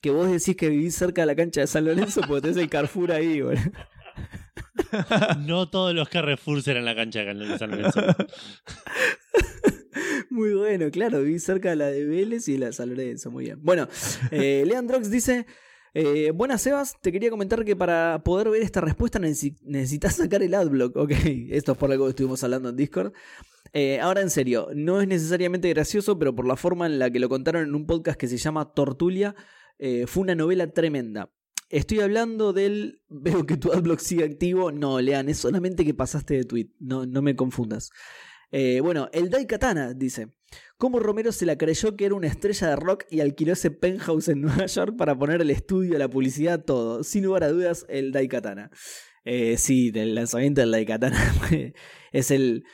que vos decís que vivís cerca de la cancha de San Lorenzo porque tenés el Carrefour ahí, boludo. No todos los Carrefour eran la cancha de San Lorenzo. Muy bueno, claro, viví cerca de la de Vélez y de la de San Lorenzo, muy bien. Bueno, eh, Leandrox dice, eh, buenas Sebas, te quería comentar que para poder ver esta respuesta necesi- necesitas sacar el adblock, ok, esto es por algo que estuvimos hablando en Discord. Eh, ahora en serio, no es necesariamente gracioso, pero por la forma en la que lo contaron en un podcast que se llama Tortulia, eh, fue una novela tremenda. Estoy hablando del. Veo que tu adblock sigue activo. No, Lean, es solamente que pasaste de tweet. No, no me confundas. Eh, bueno, el Daikatana dice: ¿Cómo Romero se la creyó que era una estrella de rock y alquiló ese penthouse en Nueva York para poner el estudio, la publicidad, todo? Sin lugar a dudas, el Daikatana. Eh, sí, del lanzamiento del Daikatana. es el,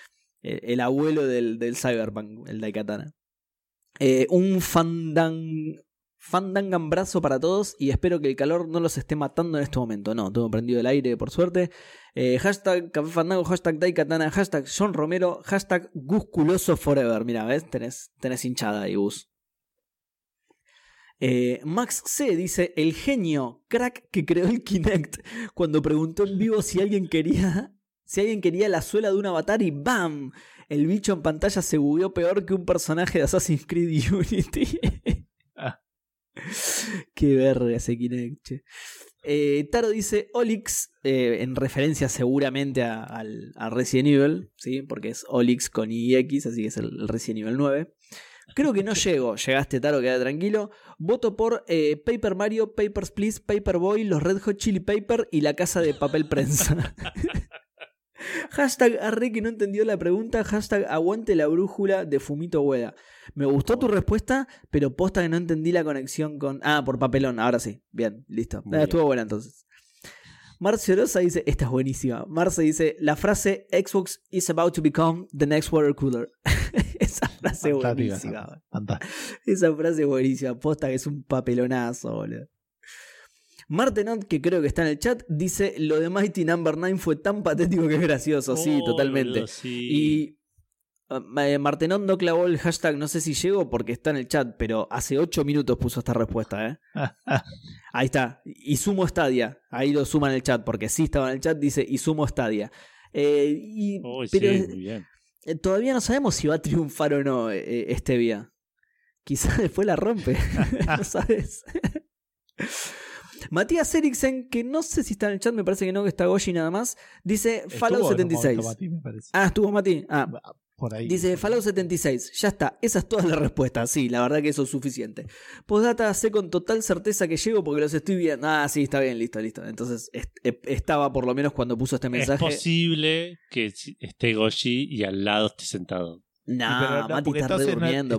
el abuelo del, del Cyberpunk, el Daikatana. Eh, un fandang, fandangambrazo para todos y espero que el calor no los esté matando en este momento. No, tengo prendido el aire por suerte. Eh, hashtag Café Fandango, hashtag Daikatana, hashtag John Romero, hashtag Gusculoso Forever. Mira, ¿ves? Tenés, tenés hinchada ahí, Gus. Eh, Max C dice: El genio, crack que creó el Kinect, cuando preguntó en vivo si alguien quería. Si alguien quería la suela de un avatar y ¡BAM! El bicho en pantalla se bugueó peor que un personaje de Assassin's Creed Unity. Qué verga ese Kinect. che. Eh, Taro dice Olix, eh, en referencia seguramente a, al, a Resident Evil, ¿sí? porque es Olix con IX, así que es el, el Resident Evil 9. Creo que no llego. Llegaste, Taro, queda tranquilo. Voto por eh, Paper Mario, Papers, Please, Paperboy, los Red Hot Chili Paper y la casa de papel prensa. Hashtag arre que no entendió la pregunta. Hashtag aguante la brújula de Fumito Hueda. Me gustó tu respuesta, pero posta que no entendí la conexión con. Ah, por papelón. Ahora sí. Bien, listo. Ah, bien. estuvo buena entonces. Marcio Rosa dice: Esta es buenísima. Marce dice: La frase Xbox is about to become the next water cooler. Esa frase Fantástica, buenísima. esa- fantástica. Esa frase es buenísima. Posta que es un papelonazo, boludo. Martenot, que creo que está en el chat, dice: Lo de Mighty Number 9 fue tan patético que es gracioso. Sí, Oh, totalmente. boludo, sí. Y uh, eh, Martenot no clavó el hashtag, no sé si llego porque está en el chat, pero hace 8 minutos puso esta respuesta, ¿eh? Ahí está. Y sumo Stadia. Ahí lo suma en el chat, porque sí estaba en el chat, dice y sumo Stadia. Eh, y, Uy, pero sí, muy bien. eh, todavía no sabemos si va a triunfar o no este vía. Quizás después la rompe. no sabes. Matías Eriksen, que no sé si está en el chat, me parece que no, que está Goshi nada más, dice Fallout Estuvo en un 76. momento, Mati, me parece. Ah, estuvo Mati. Ah, Por ahí. Dice Fallout 76. Ya está. Esa es toda la respuesta. Sí, la verdad que eso es suficiente. Postdata, sé con total certeza que llego porque los estoy viendo. Ah, sí, está bien, listo, listo. Entonces est- e- estaba por lo menos cuando puso este Es mensaje. posible que esté Goshi y al lado esté sentado. Sí, Nah, pero no, Mati está no-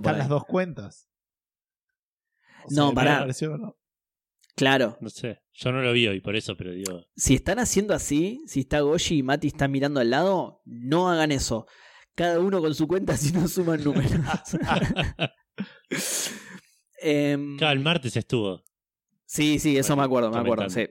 por están las dos cuentas. O No, me pará. pareció, ¿no? Claro. No sé. Yo no lo vi hoy, por eso, pero digo. Si están haciendo así, si está Goshi y Mati están mirando al lado, no hagan eso. Cada uno con su cuenta si no suman números. Em, Claro, el martes estuvo. Sí, sí, eso Bueno, me acuerdo, me acuerdo, sí.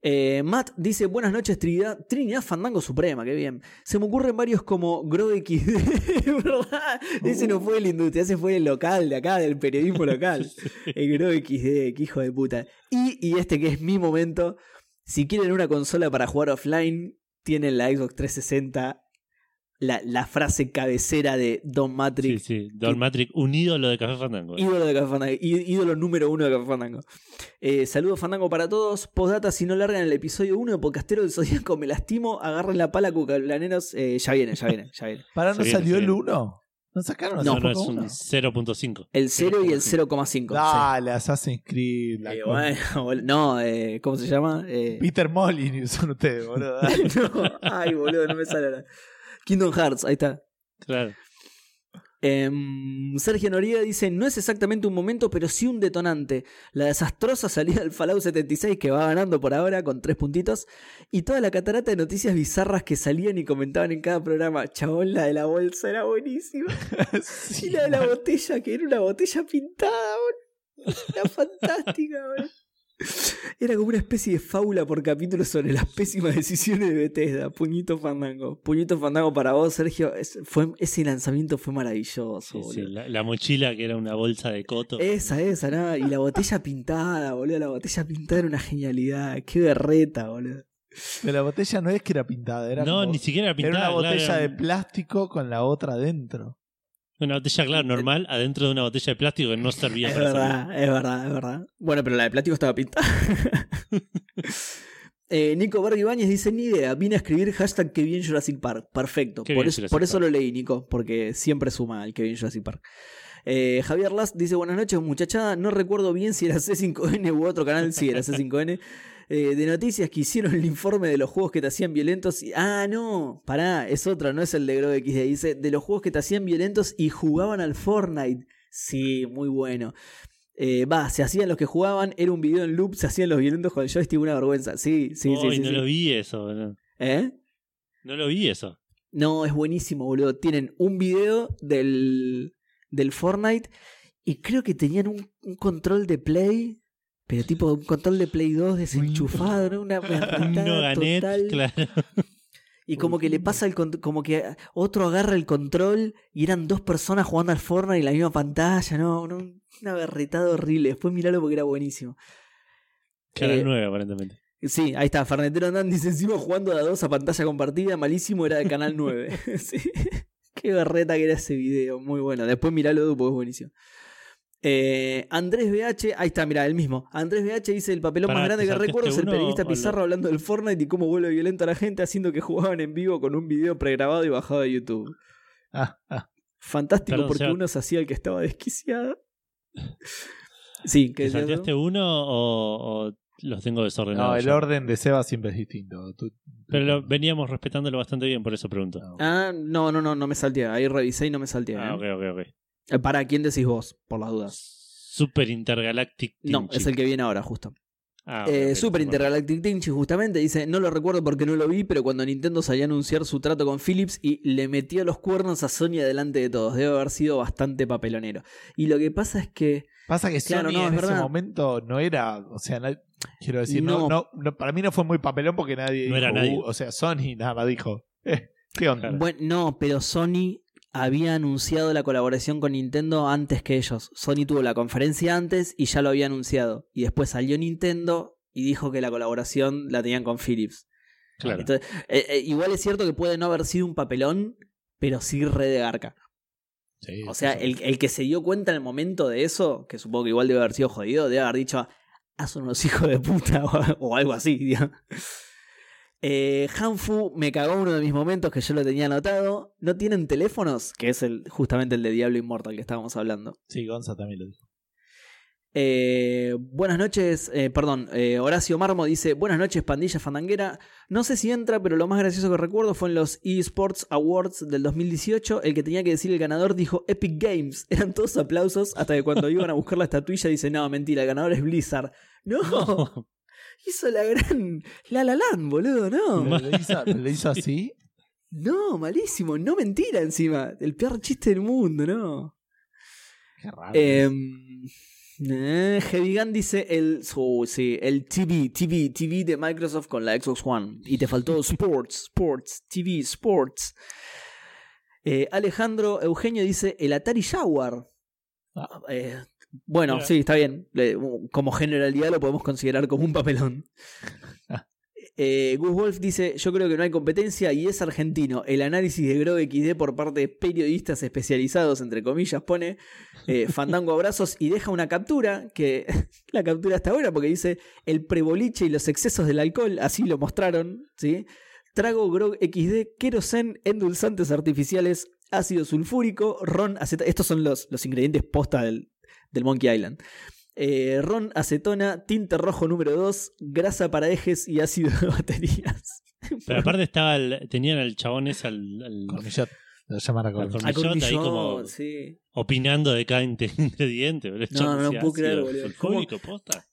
Eh, Matt dice, buenas noches Trinidad, Trinidad Fandango Suprema, qué bien. Se me ocurren varios como GroXD, ¿verdad? Ese no fue el industria, ese fue el local de acá, del periodismo local. El GroXD, qué hijo de puta. Y, y este que es mi momento, si quieren una consola para jugar offline, tienen la Xbox 360, la, la frase cabecera de Don Sí, Matrix, sí. Don Matrix, un ídolo de Café Fandango. ¿eh? Ídolo de Café Fandango, ídolo número uno de Café Fandango. Eh, saludos Fandango para todos. Postdata, si no largan el episodio 1 de Podcastero del Zodíaco, me lastimo. Agarren la pala, cucablaneros. Eh, ya viene, ya viene, ya viene. ¿Para no salió el viene. 1? ¿No sacaron No, No, no, es un poco 0.5. El 0 y el 0,5. sí. Dale, Assassin's Creed. la Eh, bueno, no, eh, ¿cómo se llama? Eh, Peter Molyneux son ustedes, boludo. no, ay, boludo, no me sale ahora. Kingdom Hearts, ahí está. Claro. Em, Sergio Noriega dice: No es exactamente un momento, pero sí un detonante. La desastrosa salida del Fallout 76 que va ganando por ahora con tres puntitos. Y toda la catarata de noticias bizarras que salían y comentaban en cada programa. Chabón, la de la bolsa era buenísima. Y la de la botella, que era una botella pintada, boludo. Era fantástica, boludo. Era como una especie de fábula por capítulo sobre las pésimas decisiones de Bethesda. Puñito Fandango. Puñito Fandango para vos, Sergio. Es- fue, ese lanzamiento fue maravilloso. Sí, boludo. sí, la, la mochila que era una bolsa de coto. Esa, esa, ¿no? Y la botella pintada, boludo. La botella pintada era una genialidad. Qué berreta, boludo. Pero la botella no es que era pintada, era no, como- ni siquiera era era pintada. una botella claro, de era plástico con la otra adentro. Una botella, claro, normal, adentro de una botella de plástico que no servía Es para verdad, es verdad, es verdad. Bueno, pero la de plástico estaba pintada. Eh, Nico Berg Ibáñez dice: Ni idea, vine a escribir hashtag que bien Jurassic Park. Perfecto. Qué Por Jurassic por eso lo leí, Nico, porque siempre suma el que bien Jurassic Park. Eh, Javier Last dice: Buenas noches, muchachada. No recuerdo bien si era C5N u otro canal. Sí, era C5N. Eh, de noticias que hicieron el informe de los juegos que te hacían violentos. y- Ah, no, pará, es otra, no es el de Grove XD. Dice: De los juegos que te hacían violentos y jugaban al Fortnite. Sí, muy bueno. Eh, Va, se hacían los que jugaban, era un video en loop, se hacían los violentos con el joystick, una vergüenza. Sí, sí, sí. Ay, sí, no sí. lo vi eso, boludo. ¿Eh? No lo vi eso. No, es buenísimo, boludo. Tienen un video del, del Fortnite y creo que tenían un, un control de Play, pero tipo un control de Play 2 desenchufado, ¿no? Una Noganet, total. claro. Y como que le pasa el como que otro agarra el control y eran dos personas jugando al Fortnite en la misma pantalla, no, no una berretada horrible. Después miralo porque era buenísimo. Canal Eh, 9, aparentemente. Sí, ahí está, Fernetero Andán dice encima jugando a dos a pantalla compartida, malísimo, era de Canal 9. sí. Qué berreta que era ese video, muy bueno. Después miralo porque es buenísimo. Eh, Andrés BH, ahí está, mira, el mismo. Andrés BH dice: El papelón Pará, más grande ¿te que recuerdo es el periodista? Pizarro hablando del Fortnite y cómo vuelve violento a la gente, haciendo que jugaban en vivo con un video pregrabado y bajado de YouTube. Ah, ah. Fantástico Perdón, porque Seba. uno se hacía el que estaba desquiciado. Sí, que ¿Te salteaste uno o, o los tengo desordenados? No, el ya? orden de Seba siempre es distinto. Tú- Pero lo- veníamos respetándolo bastante bien, por eso pregunto. No. Ah, no, no, no, no me salteé. Ahí revisé y no me salteé. Ah, ¿eh? ok, ok, ok. Eh, ¿Para quién decís vos? Por las dudas. Super Intergalactic Team No, es el que viene ahora, justo. Ah, Eh, Super. Intergalactic Tinchi, justamente, dice: No lo recuerdo porque no lo vi, pero cuando Nintendo salió a anunciar su trato con Philips y le metió los cuernos a Sony delante de todos. Debe haber sido bastante papelonero. Y lo que pasa es que. Pasa que Claro, Sony no, en es ese verdad. momento no era, o sea, na- quiero decir, no. No. No, no- para mí no fue muy papelón porque nadie No dijo, era nadie. "Uh", o sea, Sony nada más dijo, eh, ¿qué onda? Bueno, no, pero Sony había anunciado la colaboración con Nintendo antes que ellos. Sony tuvo la conferencia antes y ya lo había anunciado. Y después salió Nintendo y dijo que la colaboración la tenían con Philips. Claro. Entonces, eh, eh, igual es cierto que puede no haber sido un papelón, pero sí re de garca. Sí, O sea, sí, el, el que se dio cuenta en el momento de eso, que supongo que igual debe haber sido jodido, debe haber dicho, ah, son unos hijos de puta o, o algo así. digamos. Eh, Hanfu me cagó uno de mis momentos que yo lo tenía anotado. ¿No tienen teléfonos? Que es el, justamente el de Diablo Inmortal que estábamos hablando. Sí, Gonza también lo dijo. Eh, buenas noches, eh, perdón, eh, Horacio Marmo dice, buenas noches pandilla fandanguera, no sé si entra, pero lo más gracioso que recuerdo fue en los eSports Awards del 2018, el que tenía que decir el ganador dijo Epic Games, eran todos aplausos hasta que cuando iban a buscar la estatuilla dice, no, mentira, el ganador es Blizzard. No, No. Hizo la gran La La Land, boludo, no. ¿Pero ¿Le hizo, así? No, malísimo, no mentira encima, el peor chiste del mundo, no. Qué raro. Em, eh, Heavy Gun dice el, oh, sí, el TV, TV, TV de Microsoft con la Xbox One. Y te faltó Sports, Sports, TV, Sports. Eh, Alejandro Eugenio dice el Atari Jaguar. Ah. Eh, bueno, Mira. sí, está bien. Como generalidad lo podemos considerar como un papelón. Eh, Gus Wolf dice: Yo creo que no hay competencia y es argentino. El análisis de Grove XD por parte de periodistas especializados, entre comillas, pone eh, Fandango abrazos y deja una captura. Que la captura está buena porque dice: El preboliche y los excesos del alcohol, así lo mostraron. ¿sí? Trago Grog XD, querosen, endulzantes artificiales, ácido sulfúrico, ron, aceta. Estos son los, los ingredientes posta del, del Monkey Island. Eh, ron, acetona, tinte rojo número 2, grasa para ejes y ácido de baterías. Pero aparte estaba el- tenían al chabón ese al, al- Cornillot. Lo llaman Cormillot. Cormillot ahí Cormillot, como sí. opinando de cada in- ingrediente. No, no, no puedo creer, boludo. posta.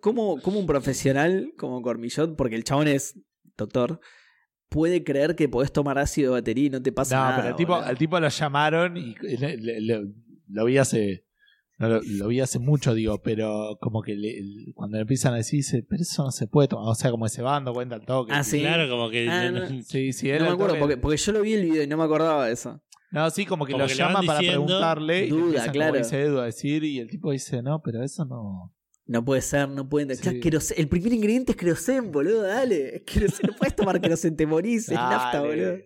¿Cómo, cómo un profesional como Cormillot, porque el chabón es doctor, puede creer que podés tomar ácido de batería y no te pasa No, nada? pero el tipo, boludo? al tipo lo llamaron y le- le- le- lo vi hace. No, lo, lo vi hace mucho, digo, pero como que le- cuando le empiezan a decir, dice, pero eso no se puede tomar. O sea, como que se va dando cuenta al toque. Ah, sí. Claro, como que. Ah, no- no. Sí, sí, No me acuerdo, porque, porque yo lo vi el video y no me acordaba de eso. No, sí, como que Como lo que llama para diciendo, preguntarle. y le duda, claro. Como dice Edu a decir, y el tipo dice, no, pero eso no. No puede ser, no puede. Sí. El primer ingrediente es querosén, boludo, dale. Es queroseno, no puedes tomar querosén, te morís, es nafta, boludo.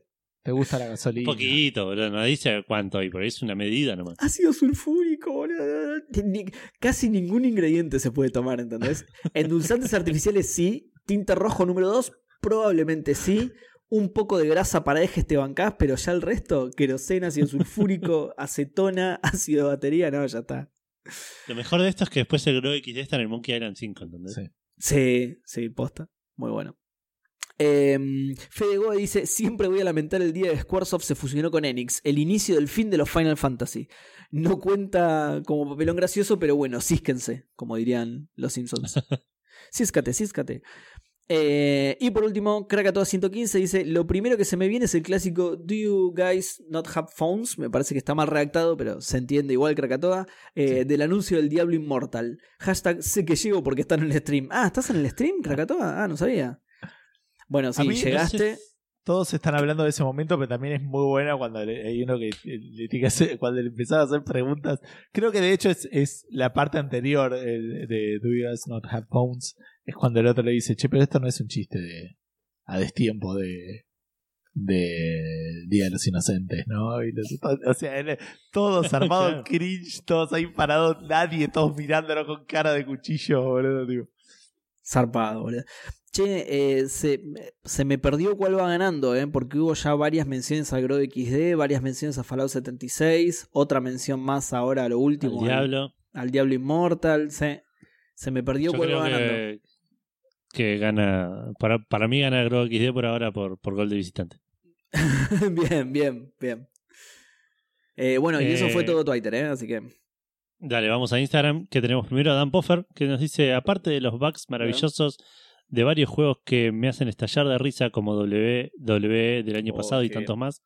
¿Te gusta la Un gasolina? poquito, boludo. No dice cuánto hay, pero es una medida nomás. Ácido sulfúrico, boludo. Ni- casi ningún ingrediente se puede tomar, ¿entendés? Endulzantes artificiales sí. Tinta rojo número 2, probablemente sí. Un poco de grasa para ejes te bancás, pero ya el resto, queroseno, ácido sulfúrico, acetona, ácido de batería, no, ya está. Lo mejor de esto es que después el Grow XD está en el Monkey Island 5, ¿entendés? Sí. Sí, sí, posta. Muy bueno. Eh, Fede Goe dice: Siempre voy a lamentar el día de Squaresoft se fusionó con Enix, el inicio del fin de los Final Fantasy. No cuenta como papelón gracioso, pero bueno, císquense, como dirían los Simpsons. Císcate, císcate. Eh, y por último, Krakatoa 115 dice: Lo primero que se me viene es el clásico Do you guys not have phones? Me parece que está mal redactado, pero se entiende igual Krakatoa. eh, Del anuncio del Diablo Inmortal. Hashtag sé que llego porque están en el stream. Ah, ¿estás en el stream, Krakatoa? Ah, no sabía. Bueno, sí, mí, llegaste. no sé- Todos están hablando de ese momento, pero también es muy buena cuando le- hay uno que eh, le tiene que hacer, cuando le empezaba a hacer preguntas. Creo que de hecho es, es la parte anterior de Do You Guys Not Have Phones. Es cuando el otro le dice, che, pero esto no es un chiste de a destiempo de de Día de los Inocentes, ¿no? Y los- o sea, él- todos armados Claro. cringe, todos ahí parados, nadie, todos mirándolo con cara de cuchillo, boludo, digo. Zarpado, boludo. Che, eh, se, se me perdió cuál va ganando, ¿eh? Porque hubo ya varias menciones al Grow XD, varias menciones a Fallout 76, otra mención más ahora a lo último. Al- Diablo. Al, Diablo Inmortal. Se, se me perdió Yo cuál va ganando. que, gana. Para, para mí gana Grow XD por ahora por, por gol de visitante. bien, bien, bien. Eh, bueno, y eso fue todo Twitter, ¿eh? Así que. Dale, vamos a Instagram, que tenemos primero a Dan Poffer, que nos dice, aparte de los bugs maravillosos de varios juegos que me hacen estallar de risa, como W, W del año Oh, pasado y tantos más,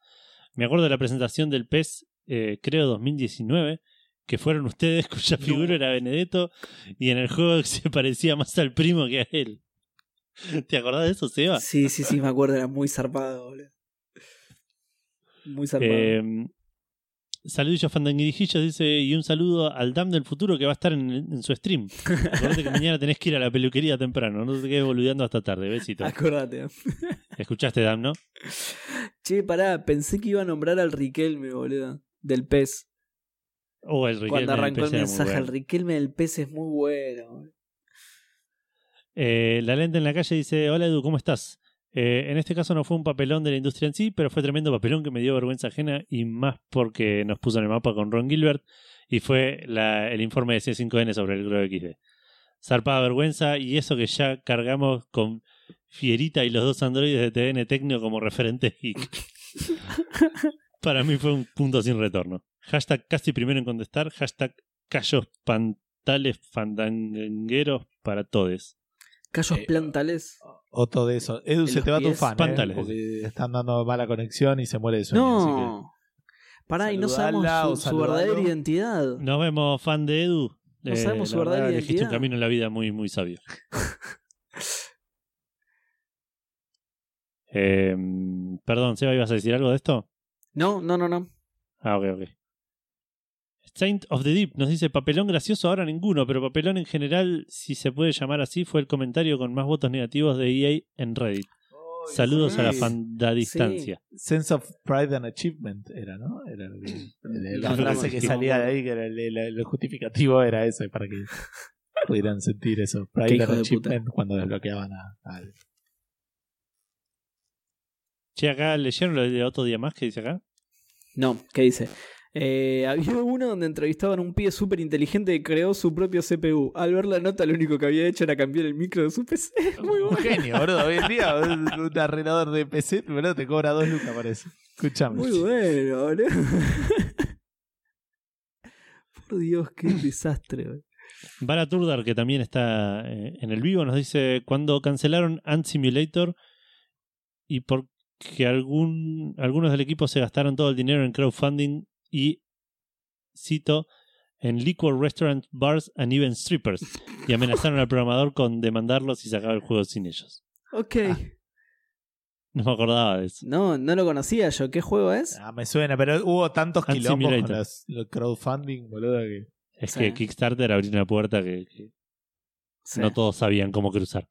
me acuerdo de la presentación del PES, eh, creo 2019, que fueron ustedes cuya No. figura era Benedetto, y en el juego se parecía más al primo que a él. ¿Te acordás de eso, Seba? Sí, sí, sí, me acuerdo, era muy zarpado, boludo. Muy zarpado. Eh, saludillos fandanguirijillos, dice, y un saludo al Dam del futuro que va a estar en, en su stream. Acuérdate que mañana tenés que ir a la peluquería temprano, no te quedes boludeando hasta tarde, besito. Acordate. Escuchaste, Dam, ¿no? Che, pará, pensé que iba a nombrar al Riquelme, boludo. Del pez. Oh, el Riquelme Cuando arrancó el mensaje, bueno. el Riquelme del pez es muy bueno. Eh, la lente en la calle dice, hola Edu, ¿cómo estás? Eh, en este caso no fue un papelón de la industria en sí, pero fue tremendo papelón que me dio vergüenza ajena y más porque nos puso en el mapa con Ron Gilbert y fue la- el informe de C5N sobre el Grow XD. Zarpada vergüenza y eso que ya cargamos con Fierita y los dos androides de TN Tecno como referentes geek. Para mí fue un punto sin retorno. Hashtag casi primero en contestar, hashtag callos pantales fandangueros para todos. Callos Eh, plantales. O todo eso. Edu, se te va tu pies. fan, ¿eh? Pantales. porque están dando mala conexión y se muere de sueño. así que- No. Pará, y no sabemos su, su verdadera identidad. Nos vemos, fan de Edu. No sabemos su verdadera elegiste un identidad. camino en la vida muy, muy sabio. Eh, perdón, Seba, ¿ibas a decir algo de esto? No, no, no, no. Ah, ok, ok. Saint of the Deep nos dice papelón gracioso ahora ninguno, pero papelón en general, si se puede llamar así, fue el comentario con más votos negativos de EA en Reddit. Saludos a la sí. fanda distancia. Sense of Pride and Achievement era, ¿no? Era el- el- la frase que salía de ahí, que era el, el- el justificativo era ese, para que pudieran sentir eso. Pride and puta. Achievement cuando desbloqueaban a, a- Che, acá leyeron lo de otro día más que dice acá. No, ¿qué dice? Eh, había uno donde entrevistaban a un pibe súper inteligente que creó su propio CPU. Al ver la nota, lo único que había hecho era cambiar el micro de su PC. Muy Un bueno. genio, boludo. Hoy en día, un, un arreglador de PC, boludo, te cobra dos lucas, parece. Escuchame. Muy bueno, boludo. Por Dios, qué desastre. boludo. Vara Turdar, que también está eh, en el vivo, nos dice: Cuando cancelaron Ant Simulator y porque algún, algunos del equipo se gastaron todo el dinero en crowdfunding y, cito, en liquor restaurant bars and even strippers y amenazaron al programador con demandarlos y sacar el juego sin ellos. Ok. Ah. No me acordaba de eso. No, no lo conocía yo. ¿Qué juego es? Ah, me suena, pero hubo tantos Ant quilombos con Simulator. los, los crowdfunding, boludo, que. Es Sí. que Kickstarter abrió una puerta que, que Sí. no todos sabían cómo cruzar.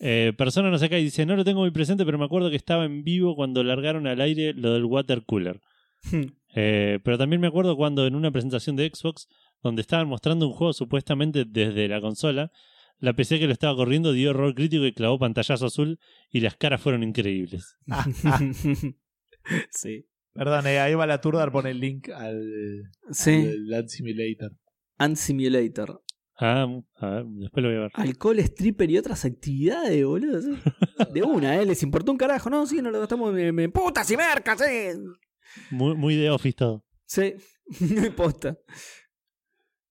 Eh, persona no sé qué y dice, no lo tengo muy presente, pero me acuerdo que estaba en vivo cuando largaron al aire lo del water cooler. Eh, pero también me acuerdo cuando en una presentación de Xbox, donde estaban mostrando un juego supuestamente desde la consola, la PC que lo estaba corriendo dio error crítico y clavó pantallazo azul y las caras fueron increíbles. sí. Perdón, eh, ahí va la Turdar, pone el link al, Sí. al Simulator. Ant Simulator. Ah, a ver, después lo voy a ver. Alcohol, stripper y otras actividades, boludo. De una, ¿eh? Les importó un carajo. No, sí, no lo gastamos en, en putas y mercas, ¿eh? Muy, muy de Office todo. Sí. Hay posta.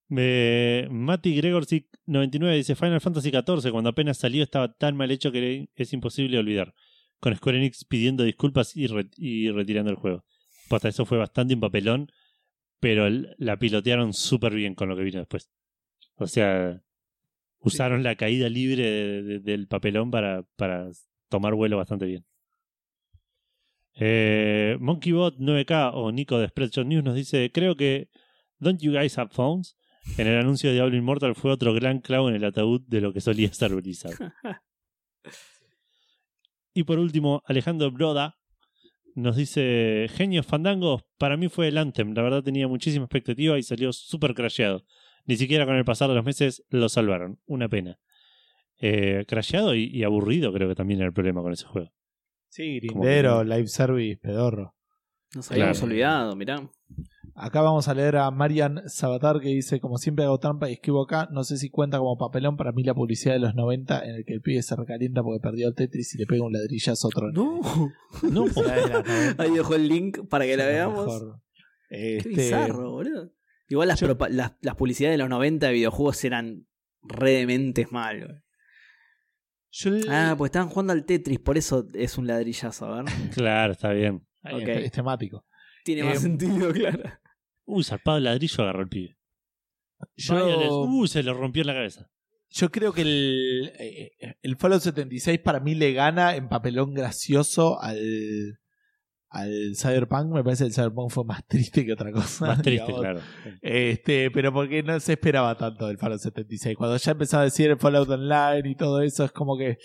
Eh, Mati Gregorzik 99 dice Final Fantasy XIV cuando apenas salió estaba tan mal hecho que es imposible olvidar. Con Square Enix pidiendo disculpas y, re- y retirando el juego. Posta, eso fue bastante un papelón, pero la pilotearon súper bien con lo que vino después. O sea, usaron la caída libre de- de- del papelón para, para tomar vuelo bastante bien. Eh, MonkeyBot 9K o Nico de Spreadshot News nos dice, creo que Don't You Guys Have Phones? En el anuncio de Diablo Immortal fue otro gran clavo en el ataúd de lo que solía ser Blizzard. y por último, Alejandro Broda nos dice: Genios fandangos, para mí fue el Anthem. La verdad tenía muchísima expectativa y salió súper crasheado. Ni siquiera con el pasar de los meses lo salvaron. Una pena. Eh, crasheado y, y aburrido, creo que también era el problema con ese juego. Sí, Grindero, que- live service, pedorro. Nos habíamos Claro. olvidado, mirá. Acá vamos a leer a Marian Sabatar que dice, como siempre hago trampa y escribo acá, no sé si cuenta como papelón para mí la publicidad de los 90 en el que el pibe se recalienta porque perdió el Tetris y le pega un ladrillazo a otro. No. no, de las 90. Ahí dejó el link para que la veamos. mejor. Qué Este, bizarro, boludo. Igual las, Yo- propa- las, las publicidades de los 90 de videojuegos eran re dementes mal. Güey. yo el- Ah, pues estaban jugando al Tetris, por eso es un ladrillazo, a ver. Claro, está bien. Es, es temático. Tiene Eh, más sentido, claro. Uy, zarpado el ladrillo agarró el pibe. Yo, Uy, se lo rompió en la cabeza. yo creo que el, eh, el Fallout 76 para mí le gana en papelón gracioso al, al Cyberpunk. Me parece que el Cyberpunk fue más triste que otra cosa. Más triste, digamos. claro. Este, pero porque no se esperaba tanto del Fallout 76. Cuando ya empezaba a decir el Fallout Online y todo eso, es como que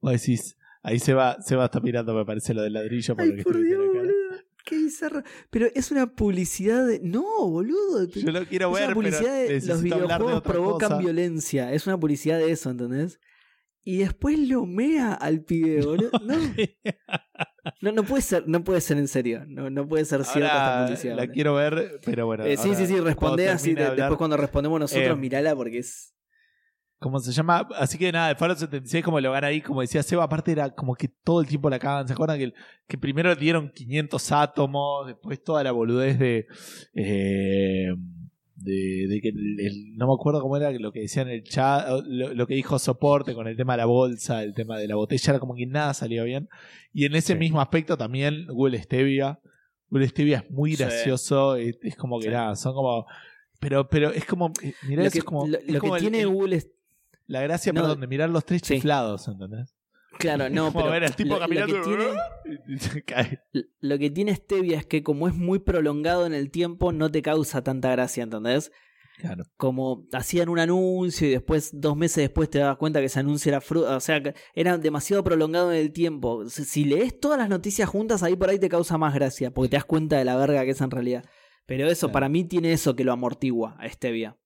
vos decís, ahí se va, se va hasta mirando, me parece, lo del ladrillo. por lo Ay, que por estoy Dios, boludo. Qué bizarro. Pero es una publicidad de. No, boludo. Yo lo quiero es ver, una publicidad pero de los de videojuegos provocan cosa. violencia. Es una publicidad de eso, ¿entendés? Y después lo mea al pibe, boludo. No, no, no puede ser, no puede ser en serio. No, no puede ser cierta esta publicidad. la boludo. quiero ver, pero bueno. Eh, sí, sí, sí, responde así. de- hablar, después cuando respondemos nosotros, Eh, mirala porque es. ¿Cómo se llama? Así que nada, el Fallout 76 como lo gana ahí, como decía Seba, aparte era como que todo el tiempo la cagan. ¿Se acuerdan que, que primero dieron 500 átomos, después toda la boludez de... eh, de, de que el- el- no me acuerdo cómo era lo que decía en el chat, lo, lo que dijo soporte con el tema de la bolsa, el tema de la botella, era como que nada salió bien. Y en ese Sí. mismo aspecto también Google Stevia. Google Stevia es muy Sí. gracioso, es, es como que Sí. nada, son como... Pero, pero es como... Mirá, Lo eso que, es como, lo- es lo como que el- tiene Google la gracia, No, perdón, de mirar los tres sí. chiflados, ¿entendés? Claro, no, pero. ver al tipo lo- que tiene- y se cae. Lo que tiene Stevia es que como es muy prolongado en el tiempo, no te causa tanta gracia, ¿entendés? Claro. Como hacían un anuncio y después, dos meses después, te das cuenta que ese anuncio era fruta. O sea, era demasiado prolongado en el tiempo. Si, si lees todas las noticias juntas, ahí por ahí te causa más gracia, porque te das cuenta de la verga que es en realidad. Pero eso, Claro. para mí, tiene eso que lo amortigua a Stevia.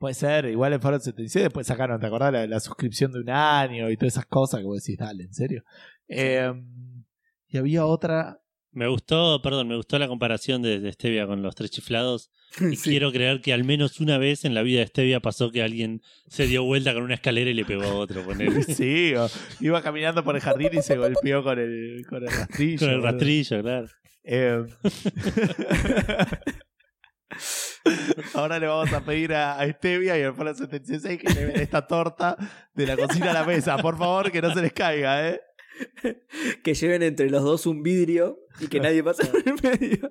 Puede ser, igual en Fallout 76 después sacaron, ¿te acordás? La, la suscripción de un año y todas esas cosas que vos decís, dale, en serio. Eh, y había otra, Me gustó, perdón, me gustó la comparación de, de Stevia con los tres chiflados. Y Sí. quiero creer que al menos una vez en la vida de Stevia pasó que alguien se dio vuelta con una escalera y le pegó a otro. Sí, o iba caminando por el jardín y se golpeó con el, con el rastrillo. con el rastrillo, claro. Eh, Ahora le vamos a pedir a, a Stevia y al Foro 76 que lleven esta torta de la cocina a la mesa. Por favor, que no se les caiga, ¿eh? Que lleven entre los dos un vidrio y que nadie pase por el medio.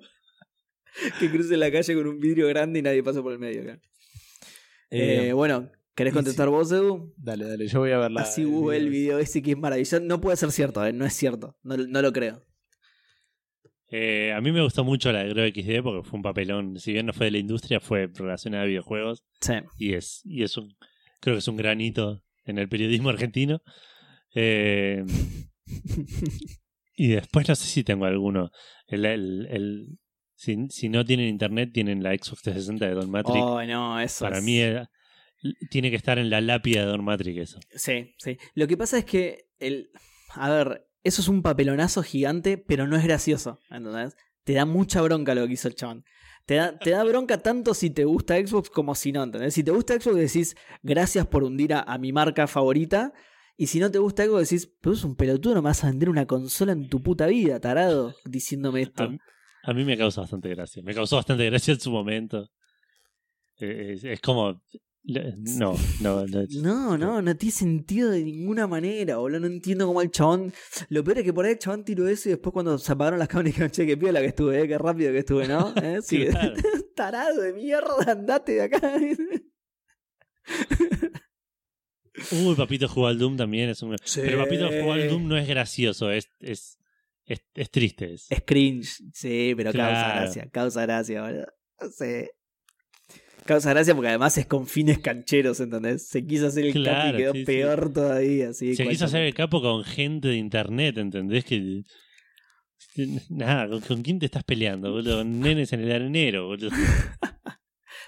Que crucen la calle con un vidrio grande y nadie pasa por el medio. Eh, Eh, bueno, ¿querés contestar vos, Edu? dale, dale, yo voy a ver la. Así hubo el video ese que es maravilloso. No puede ser cierto, ¿eh? no es cierto. No, no lo creo. Eh, a mí me gustó mucho la de Grow XD porque fue un papelón. Si bien no fue de la industria, fue relacionada a videojuegos. Sí. Y es, y es un, creo que es un granito en el periodismo argentino. Eh, y después no sé si tengo alguno. El, el, el- si, si no tienen internet, tienen la Xbox 360 de Don Matrix. Oh, no, eso Para es- mí tiene que estar en la lápida de Don Matrix eso. Sí, sí. Lo que pasa es que el. A ver, eso es un papelonazo gigante, pero no es gracioso. ¿Entendés? Te da mucha bronca lo que hizo el chabón. Te da, te da bronca tanto si te gusta Xbox como si no, ¿entendés? Si te gusta Xbox decís gracias por hundir a, mi marca favorita. Y si no te gusta Xbox decís, pero es un pelotudo, no me vas a vender una consola en tu puta vida, tarado, diciéndome esto. A, a mí me causa bastante gracia. Me causó bastante gracia en su momento. Eh, es como. No, no, no. No, no, no tiene sentido de ninguna manera, boludo. No entiendo cómo el chabón. Lo peor es que por ahí el chabón tiró eso y después cuando se apagaron las cámaras dijeron, che, qué piola que estuve, eh, qué rápido que estuve, ¿no? ¿Eh? Sí, Claro. Tarado de mierda, andate de acá. Uy, Papito jugó al Doom también. Es un... Pero Papito jugó al Doom no es gracioso, es, es, es, es triste. Es... Es cringe, sí, pero causa Claro. gracia, causa gracia, boludo. Sí. Causa gracia porque además es con fines cancheros, ¿entendés? Se quiso hacer el Claro, capi y quedó sí, sí. peor todavía. Sí, Se quiso hacer el capo con gente de internet, ¿entendés? Que. Nada, ¿con, quién te estás peleando, boludo? Con nenes en el arenero, boludo.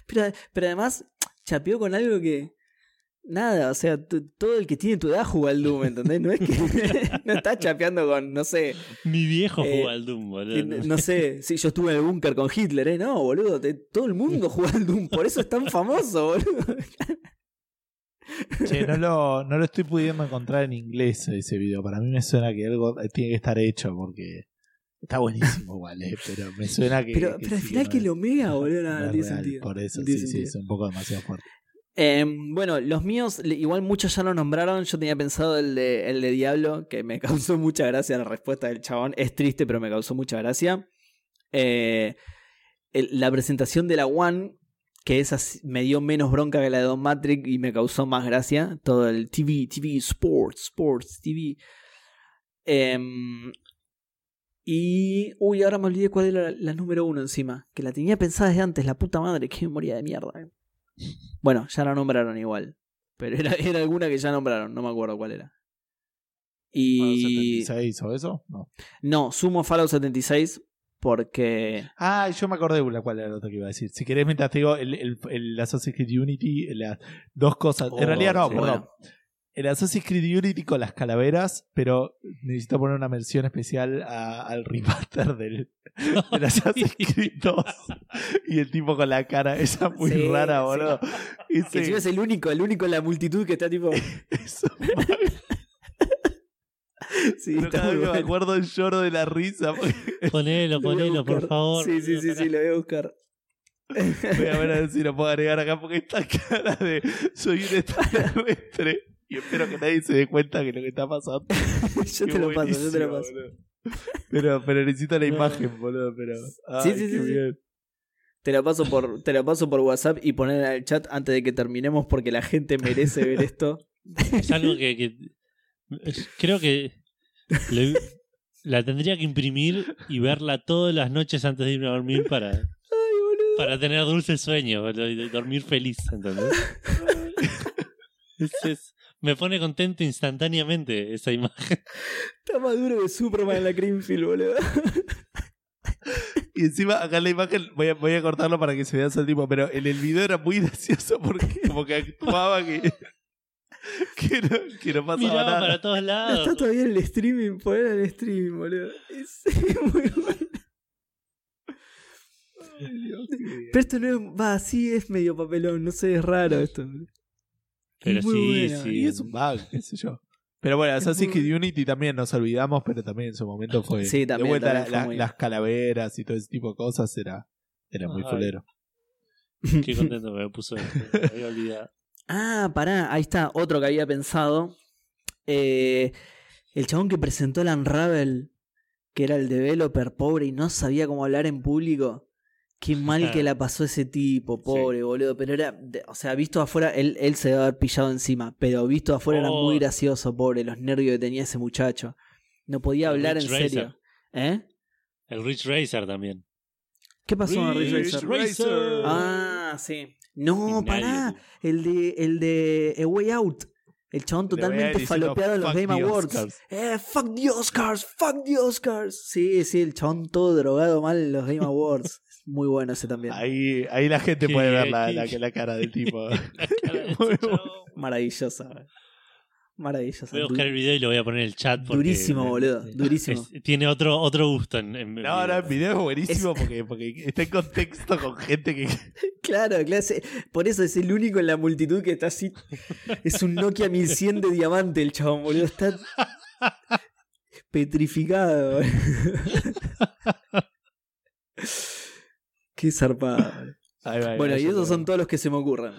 Pero, pero además, chapeó con algo que. Nada, o sea, todo el que tiene tu edad juega al Doom, ¿entendés? No es que. no está chapeando con, no sé. Mi viejo Eh, jugó al Doom, boludo. no sé, si yo estuve en el búnker con Hitler, ¿eh? No, boludo. te- todo el mundo juega al Doom, por eso es tan famoso, boludo. Che, no lo, no lo estoy pudiendo encontrar en inglés ese video. Para mí me suena que algo tiene que estar hecho porque está buenísimo igual, eh, pero me suena que. Pero, que pero al sí, final no que lo mega, boludo, no, no tiene real. sentido. Por eso sí, sí, es un poco demasiado fuerte. Eh, bueno, los míos, igual muchos ya lo nombraron. Yo tenía pensado el de, el de Diablo, que me causó mucha gracia la respuesta del chabón. Es triste, pero me causó mucha gracia. Eh, la presentación de la One, que esa me dio menos bronca que la de Don Matrix y me causó más gracia. Todo el TV, TV, Sports, Sports, TV. Em, y. Uy, ahora me olvidé cuál era la, la número uno encima. Que la tenía pensada desde antes, la puta madre, que memoria de mierda. Bueno, ya la nombraron igual. Pero era, era alguna que ya nombraron, no me acuerdo cuál era. Y. 76 o eso? No. No, sumo Fallout 76 porque. Ah, yo me acordé de la cual era la otra que iba a decir. Si querés, mientras te digo el, el, el Assassin's Creed Unity, las dos cosas. en Oh, realidad no, sí, perdón. bueno. El Assassin's Creed Unity con las calaveras, pero necesito poner una mención especial a- al remaster del, del Assassin's Creed 2. Y el tipo con la cara esa muy Sí, rara, sí. boludo. Que Ese- encima es el único, el único en la multitud que está tipo. eso, Sí, pero está cada vez me acuerdo lloro de la risa. Ponelo, ponelo, por favor. Sí, sí, sí, sí, lo voy a buscar. Voy a ver a ver si lo puedo agregar acá porque esta cara de soy un extraterrestre. Y espero que nadie se dé cuenta que lo que está pasando. yo te lo paso, yo te lo paso. boludo. Pero, pero necesito la imagen, boludo. Pero, ay, Sí, sí, sí, qué sí. bien. Te lo paso por, te lo paso por WhatsApp y poner en el chat antes de que terminemos porque la gente merece ver esto. Es algo que, que- es- creo que le- la tendría que imprimir y verla todas las noches antes de irme a dormir para, Ay, para tener dulce sueño boludo, y dormir feliz, ¿entendés? Es- es- me pone contento instantáneamente esa imagen. Está más duro que Superman en la Greenfield, boludo. Y encima, acá en la imagen, voy a, voy a cortarlo para que se vea el tipo, pero en el video era muy gracioso porque como que actuaba que. que, no, que no pasaba Miraba nada. para todos No lados. está todavía en el streaming, poner el streaming, boludo. Es muy bueno. Pero esto no es. Va, sí es medio papelón, no sé, es raro esto. boludo. Pero muy sí, sí. Y es un bug, qué sé yo. Pero bueno, Es Assassin's Creed Unity también nos olvidamos, pero también en su momento fue. Sí, también, de vuelta también la- fue la- muy- las calaveras y todo ese tipo de cosas era, era muy fulero. Qué contento me puso esto. Me había olvidado. Ah, pará, ahí está, otro que había pensado. Eh, el chabón que presentó el Unravel, que era el developer pobre y no sabía cómo hablar en público. Qué mal que la pasó ese tipo, pobre, boludo. Pero era, o sea, visto afuera, él, él se debe haber pillado encima, pero visto afuera era Oh. muy gracioso, pobre, los nervios que tenía ese muchacho. No podía El hablar en serio. ¿Eh? El Rich Racer también. ¿Qué pasó con Ridge Ridge Racer? Racer. Ah, sí. No, pará. El de, el de A Way Out. El chabón totalmente falopeado en los "Fuck Game Awards. Oscars". Eh, fuck the Oscars, fuck the Oscars. Sí, sí, el chabón todo drogado mal en los Game Awards. Muy bueno ese también. Ahí, ahí la gente Qué- puede ver la, qué- la, la cara del tipo. Cara Muy bueno. chabón. Maravillosa. Maravillosa. Voy a buscar el video y lo voy a poner en el chat. porque- Durísimo, boludo. Durísimo. Es- tiene otro, otro gusto en, en No, no, el video es buenísimo porque, porque está en contexto con gente que. Claro, claro. Por eso es el único en la multitud que está así. Es un Nokia 1100 de diamante el chabón, boludo. Está petrificado. Qué. Ahí va, ahí Bueno, va, y esos son todos los que se me ocurren.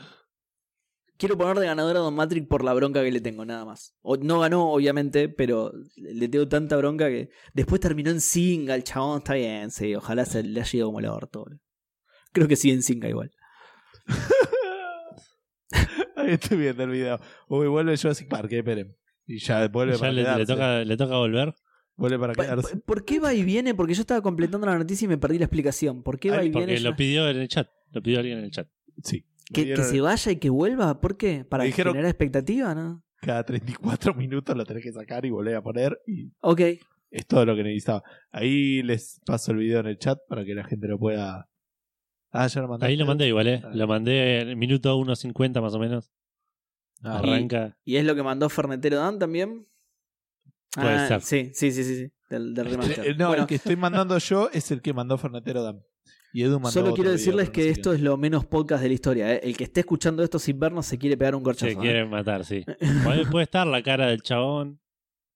Quiero poner de ganador a Don Matrix por la bronca que le tengo, nada más. O, no ganó, obviamente, pero le tengo tanta bronca que. Después terminó en Singa, el chabón está bien, sí. Ojalá se le haya ido como el orto. Creo que sí en Singa igual. Ahí estoy viendo el video. Uy, vuelve Jurassic Park, eh, esperen. Y ya vuelve Ya para le, toca, le toca volver. Vuelve para Pa- quedarse. ¿Por qué va y viene? Porque yo estaba completando la noticia y me perdí la explicación. ¿Por qué va Ay, y viene? Porque lo pidió en el chat. Lo pidió alguien en el chat. Sí. ¿Que, se vaya y que vuelva? ¿Por qué? ¿Para dijeron- generar expectativa? ¿no? Cada 34 minutos lo tenés que sacar y volver a poner. Y Ok. es todo lo que necesitaba. Ahí les paso el video en el chat para que la gente lo pueda. Ah, ya lo mandé. Ahí lo mandé igual, ¿eh? Ah. Lo mandé en el minuto 1.50 más o menos. Ah, Arranca. ¿Y es lo que mandó Fernetero Dan también? Puede Ah, ser. Sí, sí, sí, sí. sí, Del, del remaster. Eh, no, Bueno, el que estoy mandando yo es el que mandó Fernatero Dam. Y Edu mandó solo quiero decirles que esto es lo menos podcast de la historia. ¿eh? El que esté escuchando esto sin vernos se quiere pegar un Se corchazo. ¿eh? quiere matar, sí. Puede, puede estar la cara del chabón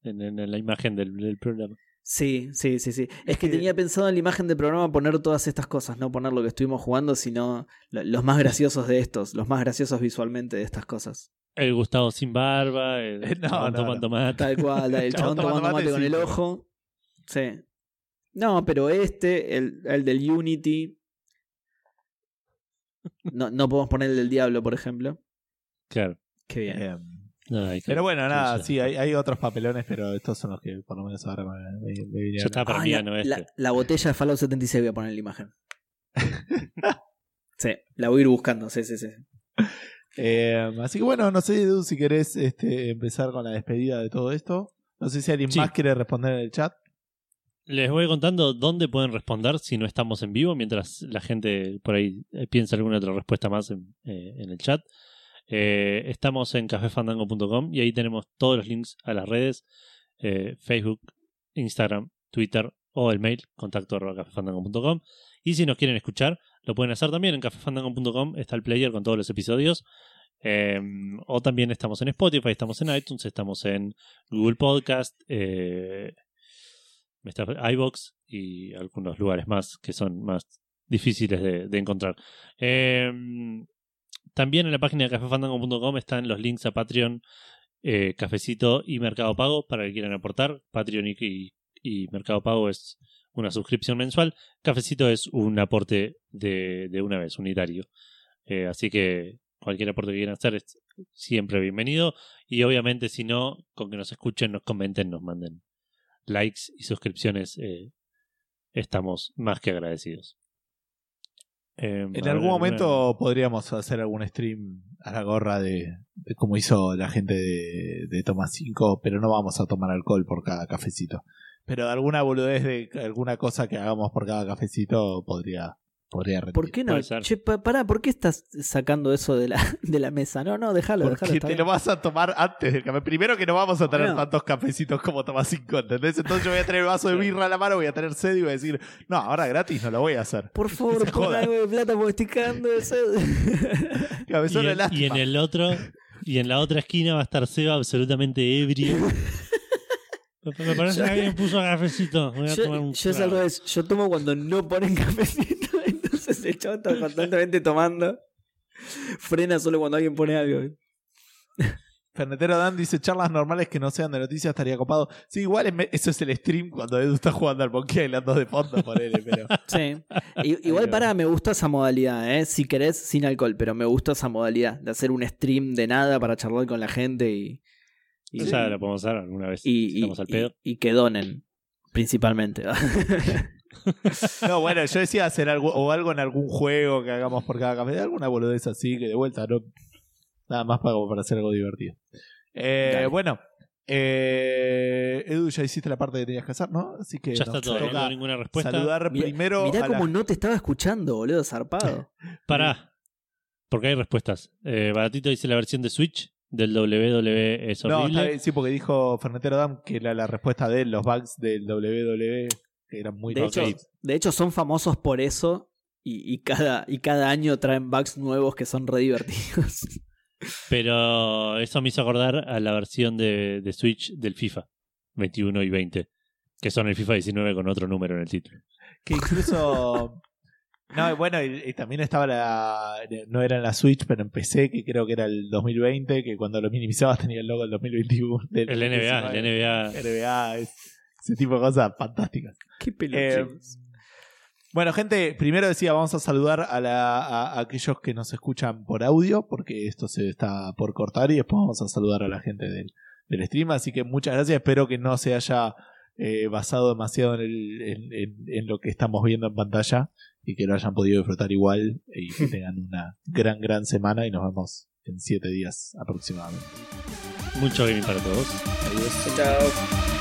en, en- en la imagen del, del programa. Sí, sí, sí, sí. Es que que- tenía pensado en la imagen del programa poner todas estas cosas, no poner lo que estuvimos jugando, sino lo- los más graciosos de estos, los más graciosos visualmente de estas cosas. El Gustavo sin barba, el No, chabón no, tomando mate. Tal cual, el Chabón chabón tomando tomando mate mate, con sí, el ojo. Sí. No, pero este, el, el del Unity. No, no podemos poner el del Diablo, por ejemplo. Claro. Qué bien. Eh, No, hay que- pero bueno, nada, sí, hay, hay otros papelones, pero estos son los que por lo menos ahora me, me- me Ya vinieron. está para Ah, la, no la- este. la botella de Fallout 76 voy a poner en la imagen. sí, la voy a ir buscando, sí, sí, sí. Eh, así que bueno, no sé, Edu, si querés este, empezar con la despedida de todo esto. No sé si alguien Sí. más quiere responder en el chat. Les voy contando dónde pueden responder si no estamos en vivo, mientras la gente por ahí eh, piensa alguna otra respuesta más en, eh, en el chat. Eh, estamos en cafefandango.com y ahí tenemos todos los links a las redes, eh, Facebook, Instagram, Twitter o el mail, contacto arroba cafefandango.com. Y si nos quieren escuchar, lo pueden hacer también en cafefandango.com, está el player con todos los episodios. Eh, o también estamos en Spotify, estamos en iTunes, estamos en Google Podcast, eh, iBox y algunos lugares más que son más difíciles de, encontrar. Eh, también en la página de cafefandango.com están los links a Patreon, eh, Cafecito y Mercado Pago para que quieran aportar. Patreon y- y Mercado Pago es una suscripción mensual. Cafecito es un aporte de, de una vez, unitario. Eh, así que cualquier aporte que quieran hacer es siempre bienvenido. Y obviamente, si no, con que nos escuchen, nos comenten, nos manden likes y suscripciones, eh, estamos más que agradecidos. Eh, a En algún momento podríamos hacer algún stream a la gorra de, de como hizo la gente de, de Toma 5, pero no vamos a tomar alcohol por cada cafecito. Pero alguna boludez de alguna cosa que hagamos por cada cafecito podría, podría rendir. ¿Por qué no? Che, pa- pará, ¿por qué estás sacando eso de la, de la mesa? No, no, déjalo, déjalo. Porque te bien. lo vas a tomar antes del café. Primero que no vamos a tener Bueno. tantos cafecitos como Tomás 5, ¿entendés? Entonces yo voy a tener el vaso de birra a la mano, voy a tener sed y voy a decir, no, ahora gratis no lo voy a hacer. Por favor, pon algo de plata porque estoy cagando de sed. Cabezón Y de en, y en el otro, y en la otra esquina va a estar Seba absolutamente ebrio. Me parece que alguien puso cafecito. Voy a tomar Yo, un yo es al revés. Yo tomo cuando no ponen cafecito. Entonces el chavo está constantemente tomando. Frena solo cuando alguien pone algo. Fernetero Dan dice charlas normales que no sean de noticias estaría copado. Sí, igual es me- eso es el stream cuando Edu está jugando al Monkey Island 2 de fondo, ponele, pero. Sí. I- Igual para, me gusta esa modalidad, ¿eh? Si querés, sin alcohol, pero me gusta esa modalidad de hacer un stream de nada para charlar con la gente y. Y, O sea, lo podemos hacer alguna vez. y- si estamos al y- pedo. y que donen, principalmente. No, bueno, yo decía hacer algo o algo en algún juego que hagamos por cada café, alguna boludez así, que de vuelta, no. Nada más para, hacer algo divertido. Eh, bueno, eh, Edu, ya hiciste la parte que tenías que hacer, ¿no? Así que Ya está todo. No toca tengo ninguna respuesta. saludar Mirá- primero Mirá la- cómo no te estaba escuchando, boludo, zarpado. Pará. Porque hay respuestas. Eh, Baratito dice la versión de Switch del WWE es No, horrible. está bien, sí, porque dijo Fernetero Dam que la, la respuesta de él, los bugs del WWE, que eran muy De hecho, de hecho, son famosos por eso y, y cada, y cada año traen bugs nuevos que son re divertidos. Pero eso me hizo acordar a la versión de, de Switch del FIFA 21 y 20. Que son el FIFA 19 con otro número en el título. Que incluso. No, y bueno, y, y también estaba la. No era en la Switch, pero en PC, que creo que era el 2020, que cuando lo minimizabas tenía el logo del 2021. del El NBA, 19. el NBA. NBA, es- ese tipo de cosas fantásticas. Qué Eh, pelotudos. bueno, gente, primero decía, vamos a saludar a, la- a- a aquellos que nos escuchan por audio, porque esto se está por cortar, y después vamos a saludar a la gente del, del stream. Así que muchas gracias, espero que no se haya eh, basado demasiado en, el- en- en- en lo que estamos viendo en pantalla y que lo hayan podido disfrutar igual y que tengan una gran, gran semana y nos vemos en siete días aproximadamente. Mucho gaming para todos. Adiós. Chao.